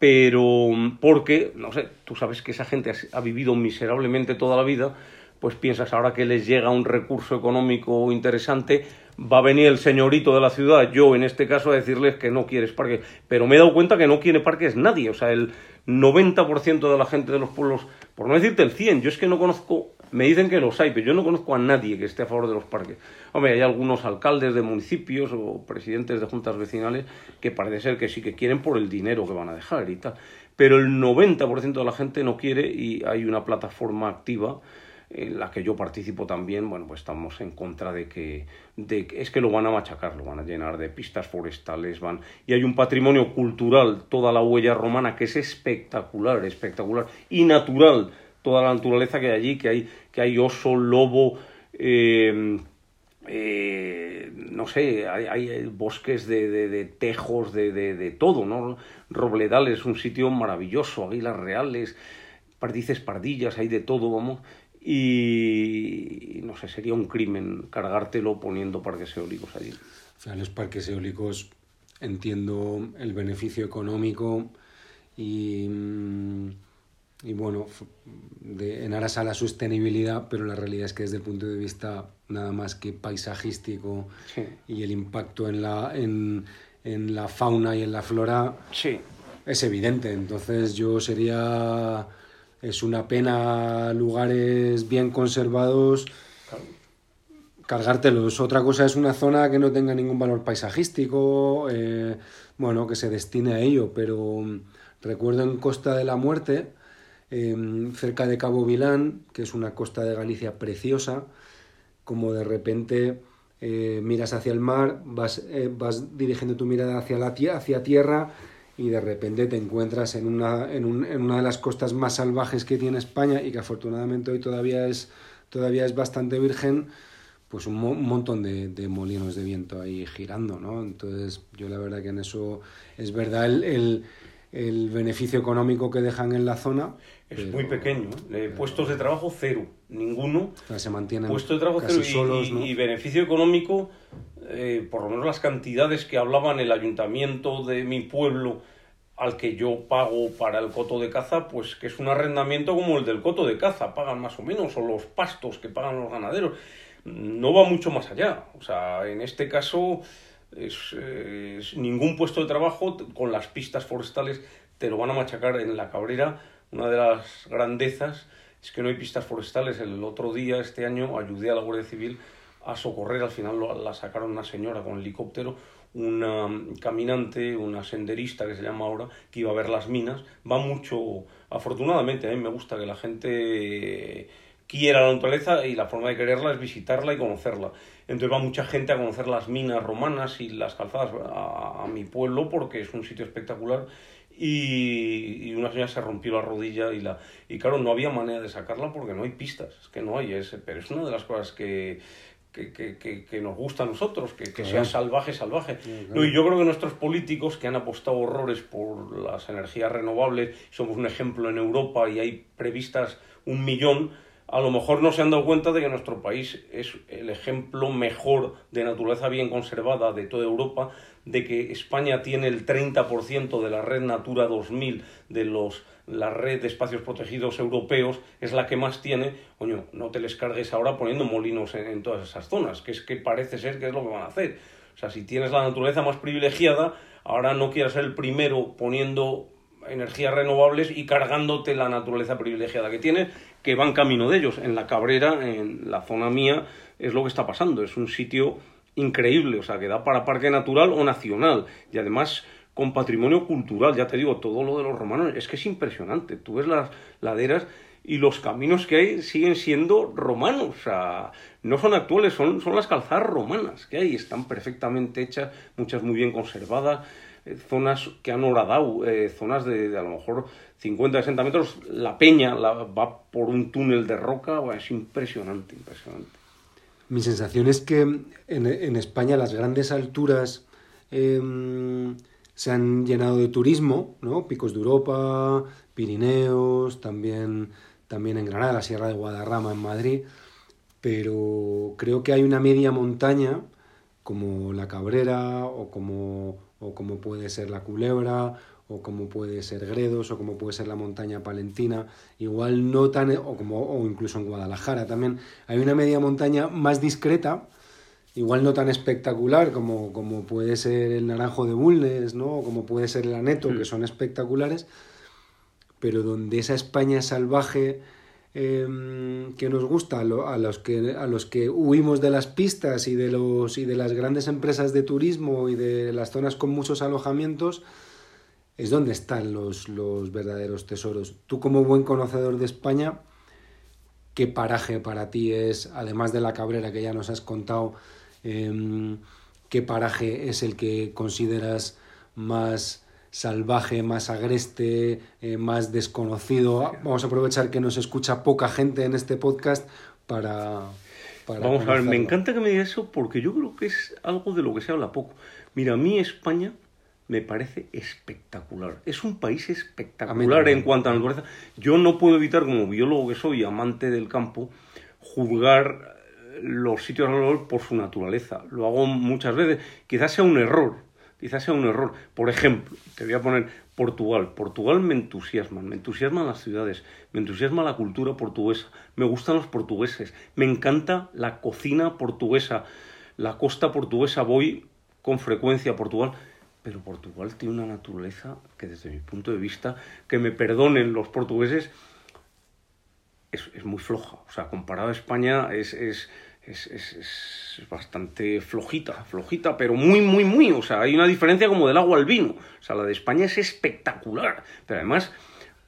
pero porque, no sé, tú sabes que esa gente ha vivido miserablemente toda la vida, pues piensas ahora que les llega un recurso económico interesante, va a venir el señorito de la ciudad, yo en este caso, a decirles que no quieres parques. Pero me he dado cuenta que no quiere parques nadie. O sea, el 90% de la gente de los pueblos, por no decirte el 100, yo es que no conozco, me dicen que los hay, pero yo no conozco a nadie que esté a favor de los parques. Hombre, hay algunos alcaldes de municipios o presidentes de juntas vecinales que parece ser que sí que quieren por el dinero que van a dejar y tal. Pero el 90% de la gente no quiere y hay una plataforma activa en la que yo participo también, bueno, pues estamos en contra de que, de es que lo van a machacar, lo van a llenar de pistas forestales, van y hay un patrimonio cultural, toda la huella romana que es espectacular, espectacular y natural, toda la naturaleza que hay allí, que hay que hay oso, lobo, eh, eh, no sé, hay, hay bosques de, de, tejos, de, de, todo, ¿no? Robledales, un sitio maravilloso, águilas reales, pardices, pardillas, hay de todo, vamos y no sé, sería un crimen cargártelo poniendo parques eólicos allí. O sea, los parques eólicos entiendo el beneficio económico y, y bueno, de, en aras a la sostenibilidad, pero la realidad es que desde el punto de vista nada más que paisajístico sí. y el impacto en la, en, en la fauna y en la flora sí. es evidente. Entonces yo sería es una pena lugares bien conservados cargártelos. Otra cosa es una zona que no tenga ningún valor paisajístico, eh, bueno, que se destine a ello, pero mm, recuerdo en Costa de la Muerte, em, cerca de Cabo Vilán, que es una costa de Galicia preciosa, como de repente eh, miras hacia el mar, vas, eh, vas dirigiendo tu mirada hacia, la hacia tierra y de repente te encuentras en una, en, un, en una de las costas más salvajes que tiene España y que afortunadamente hoy todavía es, todavía es bastante virgen, pues un, montón de, de, molinos de viento ahí girando, ¿no? Entonces yo la verdad que en eso es verdad el, el, el beneficio económico que dejan en la zona. Es muy pequeño. ¿eh? puestos de trabajo cero, ninguno. se mantienen puestos de trabajo cero solos, y, y, beneficio económico, eh, por lo menos las cantidades que hablaban el ayuntamiento de mi pueblo al que yo pago para el coto de caza, pues que es un arrendamiento como el del coto de caza, pagan más o menos, o los pastos que pagan los ganaderos. No va mucho más allá. O sea, en este caso es, ningún puesto de trabajo con las pistas forestales te lo van a machacar en la cabrera. Una de las grandezas es que no hay pistas forestales. El otro día, este año, ayudé a la Guardia Civil a socorrer, al final la sacaron una señora con helicóptero, una caminante, una senderista que se llama ahora, que iba a ver las minas. Va mucho, afortunadamente, a mí me gusta que la gente quiera la naturaleza y la forma de quererla es visitarla y conocerla. Entonces va mucha gente a conocer las minas romanas y las calzadas a, mi pueblo porque es un sitio espectacular y, una señora se rompió la rodilla y la y claro no había manera de sacarla porque no hay pistas es que no hay ese pero es una de las cosas que que, que, que, nos gusta a nosotros, que, que sea salvaje, salvaje. No, y yo creo que nuestros políticos que han apostado horrores por las energías renovables, somos un ejemplo en Europa y hay previstas un millón, a lo mejor no se han dado cuenta de que nuestro país es el ejemplo mejor de naturaleza bien conservada de toda Europa, de que España tiene el 30% de la red Natura 2000 de los la red de espacios protegidos europeos es la que más tiene, coño, no te les cargues ahora poniendo molinos en, en, todas esas zonas, que es que parece ser que es lo que van a hacer. O sea, si tienes la naturaleza más privilegiada, ahora no quieras ser el primero poniendo energías renovables y cargándote la naturaleza privilegiada que tiene, que van camino de ellos. En la Cabrera, en la zona mía, es lo que está pasando. Es un sitio increíble, o sea, que da para parque natural o nacional. Y además con patrimonio cultural, ya te digo, todo lo de los romanos, es que es impresionante. Tú ves las laderas y los caminos que hay siguen siendo romanos, o sea, no son actuales, son, son las calzadas romanas que hay, están perfectamente hechas, muchas muy bien conservadas eh, zonas que han horadado, eh, zonas de, a lo mejor 50, 60 metros, la peña va por un túnel de roca, es impresionante, impresionante. Mi sensación es que en, en España las grandes alturas em, se han llenado de turismo, ¿no? Picos de Europa, Pirineos, también, también en Granada, la Sierra de Guadarrama en Madrid, pero creo que hay una media montaña como la Cabrera o como o como puede ser la Culebra, o como puede ser Gredos, o como puede ser la montaña palentina, igual no tan, o, como, o incluso en Guadalajara también, hay una media montaña más discreta, igual no tan espectacular como, como puede ser el Naranjo de Bulnes, ¿no? o como puede ser el Aneto, que mm. son espectaculares, pero donde esa España salvaje Em, que nos gusta, a, los que, a los que huimos de las pistas y de, los, y de las grandes empresas de turismo y de las zonas con muchos alojamientos, es donde están los, los verdaderos tesoros. Tú como buen conocedor de España, ¿qué paraje para ti es, además de la Cabrera que ya nos has contado, em, qué paraje es el que consideras más salvaje, más agreste, eh, más desconocido. Vamos a aprovechar que nos escucha poca gente en este podcast para... Vamos a ver, me encanta que me digas eso porque yo creo que es algo de lo que se habla poco. Mira, a mí España me parece espectacular. Es un país espectacular en cuanto a naturaleza. Yo no puedo evitar, como biólogo que soy, amante del campo, juzgar los sitios alrededor por su naturaleza. Lo hago muchas veces. Quizás sea un error, quizás sea un error. Por ejemplo, te voy a poner Portugal. Portugal me entusiasma, me entusiasman las ciudades, me entusiasma la cultura portuguesa, me gustan los portugueses, me encanta la cocina portuguesa, la costa portuguesa, voy con frecuencia a Portugal. Pero Portugal tiene una naturaleza que desde mi punto de vista, que me perdonen los portugueses, es, muy floja. O sea, comparado a España es, es es, es, es, bastante flojita, flojita, pero muy, muy, muy. O sea, hay una diferencia como del agua al vino. O sea, la de España es espectacular. Pero además,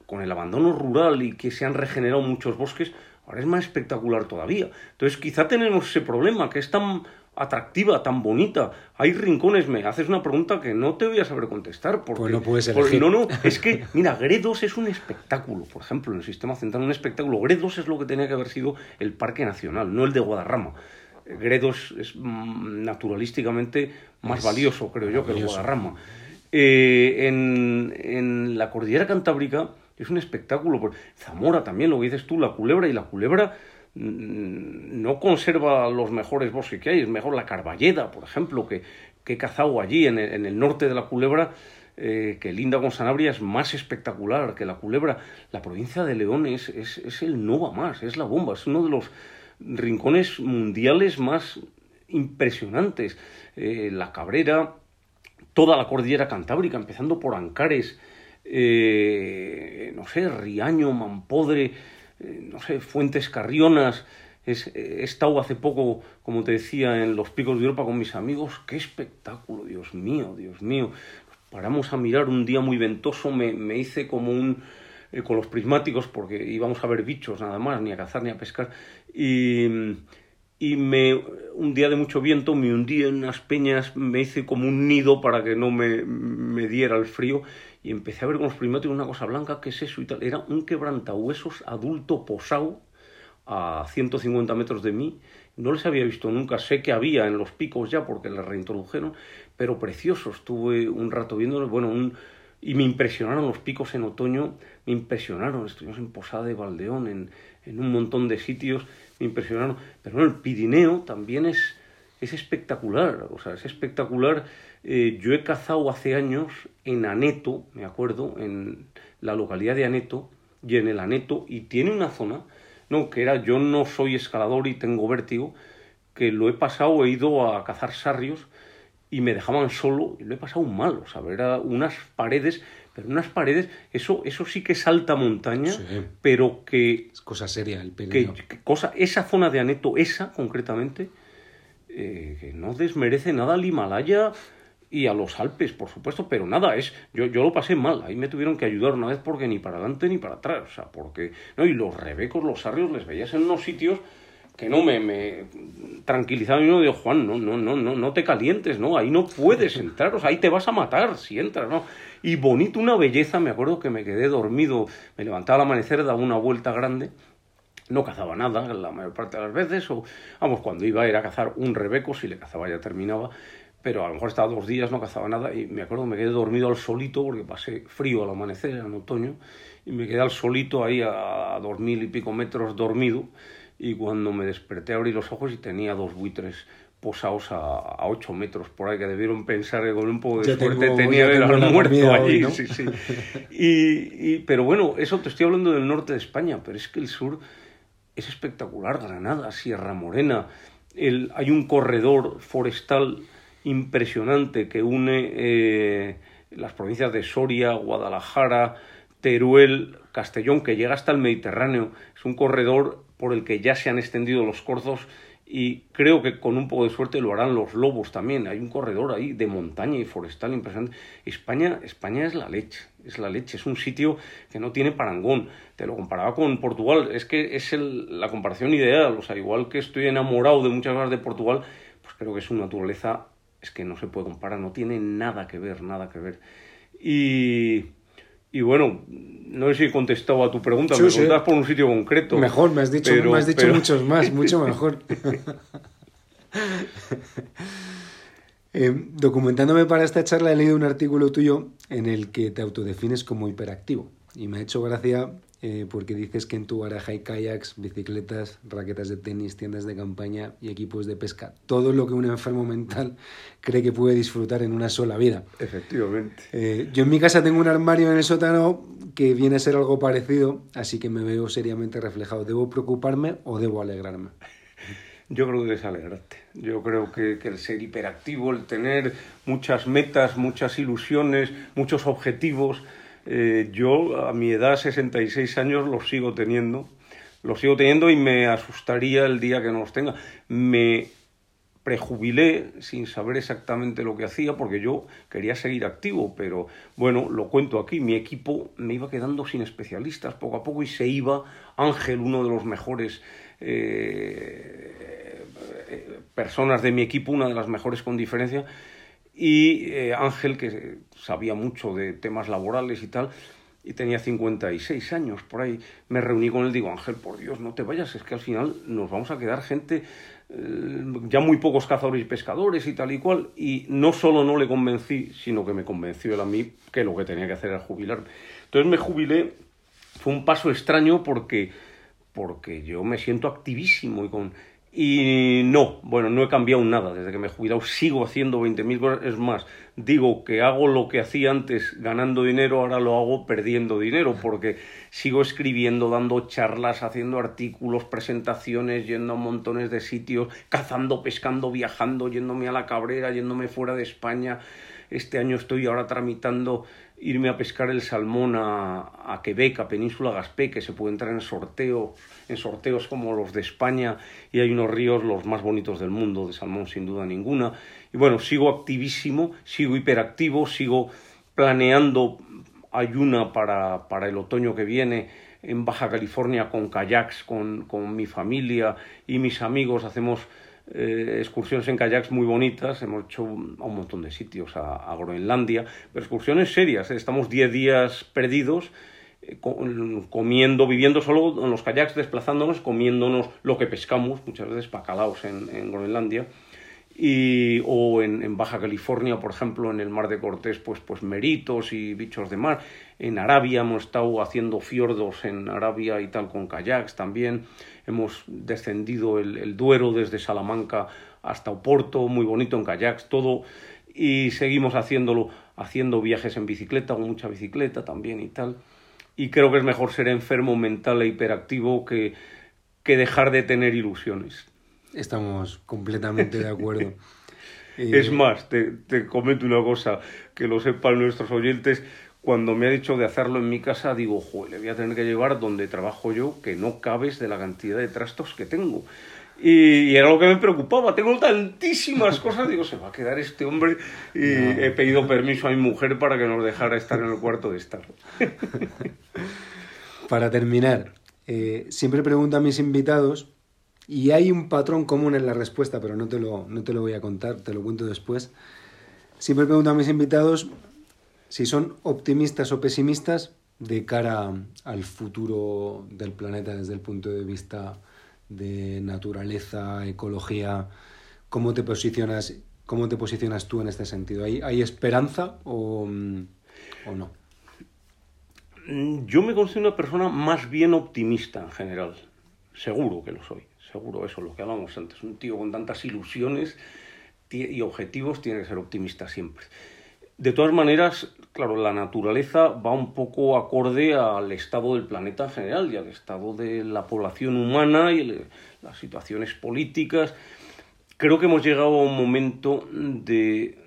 con el abandono rural y que se han regenerado muchos bosques, ahora es más espectacular todavía. Entonces, quizá tenemos ese problema, que es tan atractiva, tan bonita. Hay rincones, me haces una pregunta que no te voy a saber contestar. Porque, pues no puedes elegir. no, no, es que, mira, Gredos es un espectáculo, por ejemplo, en el sistema central, un espectáculo. Gredos es lo que tenía que haber sido el Parque Nacional, no el de Guadarrama. Gredos es mm, naturalísticamente más valioso, creo yo, que el Guadarrama. Eh, en, en la cordillera cantábrica es un espectáculo. Zamora también, lo que dices tú, la culebra, y la culebra no conserva los mejores bosques que hay, es mejor la Carballeda, por ejemplo, que, que he cazado allí en el, norte de la Culebra, eh, que linda con Sanabria es más espectacular que la Culebra. La provincia de León es, es, el no va más, es la bomba, es uno de los rincones mundiales más impresionantes. Eh, la Cabrera, toda la cordillera cantábrica, empezando por Ancares, eh, no sé, Riaño, Mampodre, eh, no sé, Fuentes Carrionas. he estado hace poco, como te decía, en los picos de Europa con mis amigos. ¡Qué espectáculo! Dios mío, Dios mío. paramos a mirar un día muy ventoso, me, me hice como un... Eh, con los prismáticos, porque íbamos a ver bichos nada más, ni a cazar ni a pescar. Y, y me, un día de mucho viento me hundí en unas peñas, me hice como un nido para que no me, me diera el frío y empecé a ver con los prismáticos una cosa blanca, ¿qué es eso? Y. Era un quebrantahuesos adulto posado a 150 metros de mí. No les había visto nunca, sé que había en los picos ya porque les reintrodujeron, pero preciosos. Estuve un rato viéndolos, bueno, un, y me impresionaron los picos en otoño, me impresionaron. Estuvimos en Posada de Valdeón, en, en un montón de sitios, me impresionaron. Pero bueno, el Pirineo también es, es espectacular, o sea, es espectacular eh, yo he cazado hace años en Aneto, me acuerdo, en la localidad de Aneto, y en el Aneto, y tiene una zona, no, que era, yo no soy escalador y tengo vértigo, que lo he pasado, he ido a cazar sarrios y me dejaban solo y lo he pasado mal, o sea, era unas paredes, pero unas paredes, eso, eso sí que salta montaña, pero que... Es cosa seria el que, cosa, Esa zona de Aneto, esa concretamente, eh, que no desmerece nada al Himalaya, y a los Alpes, por supuesto, pero nada, es yo, yo lo pasé mal, ahí me tuvieron que ayudar una vez porque ni para adelante ni para atrás, o sea, porque, no, y los rebecos, los sarrios, les veías en unos sitios que no me, me tranquilizaban y uno digo, Juan, no, no, no, no, no te calientes, no, ahí no puedes entrar, o sea, ahí te vas a matar si entras, ¿no? Y bonito, una belleza, me acuerdo que me quedé dormido, me levantaba al amanecer, daba una vuelta grande, no cazaba nada la mayor parte de las veces, o vamos, cuando iba a ir a cazar un rebeco, si le cazaba ya terminaba, pero a lo mejor estaba dos días, no cazaba nada y me acuerdo que me quedé dormido al solito porque pasé frío al amanecer en otoño y me quedé al solito ahí a, dos mil y pico metros dormido y cuando me desperté abrí los ojos y tenía dos buitres posados a, ocho metros por ahí que debieron pensar que con un poco de suerte tenía de haber muerto allí. sí, sí. Y, pero bueno, eso te estoy hablando del norte de España, pero es que el sur es espectacular, Granada, Sierra Morena, el, hay un corredor forestal impresionante que une eh, las provincias de Soria, Guadalajara, Teruel, Castellón, que llega hasta el Mediterráneo. Es un corredor por el que ya se han extendido los corzos y creo que con un poco de suerte lo harán los lobos también. Hay un corredor ahí de montaña y forestal impresionante. España, España es la leche, es la leche, es un sitio que no tiene parangón. Te lo comparaba con Portugal, es que es la comparación ideal. O sea, igual que estoy enamorado de muchas cosas de Portugal, pues creo que es una naturaleza es que no se puede comparar, no tiene nada que ver, nada que ver. Y, y bueno, no sé si he contestado a tu pregunta, me preguntas por un sitio concreto. Mejor, me has dicho, me has dicho muchos más, <laughs> mucho mejor. Eh, documentándome para esta charla he leído un artículo tuyo en el que te autodefines como hiperactivo y me ha hecho gracia eh, porque dices que en tu garaje hay kayaks, bicicletas, raquetas de tenis, tiendas de campaña y equipos de pesca. Todo lo que un enfermo mental <laughs> cree que puede disfrutar en una sola vida. Efectivamente. Eh, yo en mi casa tengo un armario en el sótano que viene a ser algo parecido, así que me veo seriamente reflejado. ¿Debo preocuparme o debo alegrarme? <laughs> Yo creo que debes alegrarte. Yo creo que, que el ser hiperactivo, el tener muchas metas, muchas ilusiones, muchos objetivos, eh, yo a mi edad, 66 años, los sigo teniendo. Los sigo teniendo y me asustaría el día que no los tenga. Me prejubilé sin saber exactamente lo que hacía porque yo quería seguir activo, pero bueno, lo cuento aquí, mi equipo me iba quedando sin especialistas poco a poco y se iba Ángel, uno de los mejores eh, personas de mi equipo, una de las mejores con diferencia, y eh, Ángel, que sabía mucho de temas laborales y tal, y tenía 56 años por ahí, me reuní con él, digo, Ángel, por Dios, no te vayas, es que al final nos vamos a quedar gente, eh, ya muy pocos cazadores y pescadores y tal y cual, y no solo no le convencí, sino que me convenció él a mí que lo que tenía que hacer era jubilarme. Entonces me jubilé, fue un paso extraño porque, porque yo me siento activísimo y con y no, bueno, no he cambiado nada desde que me he jubilado, sigo haciendo 20.000 cosas, es más, digo que hago lo que hacía antes ganando dinero, ahora lo hago perdiendo dinero, porque sigo escribiendo, dando charlas, haciendo artículos, presentaciones, yendo a montones de sitios, cazando, pescando, viajando, yéndome a la Cabrera, yéndome fuera de España. Este año estoy ahora tramitando irme a pescar el salmón a, a Quebec, a Península Gaspé, que se puede entrar en sorteo, en sorteos como los de España, y hay unos ríos los más bonitos del mundo de salmón, sin duda ninguna. Y bueno, sigo activísimo, sigo hiperactivo, sigo planeando ayuna para, para el otoño que viene en Baja California con kayaks, con, con mi familia y mis amigos, hacemos eh, excursiones en kayaks muy bonitas, hemos hecho a un montón de sitios, a, Groenlandia, pero excursiones serias, ¿eh? estamos 10 días perdidos eh, comiendo, viviendo solo en los kayaks, desplazándonos, comiéndonos lo que pescamos, muchas veces bacalaos en, en Groenlandia, o en, en, Baja California, por ejemplo, en el Mar de Cortés, pues, pues meritos y bichos de mar. En Arabia hemos estado haciendo fiordos en Arabia y tal con kayaks también. Hemos descendido el, el Duero desde Salamanca hasta Oporto, muy bonito en kayaks, todo. Y seguimos haciéndolo, haciendo viajes en bicicleta, con mucha bicicleta también y tal. Y creo que es mejor ser enfermo mental e hiperactivo que, que dejar de tener ilusiones. Estamos completamente de acuerdo. <laughs> Es más, te, te, comento una cosa que lo sepan nuestros oyentes. Cuando me ha dicho de hacerlo en mi casa, digo, joder, le voy a tener que llevar donde trabajo yo, que no cabes de la cantidad de trastos que tengo. Y, y, era lo que me preocupaba. Tengo tantísimas <laughs> cosas. Digo, se va a quedar este hombre. Y no. he pedido permiso a mi mujer para que nos dejara estar en el cuarto de estar. <laughs> para terminar, eh, siempre pregunto a mis invitados y hay un patrón común en la respuesta, pero no te, lo, no te lo voy a contar, te lo cuento después. Siempre pregunto a mis invitados si son optimistas o pesimistas de cara al futuro del planeta desde el punto de vista de naturaleza, ecología. ¿Cómo te posicionas, cómo te posicionas tú en este sentido? ¿Hay, esperanza o, o no? Yo me considero una persona más bien optimista en general. Seguro que lo soy seguro eso, lo que hablábamos antes, un tío con tantas ilusiones y objetivos tiene que ser optimista siempre. De todas maneras, claro, la naturaleza va un poco acorde al estado del planeta en general y al estado de la población humana y las situaciones políticas. Creo que hemos llegado a un momento de,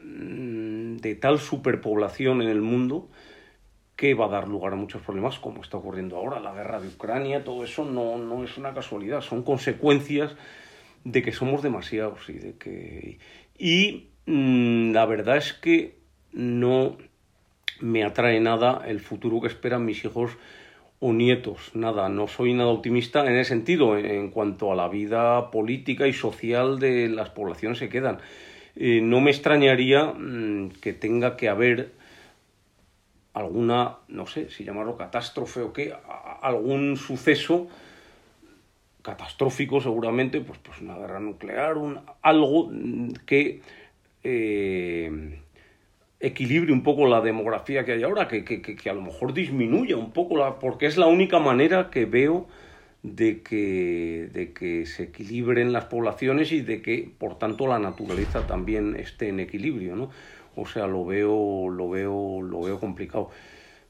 de tal superpoblación en el mundo que va a dar lugar a muchos problemas, como está ocurriendo ahora, la guerra de Ucrania, todo eso no, no es una casualidad, son consecuencias de que somos demasiados y de que... Y mmm, la verdad es que no me atrae nada el futuro que esperan mis hijos o nietos, nada, no soy nada optimista en ese sentido, en, cuanto a la vida política y social de las poblaciones que quedan. Eh, no me extrañaría mmm, que tenga que haber alguna, no sé si llamarlo catástrofe o qué, algún suceso catastrófico seguramente, pues, pues una guerra nuclear, un, algo que eh, equilibre un poco la demografía que hay ahora, que, que, que, a lo mejor disminuya un poco, la, porque es la única manera que veo de que, de que se equilibren las poblaciones y de que, por tanto, la naturaleza también esté en equilibrio, ¿no? O sea, lo veo, lo veo, lo veo complicado.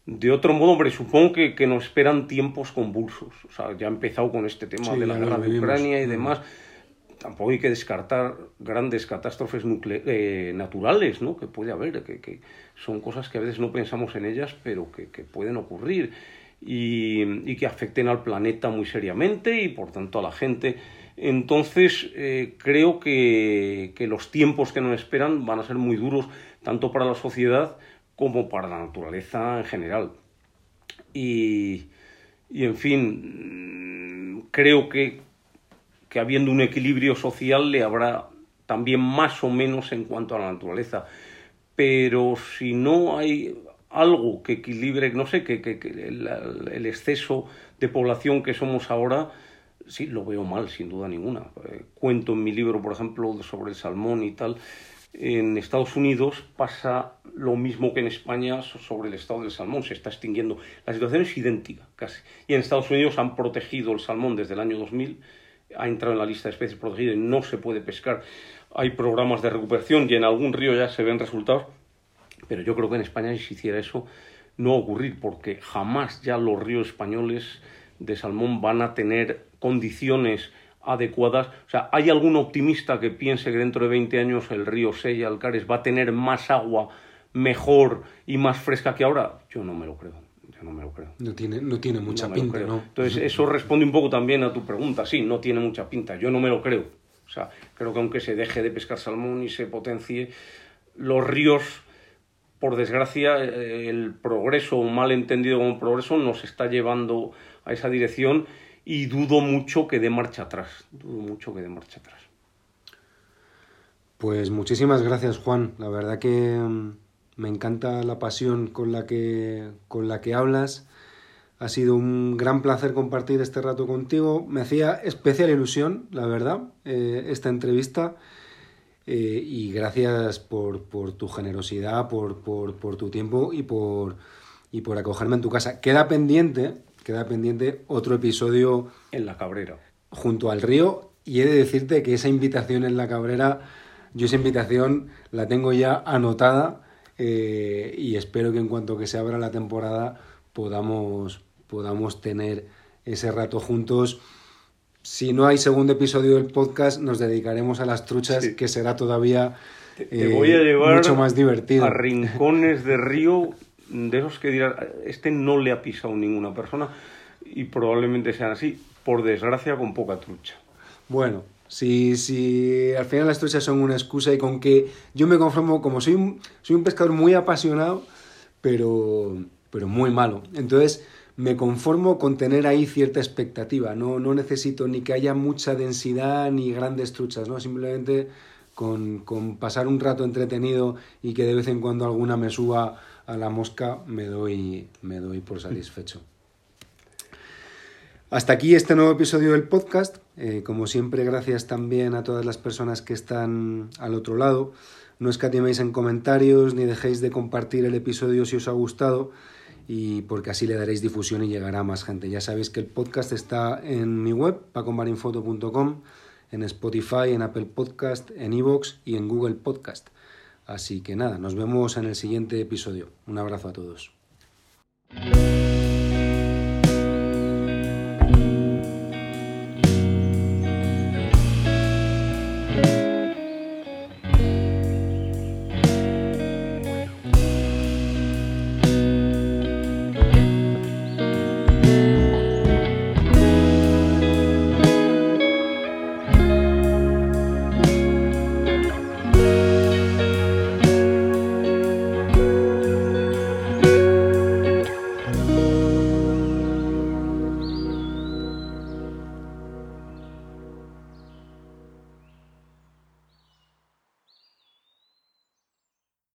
De otro modo, hombre, supongo que, que nos esperan tiempos convulsos. O sea, ya ha empezado con este tema Sí, de la guerra de. Ucrania y Mm. demás. Tampoco hay que descartar grandes catástrofes nucle- eh, naturales, ¿no? Que puede haber, que, que son cosas que a veces no pensamos en ellas, pero que, que pueden ocurrir. y, que afecten al planeta muy seriamente y por tanto a la gente. Entonces eh, creo que, los tiempos que nos esperan van a ser muy duros tanto para la sociedad como para la naturaleza en general. Y, y en fin, creo que, que habiendo un equilibrio social le habrá también más o menos en cuanto a la naturaleza. Pero si no hay algo que equilibre, no sé, que, que, el, exceso de población que somos ahora, sí, lo veo mal, sin duda ninguna. Eh, cuento en mi libro, por ejemplo, sobre el salmón y tal. En Estados Unidos pasa lo mismo que en España sobre el estado del salmón, se está extinguiendo. La situación es idéntica, casi. Y en Estados Unidos han protegido el salmón desde el año 2000, ha entrado en la lista de especies protegidas y no se puede pescar. Hay programas de recuperación y en algún río ya se ven resultados pero yo creo que en España si se hiciera eso no va a ocurrir porque jamás ya los ríos españoles de salmón van a tener condiciones adecuadas. O sea, ¿hay algún optimista que piense que dentro de 20 años el río Sella, Alcares, va a tener más agua mejor y más fresca que ahora? Yo no me lo creo. Yo no me lo creo. No tiene, no tiene mucha pinta, ¿no? Entonces, eso responde un poco también a tu pregunta. Sí, no tiene mucha pinta. Yo no me lo creo. O sea, creo que aunque se deje de pescar salmón y se potencie, los ríos por desgracia, eh, el progreso, mal entendido como progreso, nos está llevando a esa dirección y dudo mucho que dé marcha atrás. Dudo mucho que dé marcha atrás. Pues muchísimas gracias, Juan. La verdad que mm, me encanta la pasión con la que, con la que hablas. Ha sido un gran placer compartir este rato contigo. Me hacía especial ilusión, la verdad, eh, esta entrevista. Eh, y gracias por, por tu generosidad, por, por, por, tu tiempo y por, y por acogerme en tu casa. Queda pendiente, queda pendiente otro episodio en la Cabrera. Junto al río y he de decirte que esa invitación en la Cabrera, yo esa invitación la tengo ya anotada eh, y espero que en cuanto que se abra la temporada podamos, podamos tener ese rato juntos si no hay segundo episodio del podcast, nos dedicaremos a las truchas, que será todavía eh, mucho más divertido. A rincones de río, de esos que dirás, este no le ha pisado ninguna persona y probablemente sean así, por desgracia, con poca trucha. Bueno, si, si al final las truchas son una excusa y con que yo me conformo, como soy un, soy un pescador muy apasionado, pero, pero muy malo. Entonces me conformo con tener ahí cierta expectativa. No, no necesito ni que haya mucha densidad ni grandes truchas, ¿no? Simplemente con, con, pasar un rato entretenido y que de vez en cuando alguna me suba a la mosca, me doy, me doy por satisfecho. Hasta aquí este nuevo episodio del podcast. Eh, como siempre, gracias también a todas las personas que están al otro lado. No escatiméis en comentarios ni dejéis de compartir el episodio si os ha gustado y porque así le daréis difusión y llegará a más gente. Ya sabéis que el podcast está en mi web, pacomarinfoto.com, en Spotify, en Apple Podcast, en Evox y en Google Podcast. Así que nada, nos vemos en el siguiente episodio. Un abrazo a todos.